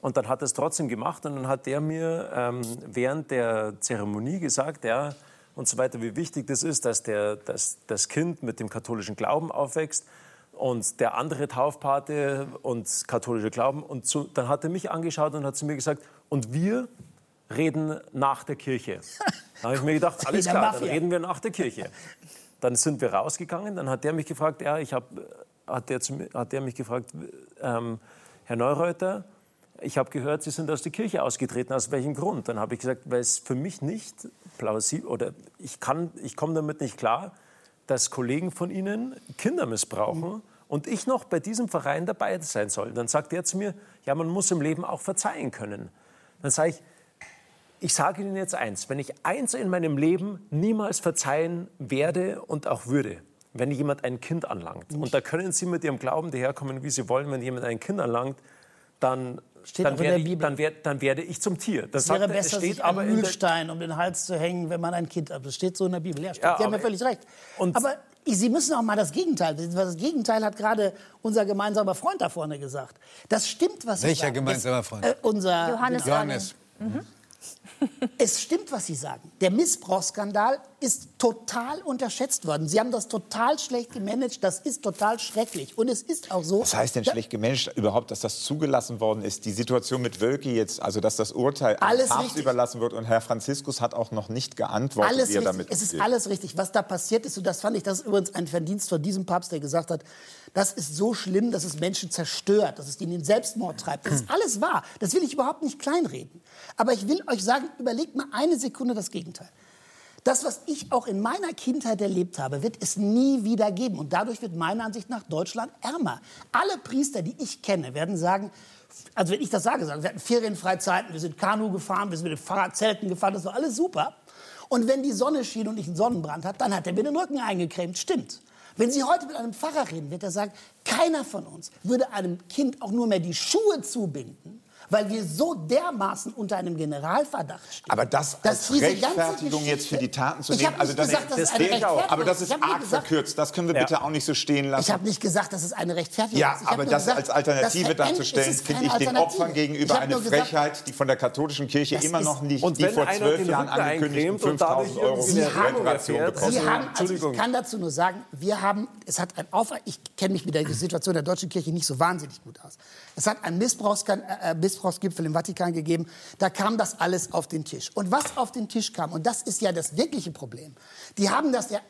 Und dann hat er es trotzdem gemacht und dann hat der mir ähm, während der Zeremonie gesagt, ja, und so weiter, wie wichtig das ist, dass der, dass das Kind mit dem katholischen Glauben aufwächst und der andere Taufpate und katholische Glauben. Und so, dann hat er mich angeschaut und hat zu mir gesagt, und wir reden nach der Kirche. Da habe ich mir gedacht, alles klar, dann reden wir nach der Kirche. Dann sind wir rausgegangen, dann hat der mich gefragt, ja, ich hab, hat, der zu hat der mich gefragt, ähm, Herr Neureuter, ich habe gehört, Sie sind aus der Kirche ausgetreten. Aus welchem Grund? Dann habe ich gesagt, weil es für mich nicht plausibel oder ich kann, ich komme damit nicht klar, dass Kollegen von Ihnen Kinder missbrauchen und ich noch bei diesem Verein dabei sein soll. Dann sagt er zu mir, ja, man muss im Leben auch verzeihen können. Dann sage ich, ich sage Ihnen jetzt eins, wenn ich eins in meinem Leben niemals verzeihen werde und auch würde, wenn jemand ein Kind anlangt. Und da können Sie mit Ihrem Glauben daherkommen, wie Sie wollen, wenn jemand ein Kind anlangt, dann, Steht auch dann, in werde, der ich, Bibel. dann, werde, dann werde ich zum Tier. Das Es wäre sagt er, besser, es steht sich aber einen in der, Mühlstein um den Hals zu hängen, wenn man ein Kind hat. Das steht so in der Bibel. Ja, stimmt. Ja, Sie haben ja völlig recht. Und- aber Sie müssen auch mal das Gegenteil. Das Gegenteil hat gerade unser gemeinsamer Freund da vorne gesagt. Das stimmt, was Sie Welcher sagen. gemeinsamer Freund? Äh, unser Johannes Johannes. Es stimmt, was Sie sagen. Der Missbrauchsskandal ist total unterschätzt worden. Sie haben das total schlecht gemanagt. Das ist total schrecklich. Und es ist auch so. Was heißt denn schlecht gemanagt überhaupt, dass das zugelassen worden ist? Die Situation mit Wölki jetzt, also dass das Urteil Alles überlassen wird und Herr Franziskus hat auch noch nicht geantwortet, Alles wie er richtig. damit Es ist umgeht. alles richtig. Was da passiert ist, und das fand ich, das ist übrigens ein Verdienst von diesem Papst, der gesagt hat, das ist so schlimm, dass es Menschen zerstört, dass es ihnen in den Selbstmord treibt. Das ist alles wahr. Das will ich überhaupt nicht kleinreden. Aber ich will euch sagen, überlegt mal eine Sekunde das Gegenteil. Das, was ich auch in meiner Kindheit erlebt habe, wird es nie wieder geben. Und dadurch wird meiner Ansicht nach Deutschland ärmer. Alle Priester, die ich kenne, werden sagen, also wenn ich das sage, sagen, wir hatten Ferienfreizeiten, wir sind Kanu gefahren, wir sind mit den Fahrradzelten gefahren, das war alles super. Und wenn die Sonne schien und ich einen Sonnenbrand hatte, dann hat er mir den Rücken eingecremt. Stimmt. Wenn Sie heute mit einem Pfarrer reden, wird er sagen, keiner von uns würde einem Kind auch nur mehr die Schuhe zubinden, weil wir so dermaßen unter einem Generalverdacht stehen. Aber das als Rechtfertigung jetzt für die Taten zu nehmen, also das, gesagt, das eine wäre ich auch. Aber das ist. ist arg gesagt- verkürzt. Das können wir bitte auch nicht so stehen lassen. Ich habe nicht gesagt, dass es eine Rechtfertigung Ja, ist. Hab aber das gesagt, als Alternative das darzustellen, ist finde ich den. Opfern gegenüber eine Frechheit, die von der katholischen Kirche immer ist- noch nicht, Und die wenn vor zwölf Jahren angekündigten dadurch 5000 Euro Reparation bekommen. Sie Also, ich kann dazu nur sagen, wir haben, es hat ein Auf, ich kenne mich mit der Situation der deutschen Kirche nicht so wahnsinnig gut aus. Es hat einen Missbrauchskan- äh, Missbrauchsgipfel im Vatikan gegeben, da kam das alles auf den Tisch. Und was auf den Tisch kam, und das ist ja das wirkliche Problem, die haben das ja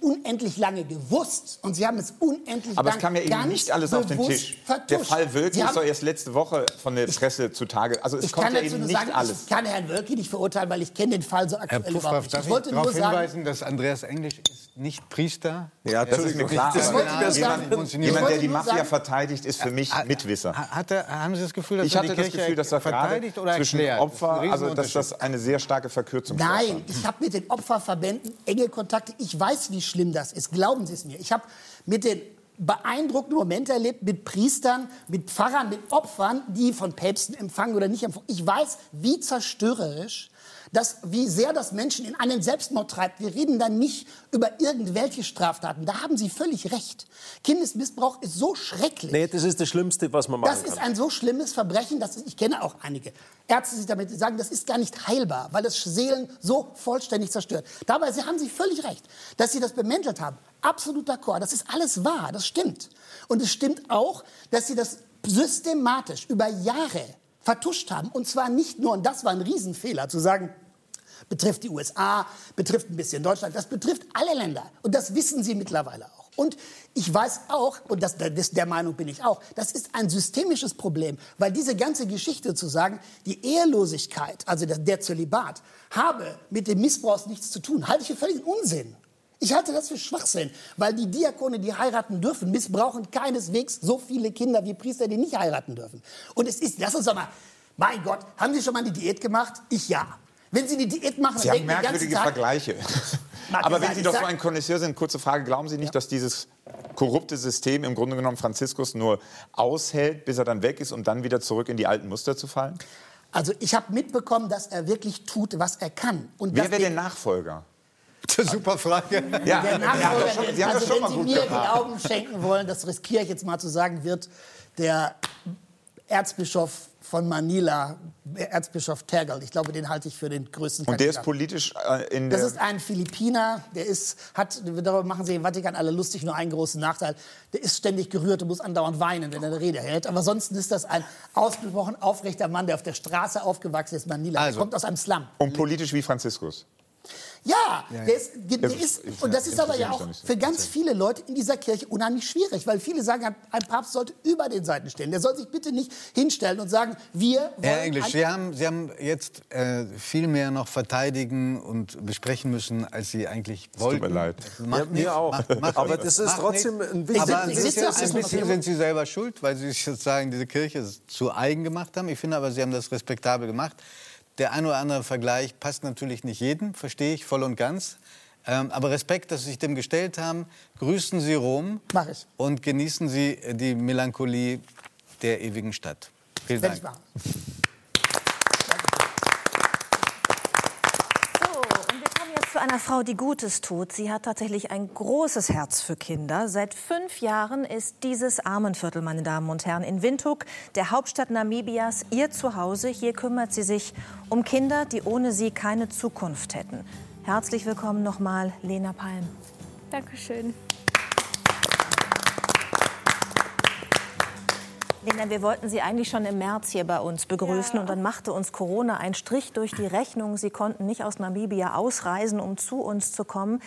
unendlich lange gewusst und sie haben es unendlich Aber lang es kam ja eben nicht alles auf den Tisch. Vertuscht. Der Fall Wölki ist doch erst letzte Woche von der Presse zutage. Also es ich kommt kann ja eben nicht sagen, alles. ich kann Herrn Wölki nicht verurteilen, weil ich kenne den Fall so Herr aktuell Puffraff, überhaupt nicht. Ich ich wollte nur darauf sagen, hinweisen, dass Andreas Englisch ist nicht Priester. Ja, Das ist mir klar. Das mir jemand, sagen. Jemand, der die Mafia sagen- verteidigt, ist für mich Mitwisser. Ha- Hat er, haben Sie das Gefühl, dass Ich er hatte die das Gefühl, dass das gerade verteidigt oder zwischen erklärt? Opfer, Das ist also dass das eine sehr starke Verkürzung Nein, ich habe mit den Opferverbänden enge Kontakte. Ich weiß, wie schlimm das ist. Glauben Sie es mir. Ich habe mit den beeindruckenden Momente erlebt mit Priestern, mit Pfarrern, mit Opfern, die von Päpsten empfangen oder nicht empfangen. Ich weiß, wie zerstörerisch das, wie sehr das Menschen in einen Selbstmord treibt. Wir reden dann nicht über irgendwelche Straftaten. Da haben Sie völlig recht. Kindesmissbrauch ist so schrecklich. Nee, das ist das Schlimmste, was man machen Das ist kann. ein so schlimmes Verbrechen, dass ich kenne auch einige Ärzte, die damit sagen, das ist gar nicht heilbar, weil es Seelen so vollständig zerstört. Dabei Sie haben Sie völlig recht, dass Sie das bemäntelt haben. Absolut d'accord. Das ist alles wahr. Das stimmt. Und es stimmt auch, dass Sie das systematisch über Jahre vertuscht haben. Und zwar nicht nur, und das war ein Riesenfehler, zu sagen, betrifft die USA, betrifft ein bisschen Deutschland, das betrifft alle Länder. Und das wissen sie mittlerweile auch. Und ich weiß auch, und das, das, der Meinung bin ich auch, das ist ein systemisches Problem, weil diese ganze Geschichte zu sagen, die Ehelosigkeit, also der, der Zölibat, habe mit dem Missbrauch nichts zu tun, halte ich für völligen Unsinn. Ich halte das für Schwachsinn, weil die Diakone, die heiraten dürfen, missbrauchen keineswegs so viele Kinder wie Priester, die nicht heiraten dürfen. Und es ist, lass uns doch mal, mein Gott, haben Sie schon mal eine Diät gemacht? Ich ja. Wenn Sie eine Diät machen, Sie haben merkwürdige Tag, Vergleiche. Aber wenn Sie doch so ein Connoisseur sind, kurze Frage, glauben Sie nicht, dass dieses korrupte System im Grunde genommen Franziskus nur aushält, bis er dann weg ist, um dann wieder zurück in die alten Muster zu fallen? Also ich habe mitbekommen, dass er wirklich tut, was er kann. Und Wer wäre der Nachfolger? Super Frage. Ja, Der Nachfolger das schon, das also mal wenn Sie gut mir gemacht. Glauben schenken wollen, das riskiere ich jetzt mal zu sagen, wird der Erzbischof von Manila, Erzbischof Tergal, ich glaube, den halte ich für den größten Und der ist Kandidaten. politisch äh, in Das der... ist ein Philippiner, der ist, hat, darüber machen sie im Vatikan alle lustig, nur einen großen Nachteil. Der ist ständig gerührt und muss andauernd weinen, wenn er eine Rede hält. Aber ansonsten ist das ein ausgesprochen aufrechter Mann, der auf der Straße aufgewachsen ist, Manila. Also. Er kommt aus einem Slum. und politisch wie Franziskus. Ja, der ist, der Das ist, und das ist aber ja auch nicht für ganz viele Leute in dieser Kirche unheimlich schwierig, weil viele sagen, ein- Papst sollte über den Seiten stehen. Der soll sich bitte nicht hinstellen und sagen, wir wollen... Herr Englisch, Sie haben, Sie haben jetzt äh, viel mehr noch verteidigen und besprechen müssen, als Sie eigentlich wollten. mir leid. Macht Ja, mir auch. macht- macht Aber das ist trotzdem nichts. ein wichtiger- Aber ein bisschen, ein bisschen sind Sie selber schuld, weil Sie sich sozusagen diese Kirche zu eigen gemacht haben. Ich finde aber, Sie haben das respektabel gemacht. Der ein oder andere Vergleich passt natürlich nicht jedem, verstehe ich voll und ganz. Ähm, aber Respekt, dass Sie sich dem gestellt haben. Grüßen Sie Rom Mach ich. und genießen Sie die Melancholie der ewigen Stadt. Vielen Dank. ich machen. So, und wir kommen jetzt zu einer Frau, die Gutes tut. Sie hat tatsächlich ein großes Herz für Kinder. Seit fünf Jahren ist dieses Armenviertel, meine Damen und Herren, in Windhoek, der Hauptstadt Namibias, ihr Zuhause. Hier kümmert sie sich um Kinder, die ohne sie keine Zukunft hätten. Herzlich willkommen nochmal, Lena Palm. Dankeschön. Lena, wir wollten Sie eigentlich schon im März hier bei uns begrüßen Ja. und dann machte uns Corona einen Strich durch die Rechnung. Sie konnten nicht aus Namibia ausreisen, um zu uns zu kommen.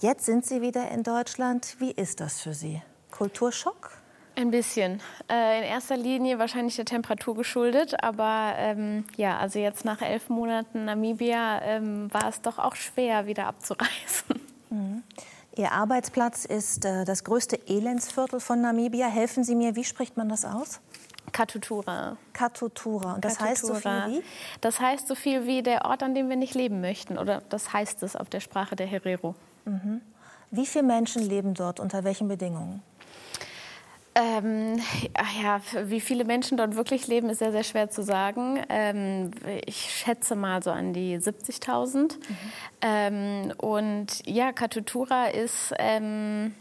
Jetzt sind Sie wieder in Deutschland. Wie ist das für Sie? Kulturschock? Ein bisschen. Äh, in erster Linie wahrscheinlich der Temperatur geschuldet. Aber ähm, ja, also jetzt nach elf Monaten Namibia ähm, war es doch auch schwer, wieder abzureisen. Mhm. Ihr Arbeitsplatz ist äh, das größte Elendsviertel von Namibia. Helfen Sie mir, wie spricht man das aus? Katutura. Katutura. Und das heißt so viel wie? Das heißt so viel wie der Ort, an dem wir nicht leben möchten. Oder das heißt es auf der Sprache der Herero. Mhm. Wie viele Menschen leben dort? Unter welchen Bedingungen? Ähm, ja, wie viele Menschen dort wirklich leben, ist sehr, sehr schwer zu sagen. Ähm, ich schätze mal so an die 70.000. Mhm. Ähm, und ja, Katutura ist ähm,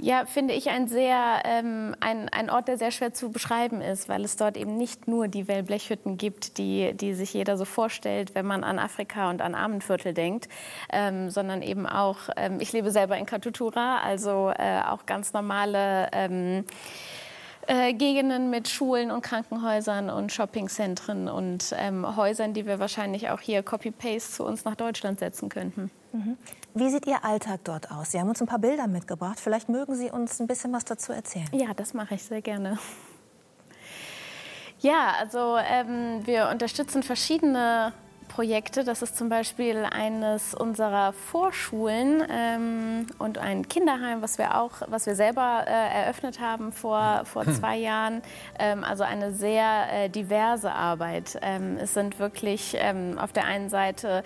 ja, finde ich ein sehr ähm, ein, ein Ort, der sehr schwer zu beschreiben ist, weil es dort eben nicht nur die Wellblechhütten gibt, die, die sich jeder so vorstellt, wenn man an Afrika und an Armenviertel denkt, ähm, sondern eben auch, ähm, ich lebe selber in Katutura, also äh, auch ganz normale ähm, äh, Gegenden mit Schulen und Krankenhäusern und Shoppingzentren und ähm, Häusern, die wir wahrscheinlich auch hier Copy-Paste zu uns nach Deutschland setzen könnten. Mhm. Wie sieht Ihr Alltag dort aus? Sie haben uns ein paar Bilder mitgebracht. Vielleicht mögen Sie uns ein bisschen was dazu erzählen. Ja, das mache ich sehr gerne. Ja, also ähm, wir unterstützen verschiedene Projekte. Das ist zum Beispiel eines unserer Vorschulen ähm, und ein Kinderheim, was wir auch, was wir selber äh, eröffnet haben vor, vor hm. zwei Jahren. Ähm, also eine sehr äh, diverse Arbeit. Ähm, es sind wirklich ähm, auf der einen Seite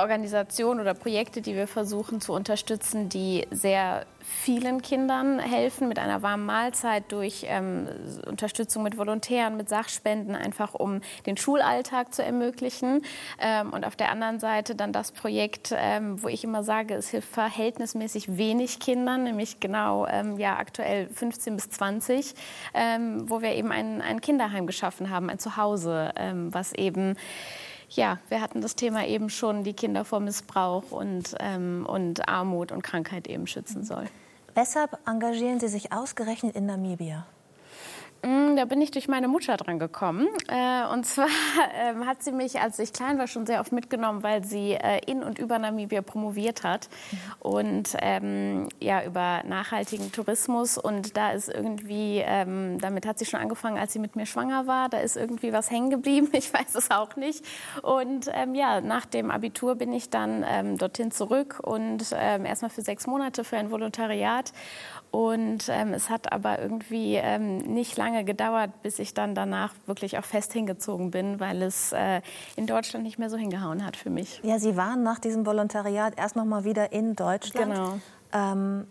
Organisationen oder Projekte, die wir versuchen zu unterstützen, die sehr vielen Kindern helfen mit einer warmen Mahlzeit, durch ähm, Unterstützung mit Volontären, mit Sachspenden, einfach um den Schulalltag zu ermöglichen. Ähm, und auf der anderen Seite dann das Projekt, ähm, wo ich immer sage, es hilft verhältnismäßig wenig Kindern, nämlich genau ähm, ja, aktuell 15 bis 20, ähm, wo wir eben ein, ein Kinderheim geschaffen haben, ein Zuhause, ähm, was eben ja, wir hatten das Thema eben schon, die Kinder vor Missbrauch und, ähm, und Armut und Krankheit eben schützen soll. Weshalb engagieren Sie sich ausgerechnet in Namibia? Mm, da bin ich durch meine Mutter dran gekommen. Äh, und zwar ähm, hat sie mich, als ich klein war, schon sehr oft mitgenommen, weil sie äh, in und über Namibia promoviert hat. Und ähm, ja, über nachhaltigen Tourismus. Und da ist irgendwie, ähm, damit hat sie schon angefangen, als sie mit mir schwanger war. Da ist irgendwie was hängen geblieben. Ich weiß es auch nicht. Und ähm, ja, nach dem Abitur bin ich dann ähm, dorthin zurück und ähm, erstmal für sechs Monate für ein Volontariat. Und ähm, es hat aber irgendwie ähm, nicht lange gedauert, bis ich dann danach wirklich auch fest hingezogen bin, weil es äh, in Deutschland nicht mehr so hingehauen hat für mich. Ja, Sie waren nach diesem Volontariat erst noch mal wieder in Deutschland. Genau. Ähm,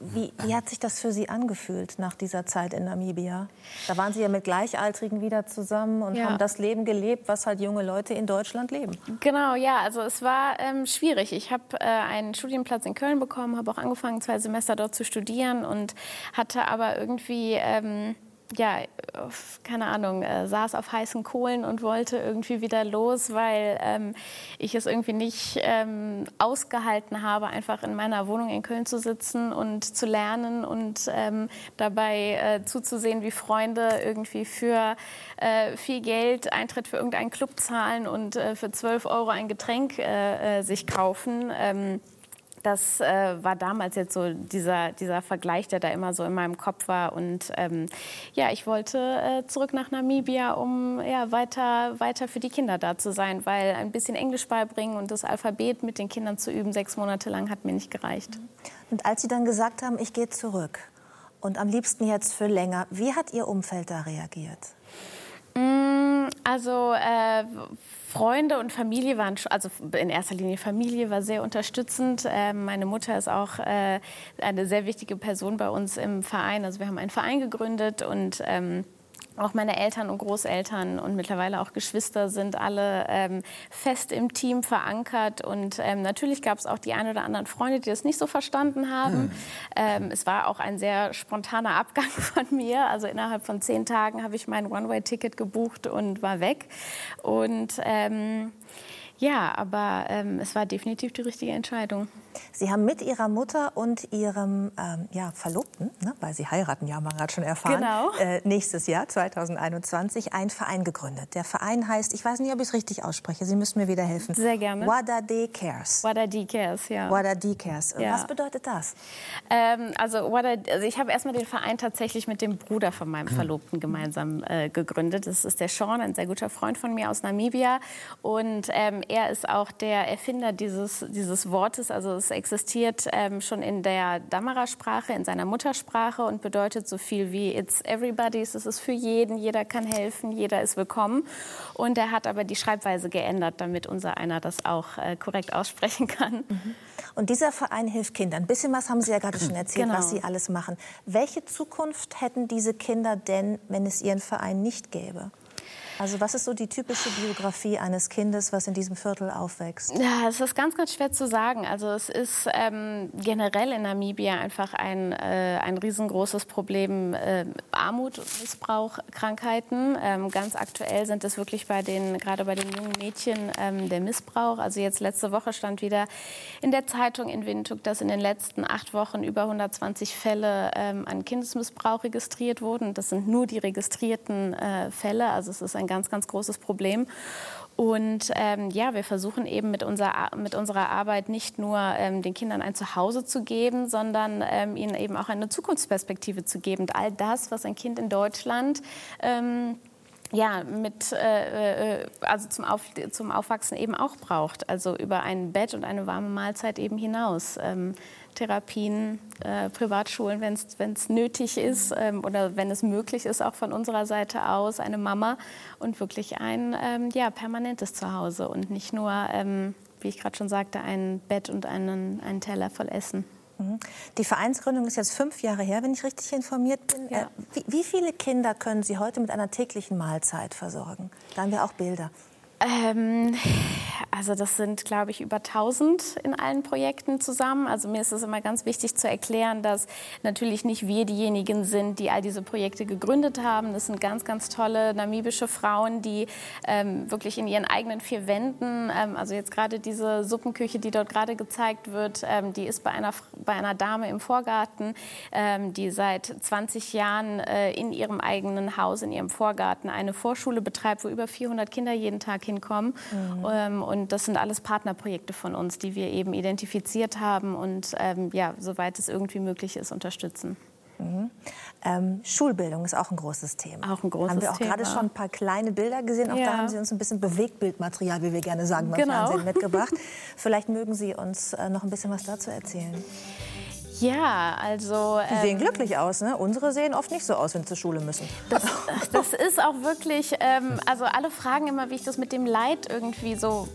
wie, wie, hat sich das für Sie angefühlt nach dieser Zeit in Namibia? Da waren Sie ja mit Gleichaltrigen wieder zusammen und ja. haben das Leben gelebt, was halt junge Leute in Deutschland leben. Genau, ja, also es war ähm, schwierig. Ich habe äh, einen Studienplatz in Köln bekommen, habe auch angefangen, zwei Semester dort zu studieren und hatte aber irgendwie ähm, ja, keine Ahnung, äh, saß auf heißen Kohlen und wollte irgendwie wieder los, weil ähm, ich es irgendwie nicht ähm, ausgehalten habe, einfach in meiner Wohnung in Köln zu sitzen und zu lernen und ähm, dabei äh, zuzusehen, wie Freunde irgendwie für äh, viel Geld Eintritt für irgendeinen Club zahlen und äh, für 12 Euro ein Getränk äh, äh, sich kaufen. Das äh, war damals jetzt so dieser, dieser Vergleich, der da immer so in meinem Kopf war. Und ähm, ja, ich wollte äh, zurück nach Namibia, um ja, weiter, weiter für die Kinder da zu sein, weil ein bisschen Englisch beibringen und das Alphabet mit den Kindern zu üben, sechs Monate lang, hat mir nicht gereicht. Und als Sie dann gesagt haben, ich gehe zurück und am liebsten jetzt für länger, wie hat Ihr Umfeld da reagiert? Mm, also äh, Freunde und Familie waren, also in erster Linie Familie war sehr unterstützend. Ähm, meine Mutter ist auch äh, eine sehr wichtige Person bei uns im Verein. Also wir haben einen Verein gegründet und ähm, auch meine Eltern und Großeltern und mittlerweile auch Geschwister sind alle ähm, fest im Team verankert. Und ähm, natürlich gab es auch die ein oder anderen Freunde, die das nicht so verstanden haben. Mhm. Ähm, es war auch ein sehr spontaner Abgang von mir. Also innerhalb von zehn Tagen habe ich mein One-Way-Ticket gebucht und war weg. Und ähm, ja, aber ähm, es war definitiv die richtige Entscheidung. Sie haben mit Ihrer Mutter und Ihrem ähm, ja, Verlobten, ne, weil Sie heiraten, ja, haben wir gerade schon erfahren, Genau. äh, nächstes Jahr, 2021, einen Verein gegründet. Der Verein heißt, ich weiß nicht, ob ich es richtig ausspreche, Sie müssen mir wieder helfen. Sehr gerne. Wadade Cares. Wadadi Cares, ja. Wadade Cares. Ja. Was bedeutet das? Ähm, also, Wada, also ich habe erstmal den Verein tatsächlich mit dem Bruder von meinem Verlobten gemeinsam äh, gegründet. Das ist der Sean, ein sehr guter Freund von mir aus Namibia. Und ähm, er ist auch der Erfinder dieses, dieses Wortes. Also es existiert ähm, schon in der Damara-Sprache, in seiner Muttersprache und bedeutet so viel wie It's everybody's. Es ist für jeden, jeder kann helfen, jeder ist willkommen. Und er hat aber die Schreibweise geändert, damit unser einer das auch äh, korrekt aussprechen kann. Und dieser Verein hilft Kindern. Ein bisschen was haben Sie ja gerade schon erzählt, Genau. was Sie alles machen. Welche Zukunft hätten diese Kinder denn, wenn es Ihren Verein nicht gäbe? Also was ist so die typische Biografie eines Kindes, was in diesem Viertel aufwächst? Ja, es ist ganz, ganz schwer zu sagen. Also es ist ähm, generell in Namibia einfach ein, äh, ein riesengroßes Problem. Äh, Armut, Missbrauch, Krankheiten. Ähm, ganz aktuell sind es wirklich bei den, gerade bei den jungen Mädchen ähm, der Missbrauch. Also jetzt letzte Woche stand wieder in der Zeitung in Windhoek, dass in den letzten acht Wochen über 120 Fälle ähm, an Kindesmissbrauch registriert wurden. Das sind nur die registrierten äh, Fälle. Also es ist ein ganz, ganz großes Problem. Und ähm, ja, wir versuchen eben mit, unserer, mit unserer Arbeit nicht nur ähm, den Kindern ein Zuhause zu geben, sondern ähm, ihnen eben auch eine Zukunftsperspektive zu geben. Und all das, was ein Kind in Deutschland ähm, ja, mit, äh, äh, also zum, Auf, zum Aufwachsen eben auch braucht. Also über ein Bett und eine warme Mahlzeit eben hinaus. Ähm, Therapien, äh, Privatschulen, wenn es nötig ist ähm, oder wenn es möglich ist, auch von unserer Seite aus, eine Mama und wirklich ein ähm, ja, permanentes Zuhause und nicht nur, ähm, wie ich gerade schon sagte, ein Bett und einen, einen Teller voll Essen. Mhm. Die Vereinsgründung ist jetzt fünf Jahre her, wenn ich richtig informiert bin. Ja. Äh, Wie, wie viele Kinder können Sie heute mit einer täglichen Mahlzeit versorgen? Da haben wir auch Bilder. Ähm, also das sind, glaube ich, über 1000 in allen Projekten zusammen. Also mir ist es immer ganz wichtig zu erklären, dass natürlich nicht wir diejenigen sind, die all diese Projekte gegründet haben. Das sind ganz, ganz tolle namibische Frauen, die ähm, wirklich in ihren eigenen vier Wänden, ähm, also jetzt gerade diese Suppenküche, die dort gerade gezeigt wird, ähm, die ist bei einer, bei einer Dame im Vorgarten, ähm, die seit 20 Jahren äh, in ihrem eigenen Haus, in ihrem Vorgarten eine Vorschule betreibt, wo über 400 Kinder jeden Tag hinkommen. Ähm, und das sind alles Partnerprojekte von uns, die wir eben identifiziert haben und ähm, ja, soweit es irgendwie möglich ist, unterstützen. Mhm. Ähm, Schulbildung ist auch ein großes Thema. Auch ein großes Haben wir auch Thema. gerade schon ein paar kleine Bilder gesehen. Auch Ja. da haben Sie uns ein bisschen Bewegtbildmaterial, wie wir gerne sagen, beim Genau. Fernsehen mitgebracht. Vielleicht mögen Sie uns äh, noch ein bisschen was dazu erzählen. Ja, also. Die sehen ähm, glücklich aus, ne? Unsere sehen oft nicht so aus, wenn sie zur Schule müssen. Das, das ist auch wirklich, ähm, also alle fragen immer, wie ich das mit dem Leid irgendwie so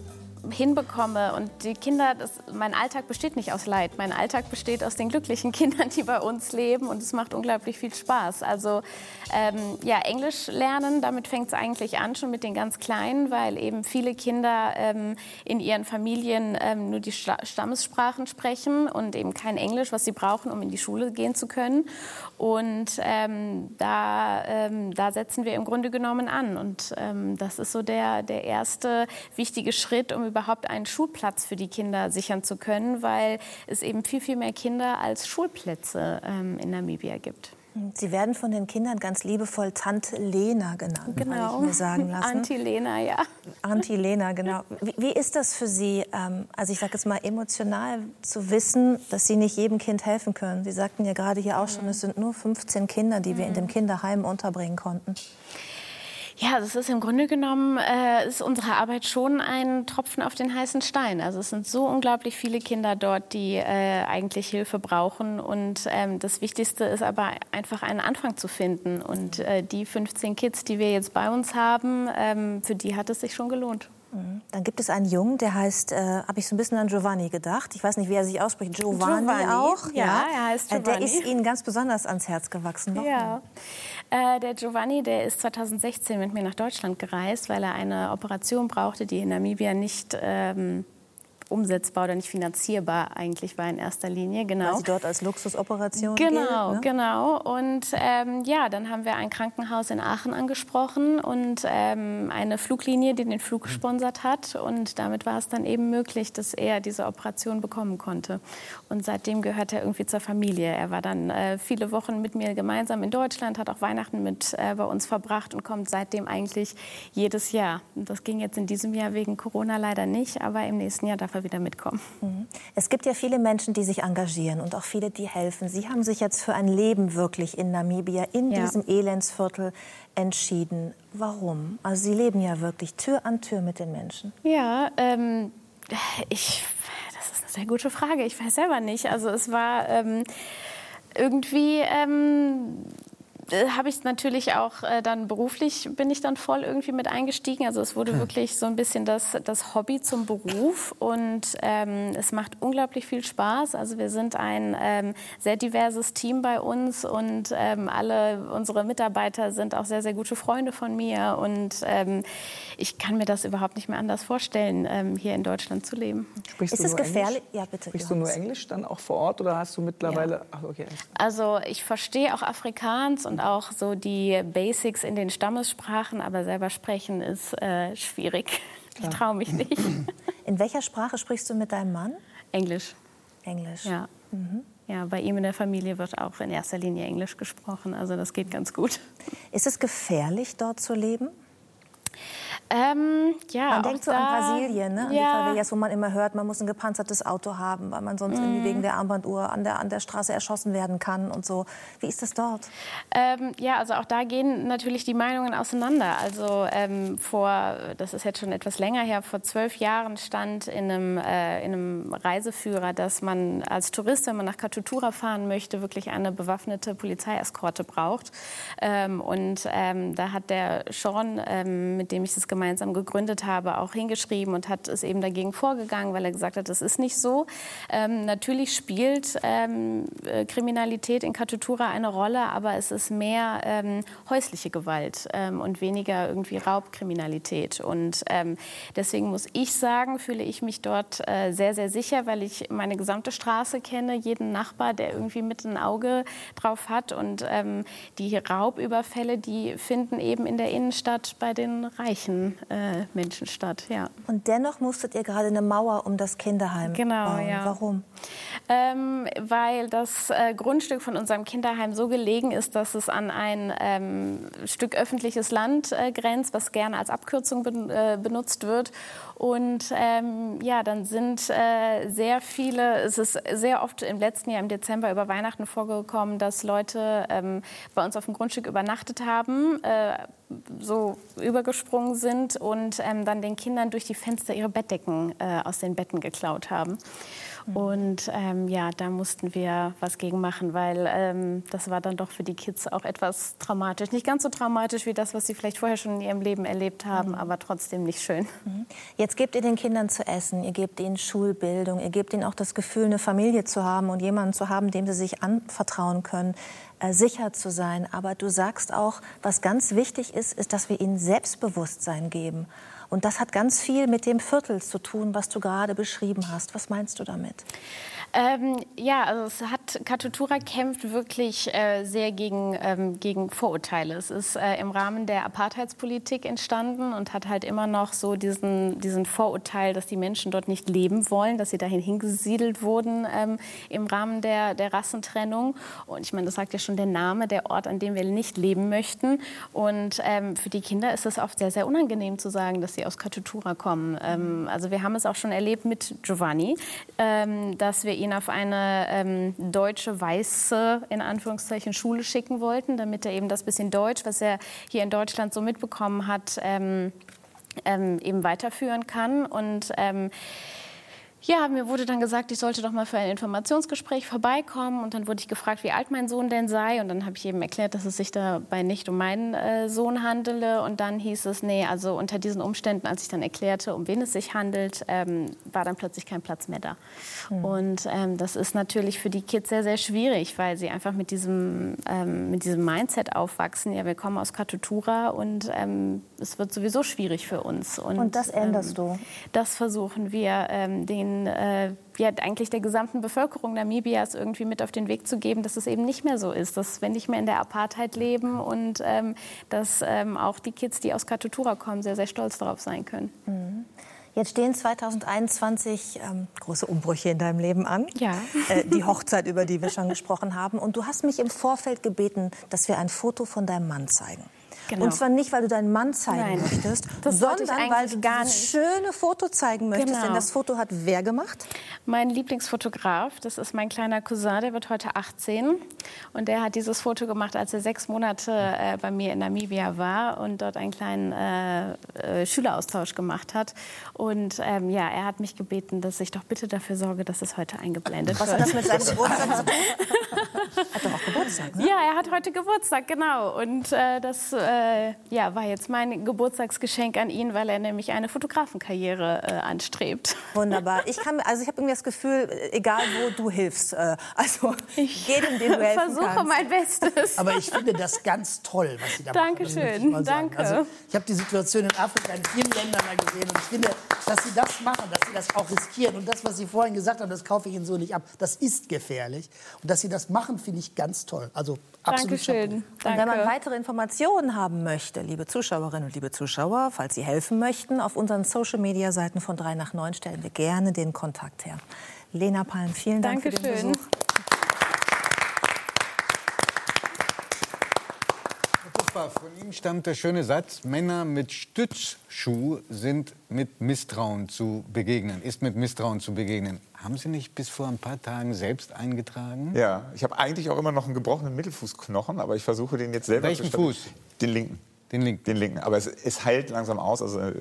hinbekomme. Und die Kinder, das, mein Alltag besteht nicht aus Leid. Mein Alltag besteht aus den glücklichen Kindern, die bei uns leben. Und es macht unglaublich viel Spaß. Also ähm, ja, Englisch lernen, damit fängt es eigentlich an, schon mit den ganz Kleinen, weil eben viele Kinder ähm, in ihren Familien ähm, nur die Sta Stammessprachen sprechen und eben kein Englisch, was sie brauchen, um in die Schule gehen zu können. Und ähm, da, ähm, da setzen wir im Grunde genommen an. Und ähm, das ist so der, der erste wichtige Schritt, um überhaupt einen Schulplatz für die Kinder sichern zu können, weil es eben viel, viel mehr Kinder als Schulplätze ähm, in Namibia gibt. Sie werden von den Kindern ganz liebevoll Tante Lena genannt, Genau. habe ich mir sagen lassen. Anti-Lena, ja. Anti-Lena, genau. Wie, wie ist das für Sie, ähm, also ich sage jetzt mal emotional, zu wissen, dass Sie nicht jedem Kind helfen können? Sie sagten ja gerade hier auch schon, es sind nur 15 Kinder, die wir in dem Kinderheim unterbringen konnten. Ja, das ist im Grunde genommen äh, ist unsere Arbeit schon ein Tropfen auf den heißen Stein. Also es sind so unglaublich viele Kinder dort, die äh, eigentlich Hilfe brauchen. Und ähm, das Wichtigste ist aber einfach einen Anfang zu finden. Und äh, die 15 Kids, die wir jetzt bei uns haben, ähm, für die hat es sich schon gelohnt. Dann gibt es einen Jungen, der heißt, äh, habe ich so ein bisschen an Giovanni gedacht. Ich weiß nicht, wie er sich ausspricht. Giovanni, Giovanni, auch. ja, er heißt Äh, Der Giovanni. ist Ihnen ganz besonders ans Herz gewachsen. Warum? Ja. Äh, der Giovanni, der ist 2016 mit mir nach Deutschland gereist, weil er eine Operation brauchte, die in Namibia nicht ähm, umsetzbar oder nicht finanzierbar eigentlich war in erster Linie. Genau. Weil sie dort als Luxusoperation Genau, gilt, ne? genau. Und ähm, ja, dann haben wir ein Krankenhaus in Aachen angesprochen und ähm, eine Fluglinie, die den Flug gesponsert hat. Und damit war es dann eben möglich, dass er diese Operation bekommen konnte. Und seitdem gehört er irgendwie zur Familie. Er war dann äh, viele Wochen mit mir gemeinsam in Deutschland, hat auch Weihnachten mit äh, bei uns verbracht und kommt seitdem eigentlich jedes Jahr. Und das ging jetzt in diesem Jahr wegen Corona leider nicht, aber im nächsten Jahr darf er wieder mitkommen. Mhm. Es gibt ja viele Menschen, die sich engagieren und auch viele, die helfen. Sie haben sich jetzt für ein Leben wirklich in Namibia, in Ja. diesem Elendsviertel entschieden. Warum? Also Sie leben ja wirklich Tür an Tür mit den Menschen. Ja, ähm, ich, das ist eine sehr gute Frage. Ich weiß selber nicht. Also es war ähm, irgendwie ähm, äh, habe ich natürlich auch äh, dann beruflich bin ich dann voll irgendwie mit eingestiegen. Also es wurde wirklich so ein bisschen das, das Hobby zum Beruf und ähm, es macht unglaublich viel Spaß. Also wir sind ein ähm, sehr diverses Team bei uns und ähm, alle unsere Mitarbeiter sind auch sehr, sehr gute Freunde von mir und ähm, ich kann mir das überhaupt nicht mehr anders vorstellen, ähm, hier in Deutschland zu leben. Sprichst Ist du es nur gefährlich? Englisch? Ja, bitte. Sprichst du nur. Englisch dann auch vor Ort oder hast du mittlerweile. Ach, okay. Also ich verstehe auch Afrikaans und auch so die Basics in den Stammessprachen, aber selber sprechen ist äh, schwierig. Ich traue mich nicht. In welcher Sprache sprichst du mit deinem Mann? Englisch, Englisch. ja. Ja, bei ihm in der Familie wird auch in erster Linie Englisch gesprochen, also das geht ganz gut. Ist es gefährlich, dort zu leben? Ähm, ja, Man denkt so an Brasilien, ne? an die Ja, Favelas, wo man immer hört, man muss ein gepanzertes Auto haben, weil man sonst irgendwie wegen der Armbanduhr an der, an der Straße erschossen werden kann und so. Wie ist das dort? Ähm, ja, also auch da gehen natürlich die Meinungen auseinander. Also ähm, vor, das ist jetzt schon etwas länger her, vor zwölf Jahren stand in einem, äh, in einem Reiseführer, dass man als Tourist, wenn man nach Katutura fahren möchte, wirklich eine bewaffnete Polizeieskorte braucht. Ähm, und ähm, da hat der Sean, ähm, mit dem ich das gemeinsam gegründet habe, auch hingeschrieben und hat es eben dagegen vorgegangen, weil er gesagt hat, das ist nicht so. Ähm, natürlich spielt ähm, äh, Kriminalität in Katutura eine Rolle, aber es ist mehr ähm, häusliche Gewalt ähm, und weniger irgendwie Raubkriminalität. Und ähm, deswegen muss ich sagen, fühle ich mich dort äh, sehr, sehr sicher, weil ich meine gesamte Straße kenne, jeden Nachbar, der irgendwie mit ein Auge drauf hat. Und ähm, die Raubüberfälle, die finden eben in der Innenstadt bei den reichen äh, Menschen statt. Ja. Und dennoch musstet ihr gerade eine Mauer um das Kinderheim Genau, bauen. ja. Warum? Ähm, weil das äh, Grundstück von unserem Kinderheim so gelegen ist, dass es an ein ähm, Stück öffentliches Land äh, grenzt, was gerne als Abkürzung ben, äh, benutzt wird. Und ähm, ja, dann sind äh, sehr viele, es ist sehr oft im letzten Jahr im Dezember über Weihnachten vorgekommen, dass Leute ähm, bei uns auf dem Grundstück übernachtet haben, äh, so übergesprungen sind und ähm, dann den Kindern durch die Fenster ihre Bettdecken äh, aus den Betten geklaut haben. Und ähm, ja, da mussten wir was gegen machen, weil ähm, das war dann doch für die Kids auch etwas traumatisch. Nicht ganz so traumatisch wie das, was sie vielleicht vorher schon in ihrem Leben erlebt haben, aber trotzdem nicht schön. Jetzt gebt ihr den Kindern zu essen, ihr gebt ihnen Schulbildung, ihr gebt ihnen auch das Gefühl, eine Familie zu haben und jemanden zu haben, dem sie sich anvertrauen können, äh, sicher zu sein. Aber du sagst auch, was ganz wichtig ist, ist, dass wir ihnen Selbstbewusstsein geben. Und das hat ganz viel mit dem Viertel zu tun, was du gerade beschrieben hast. Was meinst du damit? Ähm, ja, also es hat Katutura kämpft wirklich äh, sehr gegen, ähm, gegen Vorurteile. Es ist äh, im Rahmen der Apartheidspolitik entstanden und hat halt immer noch so diesen, diesen Vorurteil, dass die Menschen dort nicht leben wollen, dass sie dahin hingesiedelt wurden ähm, im Rahmen der, der Rassentrennung. Und ich meine, das sagt ja schon der Name, der Ort, an dem wir nicht leben möchten. Und ähm, für die Kinder ist es oft sehr, sehr unangenehm zu sagen, dass sie aus Katutura kommen. Ähm, also wir haben es auch schon erlebt mit Giovanni, ähm, dass wir ihn auf eine ähm, deutsche weiße in Anführungszeichen Schule schicken wollten, damit er eben das bisschen Deutsch, was er hier in Deutschland so mitbekommen hat, ähm, ähm, eben weiterführen kann. Und ähm, ja, mir wurde dann gesagt, ich sollte doch mal für ein Informationsgespräch vorbeikommen. Und dann wurde ich gefragt, wie alt mein Sohn denn sei. Und dann habe ich eben erklärt, dass es sich dabei nicht um meinen äh, Sohn handele. Und dann hieß es, nee, also unter diesen Umständen, als ich dann erklärte, um wen es sich handelt, ähm, war dann plötzlich kein Platz mehr da. Und ähm, das ist natürlich für die Kids sehr, sehr schwierig, weil sie einfach mit diesem, ähm, mit diesem Mindset aufwachsen. Ja, wir kommen aus Katutura und ähm, es wird sowieso schwierig für uns. Und das änderst ähm, du? Das versuchen wir, ähm, den den, äh, ja, eigentlich der gesamten Bevölkerung Namibias irgendwie mit auf den Weg zu geben, dass es eben nicht mehr so ist, dass wir nicht mehr in der Apartheid leben und ähm, dass ähm, auch die Kids, die aus Katutura kommen, sehr, sehr stolz darauf sein können. Mhm. Jetzt stehen 2021 ähm, große Umbrüche in deinem Leben an. Ja. Äh, die Hochzeit, über die wir schon gesprochen haben. Und du hast mich im Vorfeld gebeten, dass wir ein Foto von deinem Mann zeigen. Genau. Und zwar nicht, weil du deinen Mann zeigen Nein, möchtest, das sondern weil du gar nicht. schöne Foto zeigen möchtest. Genau. Denn das Foto hat wer gemacht? Mein Lieblingsfotograf, das ist mein kleiner Cousin, der wird heute 18. Und der hat dieses Foto gemacht, als er sechs Monate äh, bei mir in Namibia war und dort einen kleinen äh, äh, Schüleraustausch gemacht hat. Und ähm, ja, er hat mich gebeten, dass ich doch bitte dafür sorge, dass es heute eingeblendet Was wird. hat das mit seinem Geburtstag zu tun? Hat doch auch Geburtstag, ne? Ja, er hat heute Geburtstag, genau. Und äh, das äh, ja, war jetzt mein Geburtstagsgeschenk an ihn, weil er nämlich eine Fotografenkarriere äh, anstrebt. Wunderbar. Ich kann, also ich habe irgendwie das Gefühl, egal wo du hilfst, äh, also jedem, dem du helfen versuche kannst. mein Bestes. Aber ich finde das ganz toll, was Sie da Dankeschön, machen. ich mal sagen. danke. Also, ich habe die Situation in Afrika in vielen Ländern mal gesehen und ich finde, dass Sie das machen, dass Sie das auch riskieren und das, was Sie vorhin gesagt haben, das kaufe ich Ihnen so nicht ab. Das ist gefährlich und dass Sie das machen, finde ich ganz toll. Also absolut. Dankeschön. Und wenn man weitere Informationen haben möchte, liebe Zuschauerinnen und liebe Zuschauer, falls Sie helfen möchten, auf unseren Social-Media-Seiten von 3 nach 9 stellen wir gerne den Kontakt her. Lena Palm, vielen Dank für den Dankeschön. Besuch. Puffer, von Ihnen stammt der schöne Satz, Männer mit Stützschuh sind mit Misstrauen zu begegnen, ist mit Misstrauen zu begegnen. Haben Sie nicht bis vor ein paar Tagen selbst eingetragen? Ja, ich habe eigentlich auch immer noch einen gebrochenen Mittelfußknochen, aber ich versuche den jetzt selber Welchen zu stabil- Fuß? Den linken. Den linken. Den linken. Aber es, es heilt langsam aus. Also äh,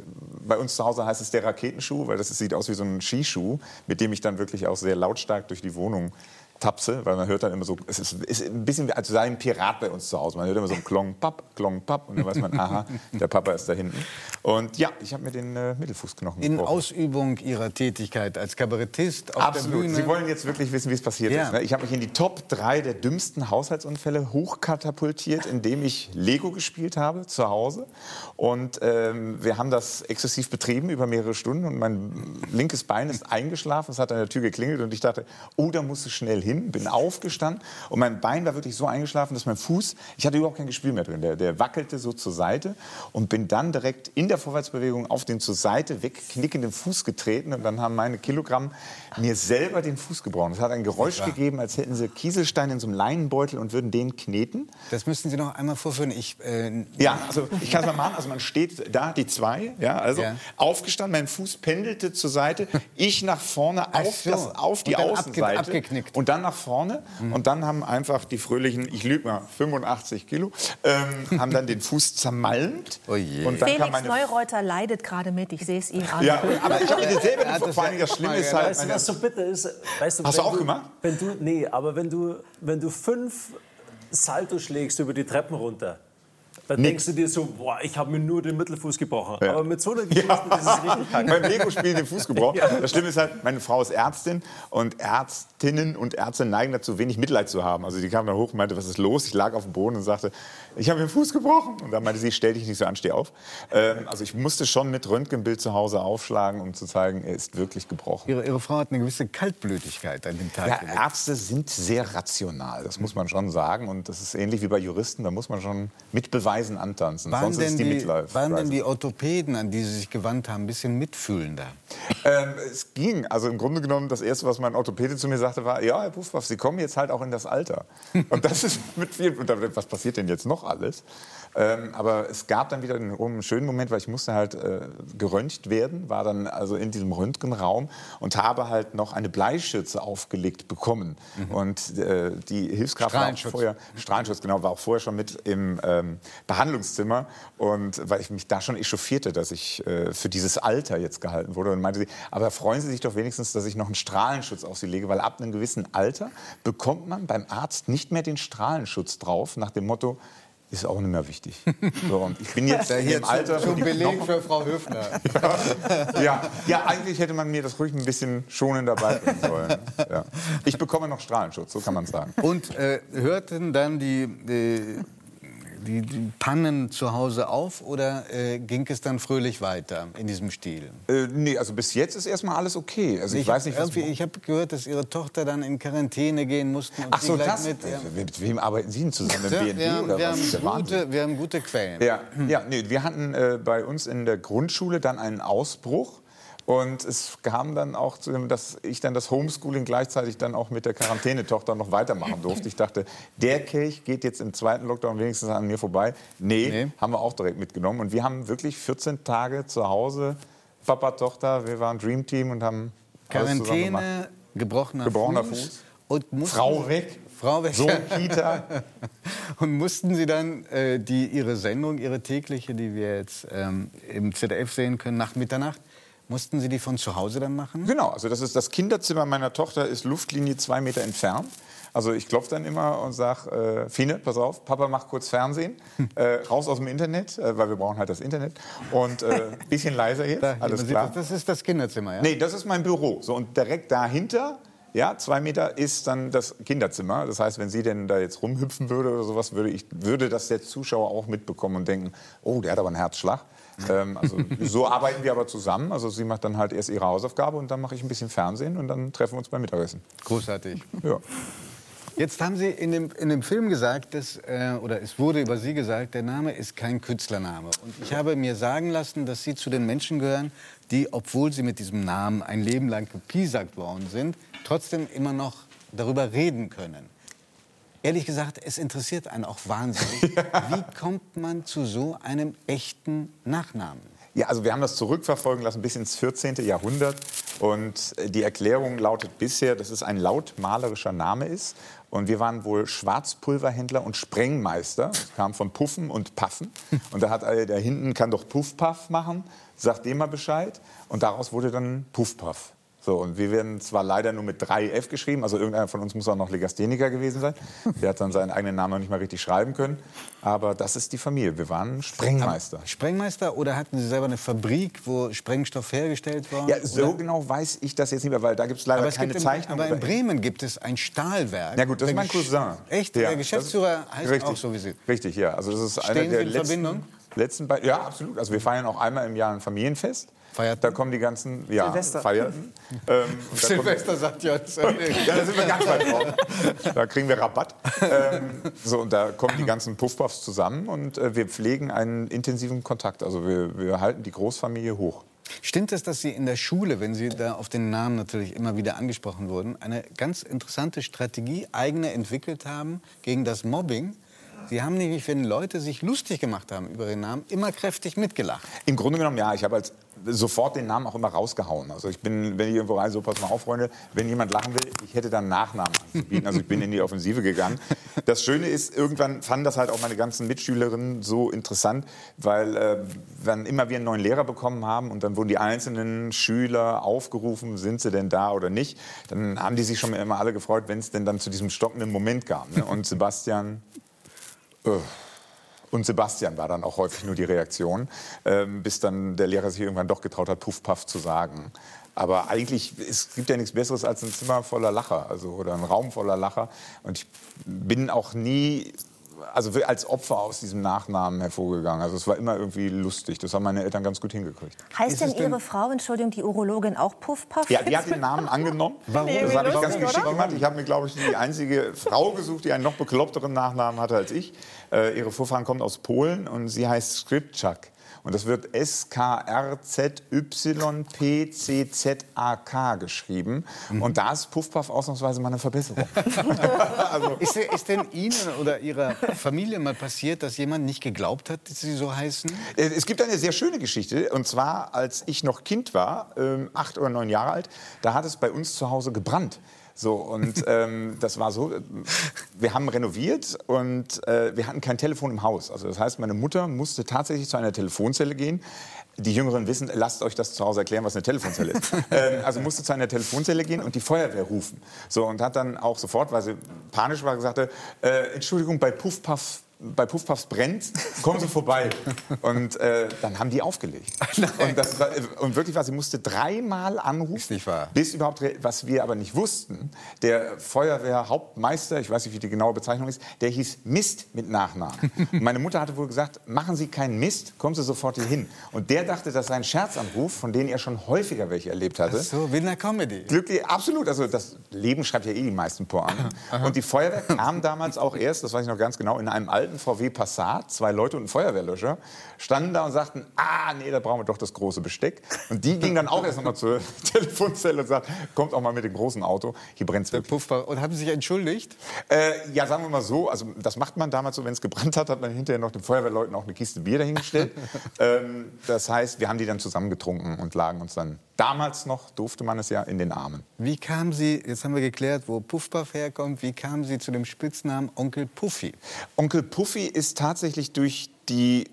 bei uns zu Hause heißt es der Raketenschuh, weil das sieht aus wie so ein Skischuh, mit dem ich dann wirklich auch sehr lautstark durch die Wohnung tapse, weil man hört dann immer so, es ist, ist ein bisschen, als sei ein Pirat bei uns zu Hause. Man hört immer so ein Klong, Papp, Klong, Papp und dann weiß man, aha, der Papa ist da hinten. Und ja, ich habe mir den äh, Mittelfußknochen In gebrochen. Ausübung Ihrer Tätigkeit als Kabarettist auf Absolut. der Bühne. Sie wollen jetzt wirklich wissen, wie es passiert Ja. ist. Ne? Ich habe mich in die Top 3 der dümmsten Haushaltsunfälle hochkatapultiert, indem ich Lego gespielt habe zu Hause. Und ähm, wir haben das exzessiv betrieben über mehrere Stunden. Und mein linkes Bein ist eingeschlafen. Es hat an der Tür geklingelt. Und ich dachte, oh, da musst du schnell hin. Bin aufgestanden. Und mein Bein war wirklich so eingeschlafen, dass mein Fuß, ich hatte überhaupt kein Gespür mehr drin. Der, der wackelte so zur Seite. Und bin dann direkt in der Vorwärtsbewegung auf den zur Seite wegknickenden Fuß getreten. Und dann haben meine Kilogramm mir selber den Fuß gebrochen. Es hat ein Geräusch gegeben, als hätten sie Kieselsteine in so einem Leinenbeutel und würden den kneten. Das müssten Sie noch einmal vorführen. Ich, äh, Ja, also ich kann es mal machen. Also man steht da, die zwei, ja, also Ja. aufgestanden, mein Fuß pendelte zur Seite, ich nach vorne Ach auf, so. das, auf die dann abge- Außenseite abgeknickt. und dann nach vorne und dann haben einfach die fröhlichen, ich lüge mal, 85 Kilo, ähm, haben dann den Fuß zermalmt. Oh je. Und dann kam Felix meine Neureuter leidet gerade mit, ich sehe es ihm an. ja, aber ich habe mir selber Ja, das vor allem das Schlimme ist halt, Weißt du, was so bitter ist? Weißt du, Hast wenn du auch gemacht? Wenn du, nee, aber wenn du, wenn du fünf Salto schlägst über die Treppen runter, dann denkst du dir so, boah, ich habe mir nur den Mittelfuß gebrochen. Ja. Aber mit so einer Geschichte das ist es richtig kacke. beim Lego-Spiel den Fuß gebrochen. Das Schlimme ist halt, meine Frau ist Ärztin und Ärztinnen und Ärzte neigen dazu, wenig Mitleid zu haben. Also die kam dann hoch und meinte, was ist los? Ich lag auf dem Boden und sagte, ich habe mir den Fuß gebrochen. Und dann meinte sie, stell dich nicht so an, steh auf. Ähm, also ich musste schon mit Röntgenbild zu Hause aufschlagen, um zu zeigen, er ist wirklich gebrochen. Ihre, Ihre Frau hat eine gewisse Kaltblütigkeit an dem Tag. Ja. Ärzte sind sehr rational, das muss man schon sagen. Und das ist ähnlich wie bei Juristen, da muss man schon mit Beweisen antanzen. waren Sonst denn, ist die, die, Midlife. waren denn die Orthopäden, an die Sie sich gewandt haben, ein bisschen mitfühlender? Ähm, es ging. Also im Grunde genommen, das Erste, was mein Orthopäde zu mir sagte, war, ja, Herr Puffbaff, Sie kommen jetzt halt auch in das Alter. Und das ist mit viel, was passiert denn jetzt noch alles? Ähm, aber es gab dann wieder einen, schönen Moment, weil ich musste halt äh, geröntgt werden, war dann also in diesem Röntgenraum und habe halt noch eine Bleischürze aufgelegt bekommen. Und äh, die Hilfskraft war auch Strahlenschutz. vorher, Strahlenschutz, genau, war auch vorher schon mit im ähm, Behandlungszimmer und weil ich mich da schon echauffierte, dass ich äh, für dieses Alter jetzt gehalten wurde und meinte sie, aber freuen Sie sich doch wenigstens, dass ich noch einen Strahlenschutz auf Sie lege, weil ab einem gewissen Alter bekommt man beim Arzt nicht mehr den Strahlenschutz drauf, nach dem Motto, ist auch nicht mehr wichtig. So, und ich bin jetzt hier im Alter, zum, wo zum die Beleg Knochen- für Frau Höfner. ja, ja, eigentlich hätte man mir das ruhig ein bisschen schonender beibringen sollen. Ja. Ich bekomme noch Strahlenschutz, so kann man sagen. Und äh, hörten dann die äh, die, die Pannen zu Hause auf oder äh, ging es dann fröhlich weiter in diesem Stil? Äh, nee, also bis jetzt ist erstmal alles okay. Also ich, ich weiß nicht, was... ich habe gehört, dass Ihre Tochter dann in Quarantäne gehen musste. Ach so, das? Mit, ja. Mit wem arbeiten Sie denn zusammen? Mit BND wir, haben, oder wir, was? haben gute, wir haben gute Quellen. Ja, ja nee, wir hatten äh, bei uns in der Grundschule dann einen Ausbruch. Und es kam dann auch zu dem, dass ich dann das Homeschooling gleichzeitig dann auch mit der Quarantänetochter noch weitermachen durfte. Ich dachte, der Kelch geht jetzt im zweiten Lockdown wenigstens an mir vorbei. Nee, Nee. haben wir auch direkt mitgenommen. Und wir haben wirklich 14 Tage zu Hause, Papa, Tochter, wir waren Dream Team und haben. Quarantäne, gebrochener, Gebrochener Fuß. Fuß. Und mussten, Frau weg, Frau weg. Sohn Kita. Und mussten Sie dann äh, die, Ihre Sendung, Ihre tägliche, die wir jetzt ähm, im ZDF sehen können, nach Mitternacht, mussten Sie die von zu Hause dann machen? Genau, also das ist das Kinderzimmer meiner Tochter ist Luftlinie zwei Meter entfernt. Also ich klopfe dann immer und sage, äh, Fine, pass auf, Papa macht kurz Fernsehen, äh, raus aus dem Internet, äh, weil wir brauchen halt das Internet. Und äh, bisschen leiser jetzt, Da, alles klar. Das ist das Kinderzimmer, ja? Nee, das ist mein Büro. So, und direkt dahinter, ja, zwei Meter, ist dann das Kinderzimmer. Das heißt, wenn sie denn da jetzt rumhüpfen würde oder sowas, würde, ich, würde das der Zuschauer auch mitbekommen und denken, oh, der hat aber einen Herzschlag. Ähm, also, so arbeiten wir aber zusammen. Also sie macht dann halt erst ihre Hausaufgabe und dann mache ich ein bisschen Fernsehen und dann treffen wir uns beim Mittagessen. Großartig. Ja. Jetzt haben Sie in dem, in dem Film gesagt, dass, äh, oder es wurde über Sie gesagt, der Name ist kein Künstlername. Und ich habe mir sagen lassen, dass Sie zu den Menschen gehören, die, obwohl sie mit diesem Namen ein Leben lang gepiesackt worden sind, trotzdem immer noch darüber reden können. Ehrlich gesagt, es interessiert einen auch wahnsinnig. Wie kommt man zu so einem echten Nachnamen? Ja, also wir haben das zurückverfolgen lassen bis ins 14. Jahrhundert. Und äh, die Erklärung lautet bisher, dass es ein lautmalerischer Name ist. Und wir waren wohl Schwarzpulverhändler und Sprengmeister. Das kam von Puffen und Paffen. Und da hat äh, der hinten kann doch Puffpaff machen, sagt dem mal Bescheid. Und daraus wurde dann Puffpaff. So, und wir werden zwar leider nur mit drei F geschrieben, also irgendeiner von uns muss auch noch Legastheniker gewesen sein. Der hat dann seinen eigenen Namen noch nicht mal richtig schreiben können. Aber das ist die Familie. Wir waren Sprengmeister. Sprengmeister oder hatten Sie selber eine Fabrik, wo Sprengstoff hergestellt war? Ja, so Oder- genau weiß ich das jetzt nicht mehr, weil da gibt es leider es keine gibt Zeichnung. Aber in Bremen gibt es ein Stahlwerk. Na gut, das ist mein Cousin. Echt? Ja, der Geschäftsführer heißt richtig, auch so wie Sie. Richtig, ja. Also das ist einer Stehen der Sie in letzten, Verbindung? letzten beiden. Ja, absolut. Also wir feiern auch einmal im Jahr ein Familienfest. Feiert Da kommen die ganzen, ja, Silvester. feierten. Ähm, Silvester sagt ja. ja, da sind wir ganz weit drauf. Da kriegen wir Rabatt. Ähm, so, und da kommen die ganzen Puffpuffs zusammen und äh, wir pflegen einen intensiven Kontakt. Also wir, wir halten die Großfamilie hoch. Stimmt es, dass Sie in der Schule, wenn Sie da auf den Namen natürlich immer wieder angesprochen wurden, eine ganz interessante Strategie eigene entwickelt haben gegen das Mobbing? Sie haben nämlich, wenn Leute sich lustig gemacht haben über Ihren Namen, immer kräftig mitgelacht. Im Grunde genommen, ja, ich habe als sofort den Namen auch immer rausgehauen. Also ich bin, wenn ich irgendwo rein, so pass mal auf, Freunde, wenn jemand lachen will, ich hätte dann Nachnamen anzubieten. Also ich bin in die Offensive gegangen. Das Schöne ist, irgendwann fanden das halt auch meine ganzen Mitschülerinnen so interessant, weil äh, wenn immer wir einen neuen Lehrer bekommen haben und dann wurden die einzelnen Schüler aufgerufen, sind sie denn da oder nicht, dann haben die sich schon immer alle gefreut, wenn es denn dann zu diesem stockenden Moment kam. Ne? Und Sebastian, äh, und Sebastian war dann auch häufig nur die Reaktion, ähm, bis dann der Lehrer sich irgendwann doch getraut hat, Puff Puff zu sagen. Aber eigentlich, es gibt ja nichts Besseres als ein Zimmer voller Lacher, also oder ein Raum voller Lacher. Und ich bin auch nie, also als Opfer aus diesem Nachnamen hervorgegangen. Also es war immer irgendwie lustig. Das haben meine Eltern ganz gut hingekriegt. Heißt Ist denn denn- Ihre Frau, Entschuldigung, die Urologin auch Puffpuff? Ja, die hat den Namen angenommen. Warum? Das habe ich ganz geschickt gemacht. Ich habe mir, glaube ich, die einzige Frau gesucht, die einen noch bekloppteren Nachnamen hatte als ich. Äh, ihre Vorfahren kommen aus Polen und sie heißt Skripczak. Und das wird S-K-R-Z-Y-P-C-Z-A-K geschrieben. Und da ist Puffpuff ausnahmsweise mal eine Verbesserung. also, Ist, ist denn Ihnen oder Ihrer Familie mal passiert, dass jemand nicht geglaubt hat, dass Sie so heißen? Äh, Es gibt eine sehr schöne Geschichte. Und zwar, als ich noch Kind war, ähm, acht oder neun Jahre alt, da hat es bei uns zu Hause gebrannt. So, und ähm, das war so, wir haben renoviert und äh, wir hatten kein Telefon im Haus. Also das heißt, meine Mutter musste tatsächlich zu einer Telefonzelle gehen. Die Jüngeren wissen, lasst euch das zu Hause erklären, was eine Telefonzelle ist. ähm, also musste zu einer Telefonzelle gehen und die Feuerwehr rufen. So, und hat dann auch sofort, weil sie panisch war, gesagt, äh, Entschuldigung, bei Puff Puff bei Puffpuffs brennt, kommen Sie vorbei. Und äh, dann haben die aufgelegt. Und, das war, und wirklich war, sie musste dreimal anrufen, nicht wahr. bis überhaupt, was wir aber nicht wussten, der Feuerwehrhauptmeister, ich weiß nicht, wie die genaue Bezeichnung ist, der hieß Mist mit Nachnamen. Und meine Mutter hatte wohl gesagt, machen Sie keinen Mist, kommen Sie sofort hier hin. Und der dachte, das sei ein Scherzanruf, von denen er schon häufiger welche erlebt hatte. So, wie in der Comedy. Glücklich, absolut. Also das Leben schreibt ja eh die meisten Pointen. Und die Feuerwehr kam damals auch erst, das weiß ich noch ganz genau, in einem alten VW Passat, zwei Leute und ein Feuerwehrlöscher, standen da und sagten, ah, nee, da brauchen wir doch das große Besteck. Und die gingen dann auch erst nochmal zur Telefonzelle und sagten, kommt auch mal mit dem großen Auto, hier brennt's wirklich. Puffbach. Und haben Sie sich entschuldigt? Äh, ja, sagen wir mal so, also das macht man damals so, wenn es gebrannt hat, hat man hinterher noch den Feuerwehrleuten auch eine Kiste Bier dahingestellt. ähm, das heißt, wir haben die dann zusammengetrunken und lagen uns dann, damals noch durfte man es ja, in den Armen. Wie kam Sie, jetzt haben wir geklärt, wo Puffpuff herkommt, wie kam Sie zu dem Spitznamen Onkel Puffy? Onkel Puffy ist tatsächlich durch die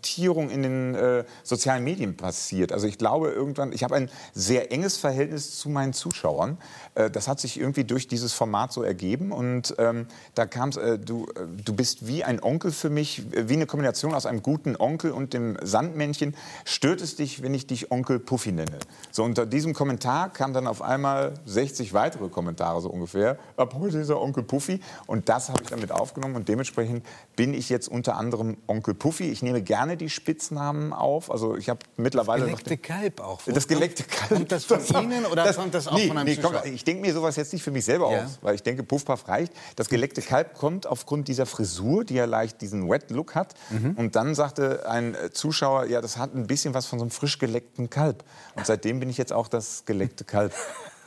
Kommentierung in den äh, sozialen Medien passiert. Also ich glaube irgendwann, ich habe ein sehr enges Verhältnis zu meinen Zuschauern. Äh, das hat sich irgendwie durch dieses Format so ergeben und ähm, da kam es, äh, du, äh, du bist wie ein Onkel für mich, äh, wie eine Kombination aus einem guten Onkel und dem Sandmännchen. Stört es dich, wenn ich dich Onkel Puffy nenne? So unter diesem Kommentar kamen dann auf einmal 60 weitere Kommentare so ungefähr. Ab heute ist er Onkel Puffy und das habe ich damit aufgenommen und dementsprechend bin ich jetzt unter anderem Onkel Puffy. Ich nehme gerne die Spitznamen auf. Also ich habe mittlerweile noch Geleckte Kalb auch. das geleckte Kalb. Kommt das von Ihnen oder kommt das auch nee, von einem nee, komm? Ich denke mir sowas jetzt nicht für mich selber Ja. aus, weil ich denke, Puffpuff reicht. Das geleckte Kalb kommt aufgrund dieser Frisur, die ja leicht diesen Wet-Look hat. Mhm. Und dann sagte ein äh, Zuschauer, ja, das hat ein bisschen was von so einem frisch geleckten Kalb. Und seitdem bin ich jetzt auch das geleckte Kalb.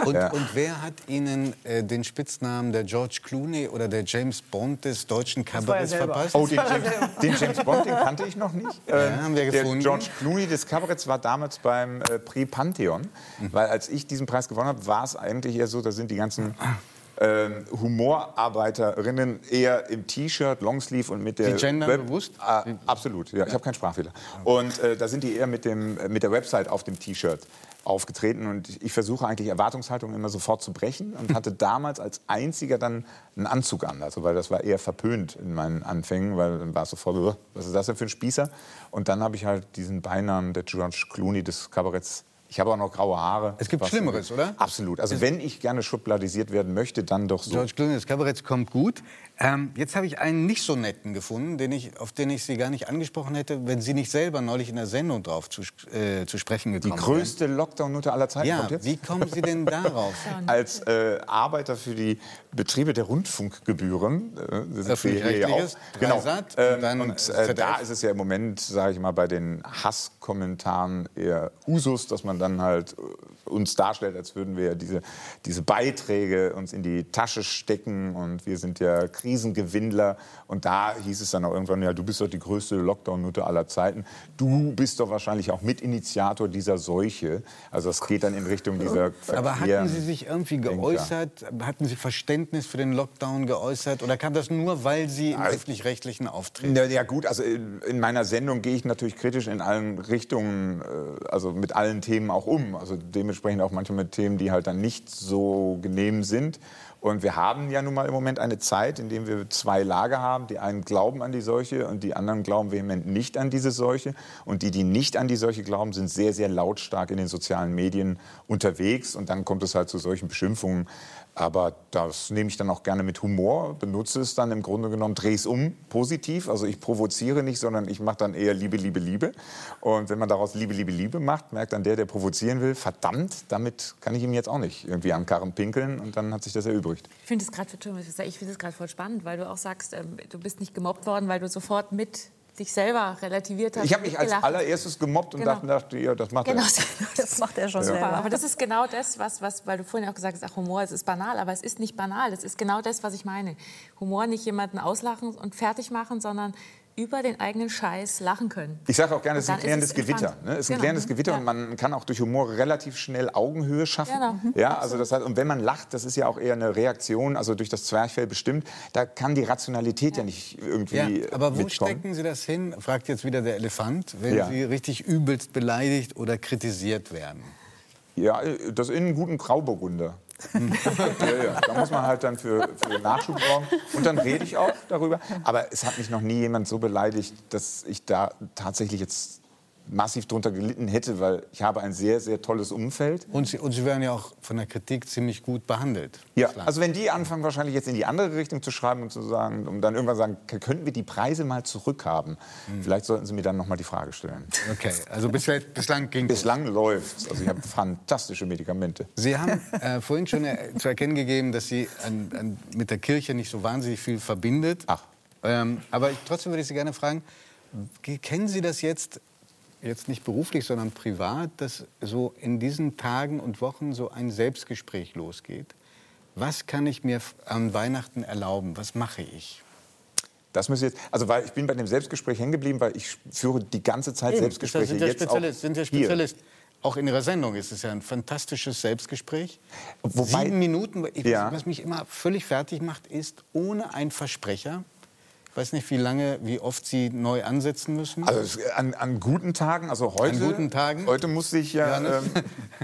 Und, Ja. und wer hat Ihnen äh, den Spitznamen der George Clooney oder der James Bond des deutschen Kabaretts verpasst? Oh, den James, den James Bond, den kannte ich noch nicht. Ähm, haben wir der gefunden. George Clooney des Kabaretts war damals beim äh, Prix Pantheon. Mhm. Weil als ich diesen Preis gewonnen habe, war es eigentlich eher so, da sind die ganzen ähm, Humorarbeiterinnen eher im T-Shirt, Longsleeve und mit der Die gendern bewusst? Ah, absolut, ja, ich habe keinen Sprachfehler. Und äh, da sind die eher mit, dem, äh, mit der Website auf dem T-Shirt aufgetreten und ich versuche eigentlich Erwartungshaltungen immer sofort zu brechen und hatte damals als einziger dann einen Anzug an, also weil das war eher verpönt in meinen Anfängen, weil dann war es sofort, "Ugh, was ist das denn für ein Spießer? Und dann habe ich halt diesen Beinamen der George Clooney des Kabaretts. Ich habe auch noch graue Haare. Es gibt Was- Schlimmeres, oder? Absolut. Also wenn ich gerne schubladisiert werden möchte, dann doch so. George Clooney des Kabaretts kommt gut. Ähm, jetzt habe ich einen nicht so netten gefunden, den ich, auf den ich Sie gar nicht angesprochen hätte, wenn Sie nicht selber neulich in der Sendung drauf zu, äh, zu sprechen Die gekommen größte Lockdown-Nutte aller Zeiten wären. kommt Ja, jetzt. wie kommen Sie denn darauf? als äh, Arbeiter für die Betriebe der Rundfunkgebühren. Äh, sind wir hier auch. Genau. Ähm, und dann und äh, ZDF. da ist es ja im Moment, sage ich mal, bei den Hasskommentaren eher Usus, dass man dann halt äh, uns darstellt, als würden wir diese, diese Beiträge uns in die Tasche stecken und wir sind ja Krisengewinnler. Und da hieß es dann auch irgendwann, ja, du bist doch die größte Lockdown-Nutte aller Zeiten. Du bist doch wahrscheinlich auch Mitinitiator dieser Seuche. Also das geht dann in Richtung dieser Aber hatten Sie sich irgendwie geäußert? Hatten Sie Verständnis für den Lockdown geäußert? Oder kam das nur, weil Sie im öffentlich-rechtlichen auftreten? Ja, ja gut, also in, in meiner Sendung gehe ich natürlich kritisch in allen Richtungen, äh, also mit allen Themen auch um. Also dementsprechend auch manchmal mit Themen, die halt dann nicht so genehm sind. Und wir haben ja nun mal im Moment eine Zeit, in der wir zwei Lager haben. Die einen glauben an die Seuche und die anderen glauben vehement nicht an diese Seuche. Und die, die nicht an die Seuche glauben, sind sehr, sehr lautstark in den sozialen Medien unterwegs. Und dann kommt es halt zu solchen Beschimpfungen. Aber das nehme ich dann auch gerne mit Humor, benutze es dann im Grunde genommen, drehe es um, positiv. Also ich provoziere nicht, sondern ich mache dann eher Liebe, Liebe, Liebe. Und wenn man daraus Liebe, Liebe, Liebe macht, merkt dann der, der provozieren will, verdammt, damit kann ich ihm jetzt auch nicht irgendwie an Karren pinkeln. Und dann hat sich das erübrigt. Ich finde es gerade ich finde es gerade voll spannend, weil du auch sagst, ähm, du bist nicht gemobbt worden, weil du sofort mit dich selber relativiert hast. Ich habe mich als allererstes gemobbt und Genau. dachte, dachte, ja, das macht Genau, er. Das macht er schon Super, selber. aber das ist genau das, was, was, weil du vorhin auch gesagt hast, ach, Humor, es ist banal, aber es ist nicht banal. Das ist genau das, was ich meine. Humor nicht jemanden auslachen und fertig machen, sondern über den eigenen Scheiß lachen können. Ich sage auch gerne, es ist ein klärendes ist es Gewitter. Ne? Es ist ein Genau. klärendes Gewitter Ja. und man kann auch durch Humor relativ schnell Augenhöhe schaffen. Genau. Mhm. Ja, also das heißt, und wenn man lacht, das ist ja auch eher eine Reaktion, also durch das Zwerchfell bestimmt, da kann die Rationalität ja, nicht irgendwie Ja, aber wo mitkommen. stecken Sie das hin? Fragt jetzt wieder der Elefant, wenn Ja. Sie richtig übelst beleidigt oder kritisiert werden. Ja, das in einen guten Grauburgunder. ja, ja. Da muss man halt dann für, für Nachschub brauchen. Und dann rede ich auch darüber. Aber es hat mich noch nie jemand so beleidigt, dass ich da tatsächlich jetzt massiv drunter gelitten hätte, weil ich habe ein sehr, sehr tolles Umfeld. Und Sie, und Sie werden ja auch von der Kritik ziemlich gut behandelt. Ja, also wenn die anfangen wahrscheinlich jetzt in die andere Richtung zu schreiben und zu sagen, und dann irgendwann sagen, könnten wir die Preise mal zurückhaben? Vielleicht sollten Sie mir dann noch mal die Frage stellen. Okay, also bisher, bislang ging Bislang läuft's. Also ich habe fantastische Medikamente. Sie haben äh, vorhin schon äh, zu erkennen gegeben, dass Sie an, an, mit der Kirche nicht so wahnsinnig viel verbindet. Ach. Ähm, aber ich, trotzdem würde ich Sie gerne fragen, ge- kennen Sie das jetzt, jetzt nicht beruflich, sondern privat, dass so in diesen Tagen und Wochen so ein Selbstgespräch losgeht? Was kann ich mir an Weihnachten erlauben? Was mache ich? Das müssen jetzt, also weil ich bin bei dem Selbstgespräch hängen geblieben, weil ich führe die ganze Zeit Selbstgespräche. sind ja jetzt auch Spezialist, sind ja hier. Spezialist. Auch in Ihrer Sendung ist es ja ein fantastisches Selbstgespräch. Wobei- Sieben Minuten. Ich, Ja. Was mich immer völlig fertig macht, ist ohne einen Versprecher. Ich weiß nicht, wie lange, wie oft Sie neu ansetzen müssen. Also an, an guten Tagen, also heute, An guten Tagen? heute musste ich ja, Johannes?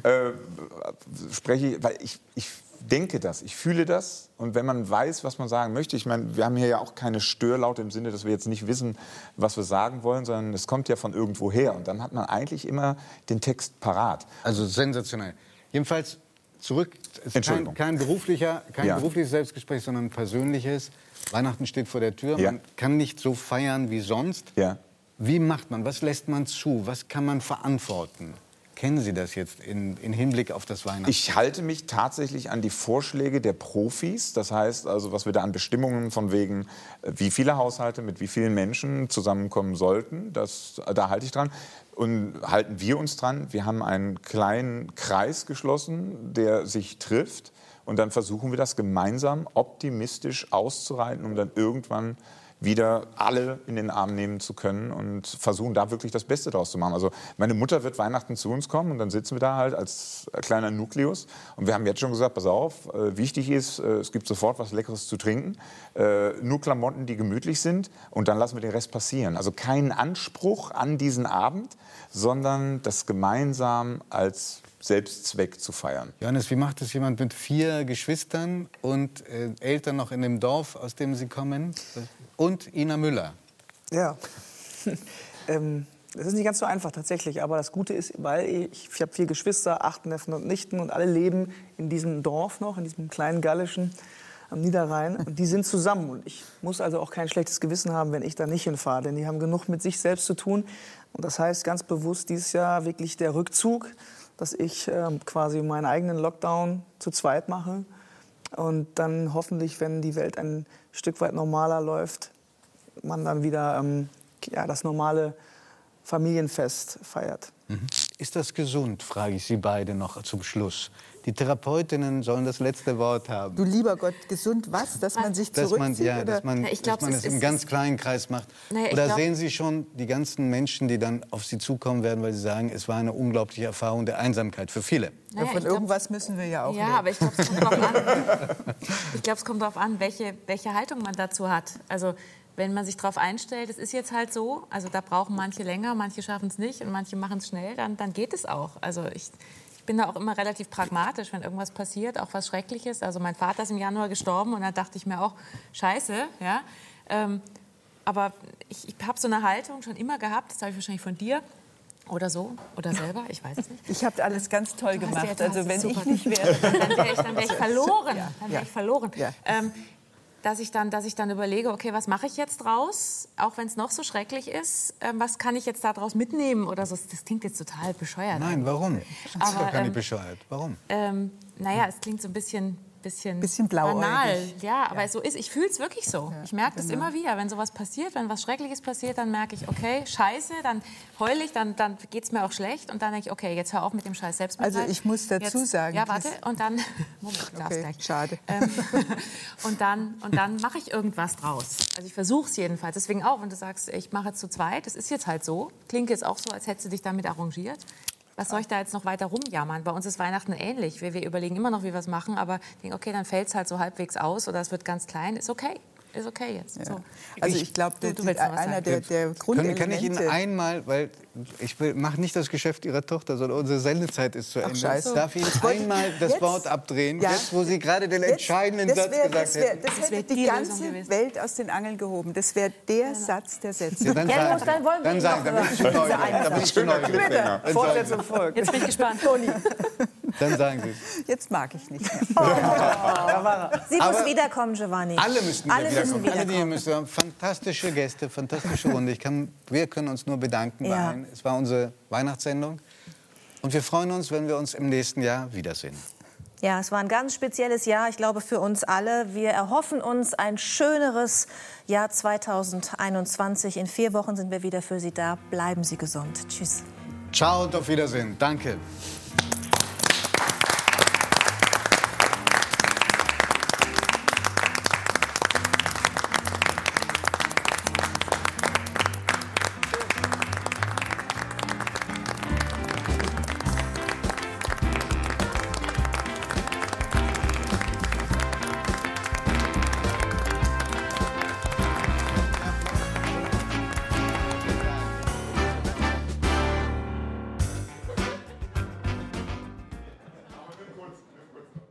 ähm, äh, spreche, ich- weil ich, ich denke das, ich fühle das und wenn man weiß, was man sagen möchte, ich meine, wir haben hier ja auch keine Störlaute im Sinne, dass wir jetzt nicht wissen, was wir sagen wollen, sondern es kommt ja von irgendwo her und dann hat man eigentlich immer den Text parat. Also sensationell. Jedenfalls zurück. Es ist kein, Entschuldigung. kein beruflicher, kein Ja. berufliches Selbstgespräch, sondern ein persönliches. Weihnachten steht vor der Tür. Ja. Man kann nicht so feiern wie sonst. Ja. Wie macht man? Was lässt man zu? Was kann man verantworten? Kennen Sie das jetzt in, in Hinblick auf das Weihnachten? Ich halte mich tatsächlich an die Vorschläge der Profis. Das heißt also, was wir da an Bestimmungen von wegen, äh, wie viele Haushalte mit wie vielen Menschen zusammenkommen sollten, das, da halte ich dran. Und halten wir uns dran. Wir haben einen kleinen Kreis geschlossen, der sich trifft. Und dann versuchen wir das gemeinsam optimistisch auszureiten, um dann irgendwann wieder alle in den Arm nehmen zu können und versuchen da wirklich das Beste draus zu machen. Also meine Mutter wird Weihnachten zu uns kommen und dann sitzen wir da halt als kleiner Nukleus und wir haben jetzt schon gesagt, pass auf, äh, wichtig ist, äh, es gibt sofort was Leckeres zu trinken, äh, nur Klamotten, die gemütlich sind und dann lassen wir den Rest passieren. Also keinen Anspruch an diesen Abend, sondern das gemeinsam als Selbstzweck zu feiern. Johannes, wie macht es jemand mit vier Geschwistern und äh, Eltern noch in dem Dorf, aus dem Sie kommen? Und Ina Müller. Ja. ähm, das ist nicht ganz so einfach tatsächlich, aber das Gute ist, weil ich, ich habe vier Geschwister, acht Neffen und Nichten und alle leben in diesem Dorf noch, in diesem kleinen gallischen am Niederrhein und die sind zusammen und ich muss also auch kein schlechtes Gewissen haben, wenn ich da nicht hinfahre, denn die haben genug mit sich selbst zu tun und das heißt ganz bewusst dieses Jahr wirklich der Rückzug, dass ich ähm, quasi meinen eigenen Lockdown zu zweit mache und dann hoffentlich, wenn die Welt ein Stück weit normaler läuft, man dann wieder ähm, ja, das normale Familienfest feiert. Ist das gesund, frage ich Sie beide noch zum Schluss. Die Therapeutinnen sollen das letzte Wort haben. Du lieber Gott, gesund was? Dass man sich dass man, zurückzieht? ja, dass oder? man, Na, ich glaub, dass man es es im ist- ganz kleinen Kreis macht. Naja, Oder glaub- sehen Sie schon die ganzen Menschen, die dann auf Sie zukommen werden, weil sie sagen, es war eine unglaubliche Erfahrung der Einsamkeit für viele. Ja, Naja, von ich glaub- irgendwas müssen wir ja auch Ja, leben. aber ich glaube, es kommt darauf an, ich glaub, es kommt darauf an welche, welche Haltung man dazu hat. Also wenn man sich darauf einstellt, es ist jetzt halt so, also da brauchen manche länger, manche schaffen es nicht und manche machen es schnell, dann, dann geht es auch. Also ich bin da auch immer relativ pragmatisch, wenn irgendwas passiert, auch was Schreckliches. Also mein Vater ist im Januar gestorben und da dachte ich mir auch, scheiße, ja. Ähm, aber ich, ich habe so eine Haltung schon immer gehabt, das habe ich wahrscheinlich von dir oder so oder selber, ich weiß es nicht. Ich habe alles ganz toll gemacht. ja- also wenn ich nicht wäre, dann wäre ich, dann wär ich verloren. Dann ja. wäre ich verloren. Ja. Ähm, dass ich, dann, dass ich dann überlege, okay, was mache ich jetzt draus, auch wenn es noch so schrecklich ist, ähm, was kann ich jetzt daraus mitnehmen oder so. Das klingt jetzt total bescheuert. Nein, warum? Das ist doch gar nicht ähm, bescheuert. Warum? Ähm, naja, es klingt so ein bisschen, bisschen, Bisschen banal. Ja, aber so ist. Ich fühle es wirklich so. ich merke das immer wieder, wenn sowas passiert, wenn was Schreckliches passiert, dann merke ich, okay, Scheiße, dann heule ich, dann, dann geht es mir auch schlecht und dann denke ich, okay, jetzt hör auf mit dem Scheiß Selbstmitleid. Also ich muss dazu jetzt, sagen, Ja, warte, und dann, Moment, ich Okay, gleich. schade. Ähm, und dann, und dann mache ich irgendwas draus. Also ich versuche es jedenfalls. Deswegen auch, wenn du sagst, ich mache jetzt zu zweit, das ist jetzt halt so. Klingt jetzt auch so, als hättest du dich damit arrangiert. Was soll ich da jetzt noch weiter rumjammern? Bei uns ist Weihnachten ähnlich. Wir, wir überlegen immer noch, wie wir es machen, aber denken, okay, dann fällt es halt so halbwegs aus oder es wird ganz klein. Ist okay. ist okay jetzt. So. Also ich glaube, einer sagen. der, der Kann, Grundelemente... kann ich Ihnen einmal, weil ich mache nicht das Geschäft Ihrer Tochter, sondern unsere Sendezeit ist zu Ende. scheiße. Darf ich Ihnen einmal das Jetzt? Wort abdrehen, Ja. jetzt wo Sie gerade den Jetzt- entscheidenden das Satz wär- gesagt das wär, hätten? Das, Das hätte wär die die ganze. Welt aus den Angeln gehoben. Das wäre der Satz der Sätze. Ja, dann sagen, dann wollen wir dann sagen, noch dann bin ich zu hören. neugierig. Dann bin ich zu neugierig. Fortsetzung folgt. Jetzt bin ich gespannt. Dann sagen Sie es. Jetzt mag ich nicht mehr. Sie muss Aber wiederkommen, Giovanni. Alle müssen Alle wieder müssen wiederkommen. Alle, die hier wiederkommen. müssen. Fantastische Gäste, fantastische Runde. Ich kann, wir können uns nur bedanken bei Ja. allen. Es war unsere Weihnachtssendung. Und wir freuen uns, wenn wir uns im nächsten Jahr wiedersehen. Ja, es war ein ganz spezielles Jahr, ich glaube, für uns alle. Wir erhoffen uns ein schöneres Jahr 2021. In vier Wochen sind wir wieder für Sie da. Bleiben Sie gesund. Tschüss. Ciao und auf Wiedersehen. Danke.